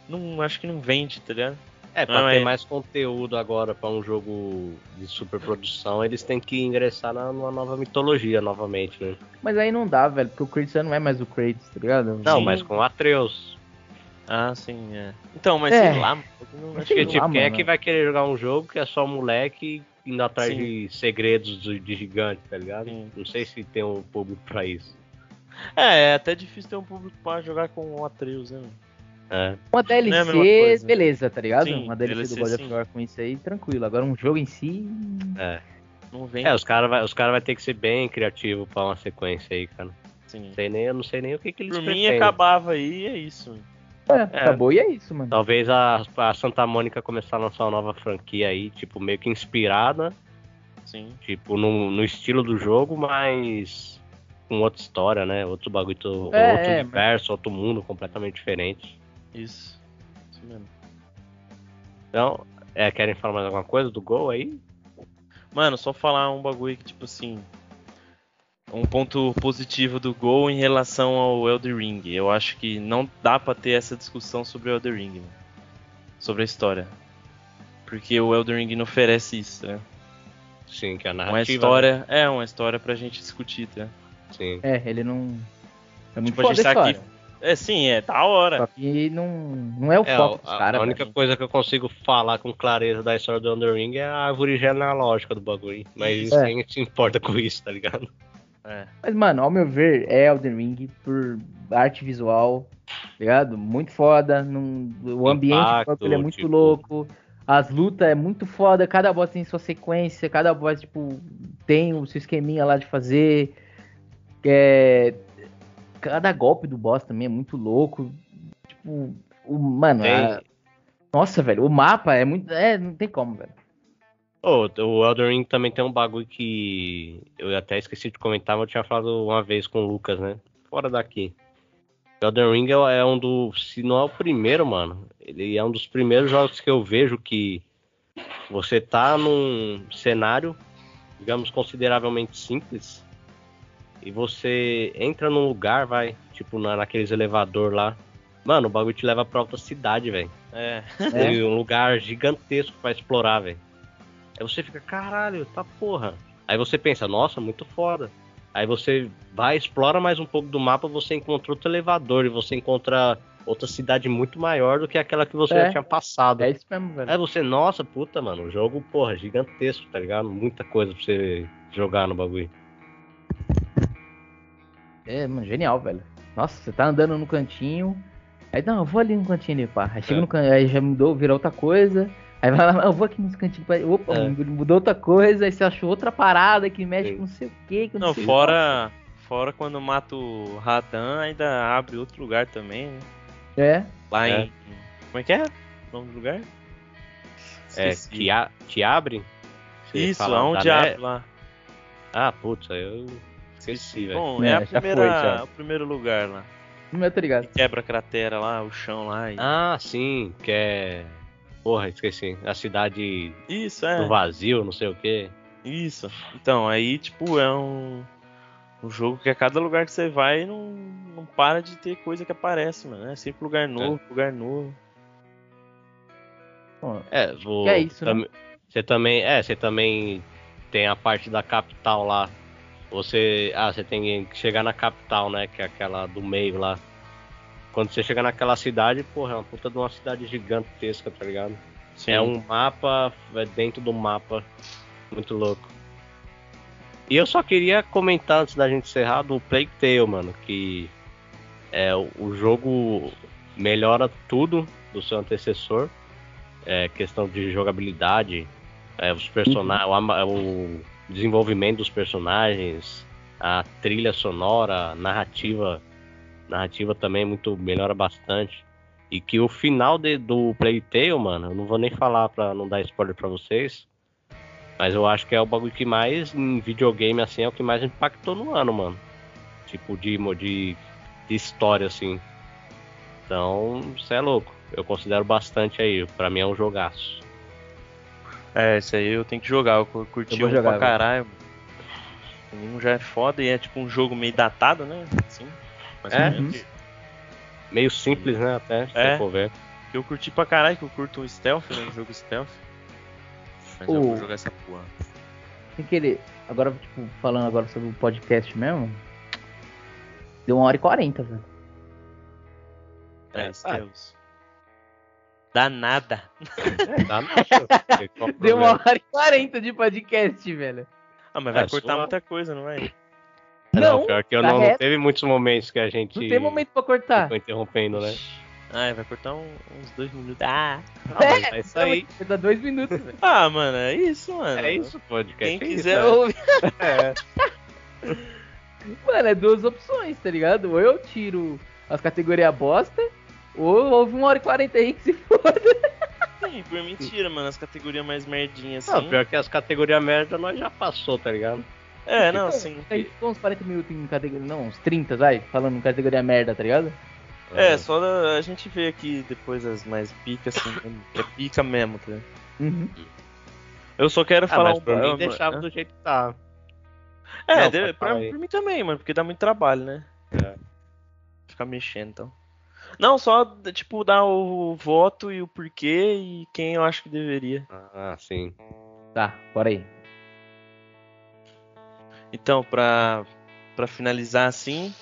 Speaker 2: não, não- Acho que não vende, tá ligado?
Speaker 1: É, pra
Speaker 2: Não,
Speaker 1: ter
Speaker 2: é-
Speaker 1: mais conteúdo agora pra um jogo de superprodução, eles têm que ingressar na, numa nova mitologia novamente, né?
Speaker 3: Mas aí não dá, velho, porque o Kratos já não é mais o Kratos, tá ligado?
Speaker 1: Não,
Speaker 2: Sim.
Speaker 1: mas com Atreus.
Speaker 2: Ah, sim, é. Então, mas
Speaker 3: É.
Speaker 2: sei lá, não-
Speaker 1: Acho que,
Speaker 3: lá,
Speaker 1: tipo, quem é
Speaker 3: mano.
Speaker 1: que vai querer jogar um jogo que é só moleque indo atrás
Speaker 2: Sim.
Speaker 1: de segredos de, de gigante, tá ligado?
Speaker 2: Sim.
Speaker 1: Não sei se tem um público pra isso.
Speaker 2: É, é até difícil ter um público pra jogar com o Atreus, né?
Speaker 1: É.
Speaker 3: Uma
Speaker 2: é
Speaker 3: DLC,
Speaker 2: coisa.
Speaker 3: beleza, tá ligado?
Speaker 2: Sim,
Speaker 3: Uma DLC,
Speaker 2: DLC
Speaker 3: do God of. War com isso aí, tranquilo. Agora um jogo em si.
Speaker 1: É,
Speaker 2: Não vem.
Speaker 1: é os caras vai, os cara vai ter que ser bem criativo pra uma sequência aí, cara.
Speaker 2: Sim.
Speaker 1: Não sei nem, eu não sei nem o que, que eles
Speaker 2: Por mim,
Speaker 1: pretendem.
Speaker 2: acabava aí, é isso.
Speaker 3: É, acabou e é isso, mano.
Speaker 1: Talvez a, a Santa Mônica começar a lançar uma nova franquia aí, tipo, meio que inspirada,
Speaker 2: Sim.
Speaker 1: tipo, no, no estilo do jogo, mas com outra história, né? Outro bagulho, outro
Speaker 3: É, é, mas-
Speaker 1: universo, outro mundo completamente diferente.
Speaker 2: Isso. Isso mesmo.
Speaker 1: Então, é, querem falar mais alguma coisa do Gol aí?
Speaker 2: Mano, só falar um bagulho que, tipo assim. Um ponto positivo do Gol em relação ao Elder Ring. Eu acho que não dá pra ter essa discussão sobre o Elder Ring, mano. Sobre a história. Porque o Elder Ring não oferece isso, né?
Speaker 1: Sim, que é a narrativa.
Speaker 2: Uma história. É, uma história pra gente discutir, tá?
Speaker 1: né? Sim.
Speaker 3: É, ele não. É muito
Speaker 2: Tipo, a gente tá aqui.
Speaker 3: história.
Speaker 2: É, sim, é da hora.
Speaker 3: Só que não, não é o
Speaker 1: É,
Speaker 3: foco
Speaker 1: a,
Speaker 3: dos caras.
Speaker 1: a única
Speaker 3: velho.
Speaker 1: coisa que eu consigo falar com clareza da história do Elden Ring é a árvore genealógica do bagulho. Mas.
Speaker 3: É.
Speaker 1: ninguém se importa com isso, tá ligado?
Speaker 2: É.
Speaker 3: Mas, mano, ao meu ver, é Elden Ring por arte visual, tá ligado? Muito foda. num- o ambiente
Speaker 1: Impacto,
Speaker 3: é muito
Speaker 1: tipo-
Speaker 3: louco. As lutas é muito foda. Cada boss tem sua sequência. Cada boss, tipo, tem o seu esqueminha lá de fazer. É... Cada golpe do boss também é muito louco. Tipo, o, mano, a- nossa, velho, o mapa é muito. É, não tem como, velho.
Speaker 1: Ô, o Elden Ring também tem um bagulho que eu até esqueci de comentar, mas eu tinha falado uma vez com o Lucas, né? Fora daqui. O Elden Ring é é um dos. Se não é o primeiro, mano. Ele é um dos primeiros jogos que eu vejo que você tá num cenário, digamos, consideravelmente simples. E você entra num lugar, vai, tipo, na, naqueles elevador lá. Mano, o bagulho te leva pra outra cidade, velho.
Speaker 2: É.
Speaker 1: Tem um lugar gigantesco pra explorar, velho. Aí você fica, caralho, tá porra. Aí você pensa, nossa, muito foda. Aí você vai, explora mais um pouco do mapa, você encontra outro elevador e você encontra outra cidade muito maior do que aquela que você
Speaker 3: É.
Speaker 1: já tinha passado.
Speaker 3: É isso mesmo, velho.
Speaker 1: Aí você, nossa, puta, mano, o jogo, porra, gigantesco, tá ligado? Muita coisa pra você jogar no bagulho.
Speaker 3: É, mano, genial, velho. Nossa, você tá andando no cantinho. Aí, não, eu vou ali no cantinho ali, pá. Aí chega
Speaker 1: É.
Speaker 3: no cantinho, aí já mudou, virou outra coisa. Aí vai lá, "Não, eu vou aqui nesse cantinho. Pra... Opa,
Speaker 1: É.
Speaker 3: mudou outra coisa. Aí você achou outra parada que mexe
Speaker 1: Sim.
Speaker 3: com não sei o que. Que não,
Speaker 2: Não,
Speaker 3: sei
Speaker 2: fora, fora quando mata o Radan, ainda abre outro lugar também, né?
Speaker 3: É.
Speaker 2: Lá
Speaker 1: É.
Speaker 2: em. Como é que é? O nome do lugar?
Speaker 1: É,
Speaker 2: Esqueci.
Speaker 1: te, a- te abre? Você
Speaker 2: Isso,
Speaker 1: fala
Speaker 2: aonde abre lá.
Speaker 1: Ah, putz, aí eu esqueci, velho.
Speaker 2: Bom,
Speaker 3: É,
Speaker 2: é, a
Speaker 3: foi,
Speaker 2: primeira,
Speaker 3: já.
Speaker 2: o primeiro lugar lá.
Speaker 3: Não eu tô ligado.
Speaker 2: Que quebra a cratera lá, o chão lá. e-
Speaker 1: Ah, sim, que é. Porra, esqueci. A cidade
Speaker 2: Isso, é.
Speaker 1: do vazio, não sei o quê.
Speaker 2: Isso. Então, aí, tipo, é um, um jogo que a cada lugar que você vai não, não para de ter coisa que aparece, mano. É sempre lugar novo, lugar novo.
Speaker 1: É, vou.
Speaker 3: É isso, né?
Speaker 1: tam- Você também. É, você também tem a parte da capital lá. Você. Ah, você tem que chegar na capital, né? Que é aquela do meio lá. Quando você chega naquela cidade, porra, é uma puta de uma cidade gigantesca, tá ligado?
Speaker 2: Sim.
Speaker 1: É um mapa é dentro do mapa. Muito louco. E eu só queria comentar antes da gente encerrar do Plague Tale, mano, que é o o jogo melhora tudo do seu antecessor. É questão de jogabilidade, é, os personagens, o desenvolvimento dos personagens, a trilha sonora, a narrativa, narrativa também muito melhora bastante. E que o final de- do Playtale, mano, eu não vou nem falar pra não dar spoiler pra vocês. Mas eu acho que é o bagulho que mais, em videogame, assim, é o que mais impactou no ano, mano. Tipo, de, de, de história, assim. Então, você é louco. Eu considero bastante aí. Pra mim é um jogaço.
Speaker 2: É, esse aí eu tenho que jogar. Eu cu- curti
Speaker 3: Eu
Speaker 2: um
Speaker 3: jogar,
Speaker 2: pra caralho. O menino já é foda e é tipo um jogo meio datado, né? Assim, mais
Speaker 1: É.
Speaker 2: ou menos.
Speaker 1: Meio simples, né? Até, se
Speaker 2: É.
Speaker 1: for ver.
Speaker 2: Que eu curti pra caralho, que eu curto um stealth, né? Um jogo stealth. Mas eu
Speaker 3: O-
Speaker 2: vou jogar essa porra.
Speaker 3: Sem querer. Agora, tipo, falando agora sobre o podcast mesmo. Deu uma hora e quarenta, velho.
Speaker 2: É,
Speaker 1: É,
Speaker 2: stealth. Dá nada.
Speaker 1: Dá nada. O
Speaker 3: Deu uma hora e quarenta de podcast, velho.
Speaker 2: Ah, mas vai
Speaker 1: É,
Speaker 2: cortar
Speaker 1: só-
Speaker 2: muita coisa, não vai?
Speaker 1: Não, pior que eu
Speaker 3: tá
Speaker 1: não, não teve muitos momentos que a gente
Speaker 3: Não tem momento pra cortar.
Speaker 1: ficou interrompendo, né?
Speaker 2: Ah, vai cortar um- uns dois minutos. Ah.
Speaker 1: Ah, mas é isso aí.
Speaker 3: Vai dar dois minutos, velho.
Speaker 2: ah, mano, é isso, mano.
Speaker 1: É isso, podcast.
Speaker 2: Quem
Speaker 1: é
Speaker 2: quiser
Speaker 1: é.
Speaker 2: ouvir.
Speaker 1: É.
Speaker 3: Mano, é duas opções, tá ligado? Ou eu tiro as categorias bosta, ou houve uma hora e quarenta aí que se foda.
Speaker 2: Sim, por mentira, mano. As categorias mais merdinhas
Speaker 1: Não,
Speaker 2: assim.
Speaker 1: pior que as categorias merda nós já passou, tá ligado?
Speaker 2: É, não, sim.
Speaker 3: A gente ficou uns 40 minutos em categoria. Não, uns 30, vai, falando em categoria merda, tá ligado?
Speaker 2: É, só da- a gente vê aqui depois as mais pica, assim, é pica mesmo, tá? ligado?
Speaker 3: Uhum.
Speaker 2: Eu só quero
Speaker 1: Ah,
Speaker 2: falar
Speaker 1: mas
Speaker 2: um
Speaker 1: por mim deixava
Speaker 2: Hã?
Speaker 1: do jeito que tá.
Speaker 2: É,
Speaker 1: Não,
Speaker 2: de-
Speaker 1: pode
Speaker 2: pra, por mim também, mano, porque dá muito trabalho, né?
Speaker 1: É.
Speaker 2: Ficar mexendo, então. Não, só, tipo, dar o voto e o porquê e quem eu acho que deveria.
Speaker 1: Ah, sim.
Speaker 3: Tá, bora aí.
Speaker 2: Então, pra, pra finalizar assim,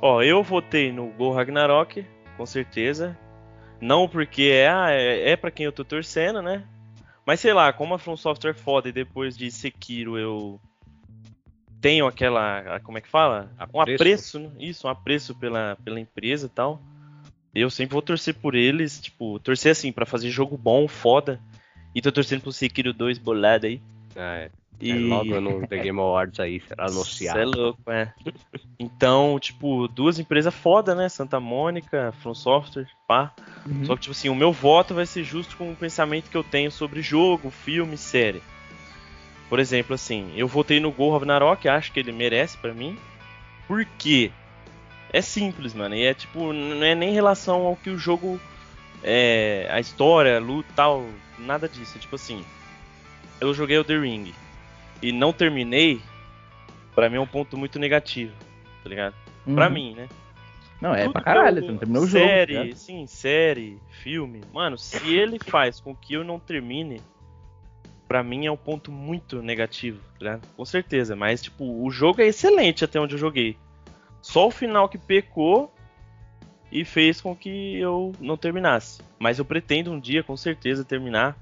Speaker 2: ó, eu votei no Gol Ragnarok, com certeza. Não porque é, ah, é, é pra quem eu tô torcendo, né? Mas sei lá, como a From Software é foda e depois de Sekiro eu tenho aquela, como é que fala? Um
Speaker 1: Apreço.
Speaker 2: apreço, né? isso, um apreço pela, pela empresa e tal. Eu sempre vou torcer por eles, tipo, torcer assim, pra fazer jogo bom, foda. E tô torcendo pro Sekiro 2 bolado aí.
Speaker 1: Ah, é.
Speaker 2: E...
Speaker 1: É logo no The Game Awards aí será anunciado.
Speaker 2: Cê é louco, é. Então, tipo, duas empresas foda, né? Santa Mônica, From Software, pá.
Speaker 3: Uhum.
Speaker 2: Só que, tipo assim, o meu voto vai ser justo com o pensamento que eu tenho sobre jogo, filme, série. Por exemplo, assim, eu votei no Gol Ragnarok, acho que ele merece pra mim. Por quê? É simples, mano. E é tipo, não é nem em relação ao que o jogo é. a história, a luta e tal, nada disso. É tipo assim, eu joguei o The Ring e não terminei, pra mim é um ponto muito negativo, tá ligado? Pra
Speaker 3: Uhum.
Speaker 2: mim, né?
Speaker 3: Não, é
Speaker 2: Tudo
Speaker 3: pra
Speaker 2: eu-
Speaker 3: caralho, você não terminou o jogo.
Speaker 2: série,
Speaker 3: tá
Speaker 2: sim, série, filme. Mano, se ele faz com que eu não termine, pra mim é um ponto muito negativo, tá ligado? Com certeza, mas tipo, o jogo é excelente até onde eu joguei. Só o final que pecou e fez com que eu não terminasse. Mas eu pretendo um dia, com certeza, terminar.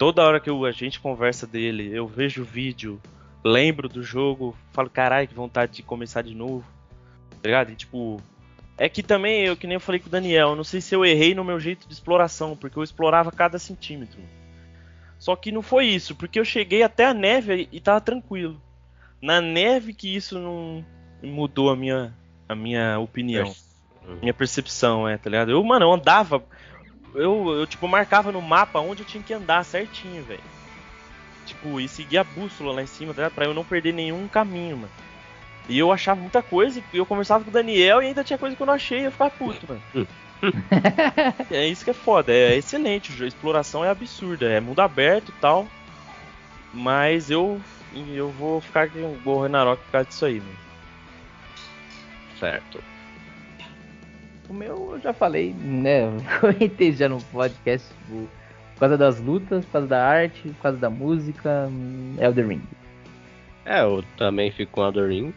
Speaker 2: Toda hora que eu- a gente conversa dele, eu vejo o vídeo, lembro do jogo, falo, caralho, que vontade de começar de novo. Tá ligado? E tipo, é que também, eu que nem eu falei com o Daniel, não sei se eu errei no meu jeito de exploração, porque eu explorava cada centímetro. Só que não foi isso, porque eu cheguei até a neve e tava tranquilo. Na neve que isso não mudou a minha, a minha opinião, minha percepção, é, tá ligado? Eu, mano, eu andava eu, eu, tipo, marcava no mapa onde eu tinha que andar certinho, velho. Tipo, e seguia a bússola lá em cima, tá? Pra eu não perder nenhum caminho, mano. E eu achava muita coisa, e eu conversava com o Daniel e ainda tinha coisa que eu não achei, eu ficava puto, mano. é isso que é foda, é excelente, a exploração é absurda, é mundo aberto e tal. Mas eu eu vou ficar com o Renarok por causa disso aí, mano.
Speaker 1: Certo.
Speaker 3: O meu eu já falei, né? Comentei já no podcast tipo, por causa das lutas, por causa da arte, por causa da música, Elder Ring.
Speaker 1: É, eu também fico com Elder Ring.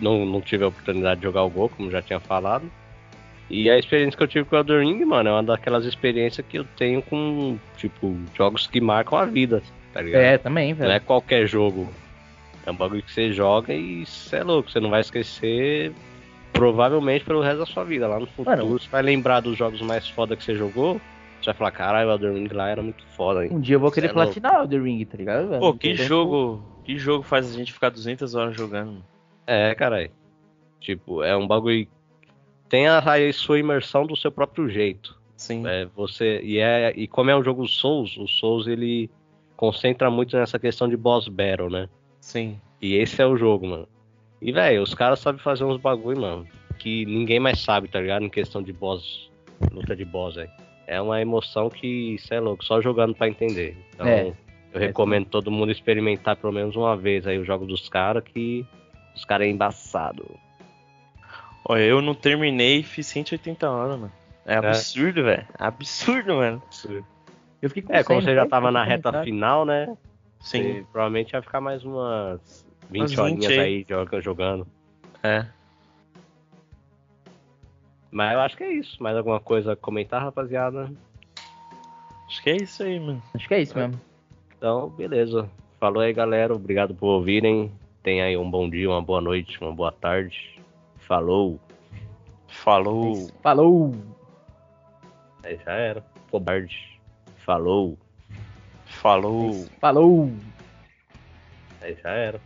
Speaker 1: Não, não tive a oportunidade de jogar o Gol, como já tinha falado. E a experiência que eu tive com o Elder Ring, mano, é uma daquelas experiências que eu tenho com, tipo, jogos que marcam a vida, tá ligado?
Speaker 3: É, também, velho.
Speaker 1: Não é qualquer jogo. É um bagulho que você joga e você é louco, você não vai esquecer provavelmente pelo resto da sua vida. Lá no futuro, mano, você vai lembrar dos jogos mais foda que você jogou. Você vai falar, caralho, o Elder Ring lá era muito foda. Hein?
Speaker 3: Um dia eu vou querer é platinar o Elder Ring, tá ligado? Velho?
Speaker 2: Pô, que jogo, que jogo faz a gente ficar 200 horas jogando?
Speaker 1: É, caralho. Tipo, é um bagulho tem a, a sua imersão do seu próprio jeito.
Speaker 2: Sim.
Speaker 1: É, você e é e como é um jogo Souls, o Souls ele concentra muito nessa questão de boss battle, né?
Speaker 2: Sim.
Speaker 1: E esse é o jogo, mano. E velho, os caras sabem fazer uns bagulho, mano, que ninguém mais sabe, tá ligado? Em questão de boss, luta de boss, velho. É uma emoção que, cê é louco, só jogando para entender. Então, é. eu recomendo é todo mundo experimentar pelo menos uma vez aí o jogo dos caras que os caras é embaçado.
Speaker 2: Olha, eu não terminei e fiz 180 horas, mano. É, é. absurdo, é. velho. Absurdo, mano. Absurdo.
Speaker 1: Eu fiquei com É, como você já tava na reta final, né?
Speaker 2: Sim. Você
Speaker 1: provavelmente vai ficar mais umas 20 umas horinhas 20 aí jogando.
Speaker 2: É.
Speaker 1: Mas eu acho que é isso. Mais alguma coisa a comentar, rapaziada?
Speaker 2: Acho que é isso aí, mano.
Speaker 3: Acho que é isso mesmo.
Speaker 1: Então, beleza. Falou aí, galera. Obrigado por ouvirem. Tenha aí um bom dia, uma boa noite, uma boa tarde. Falou.
Speaker 2: Falou.
Speaker 3: Falou.
Speaker 1: Aí já era. Cobarde. Falou.
Speaker 2: Falou.
Speaker 3: Falou.
Speaker 1: Aí já era.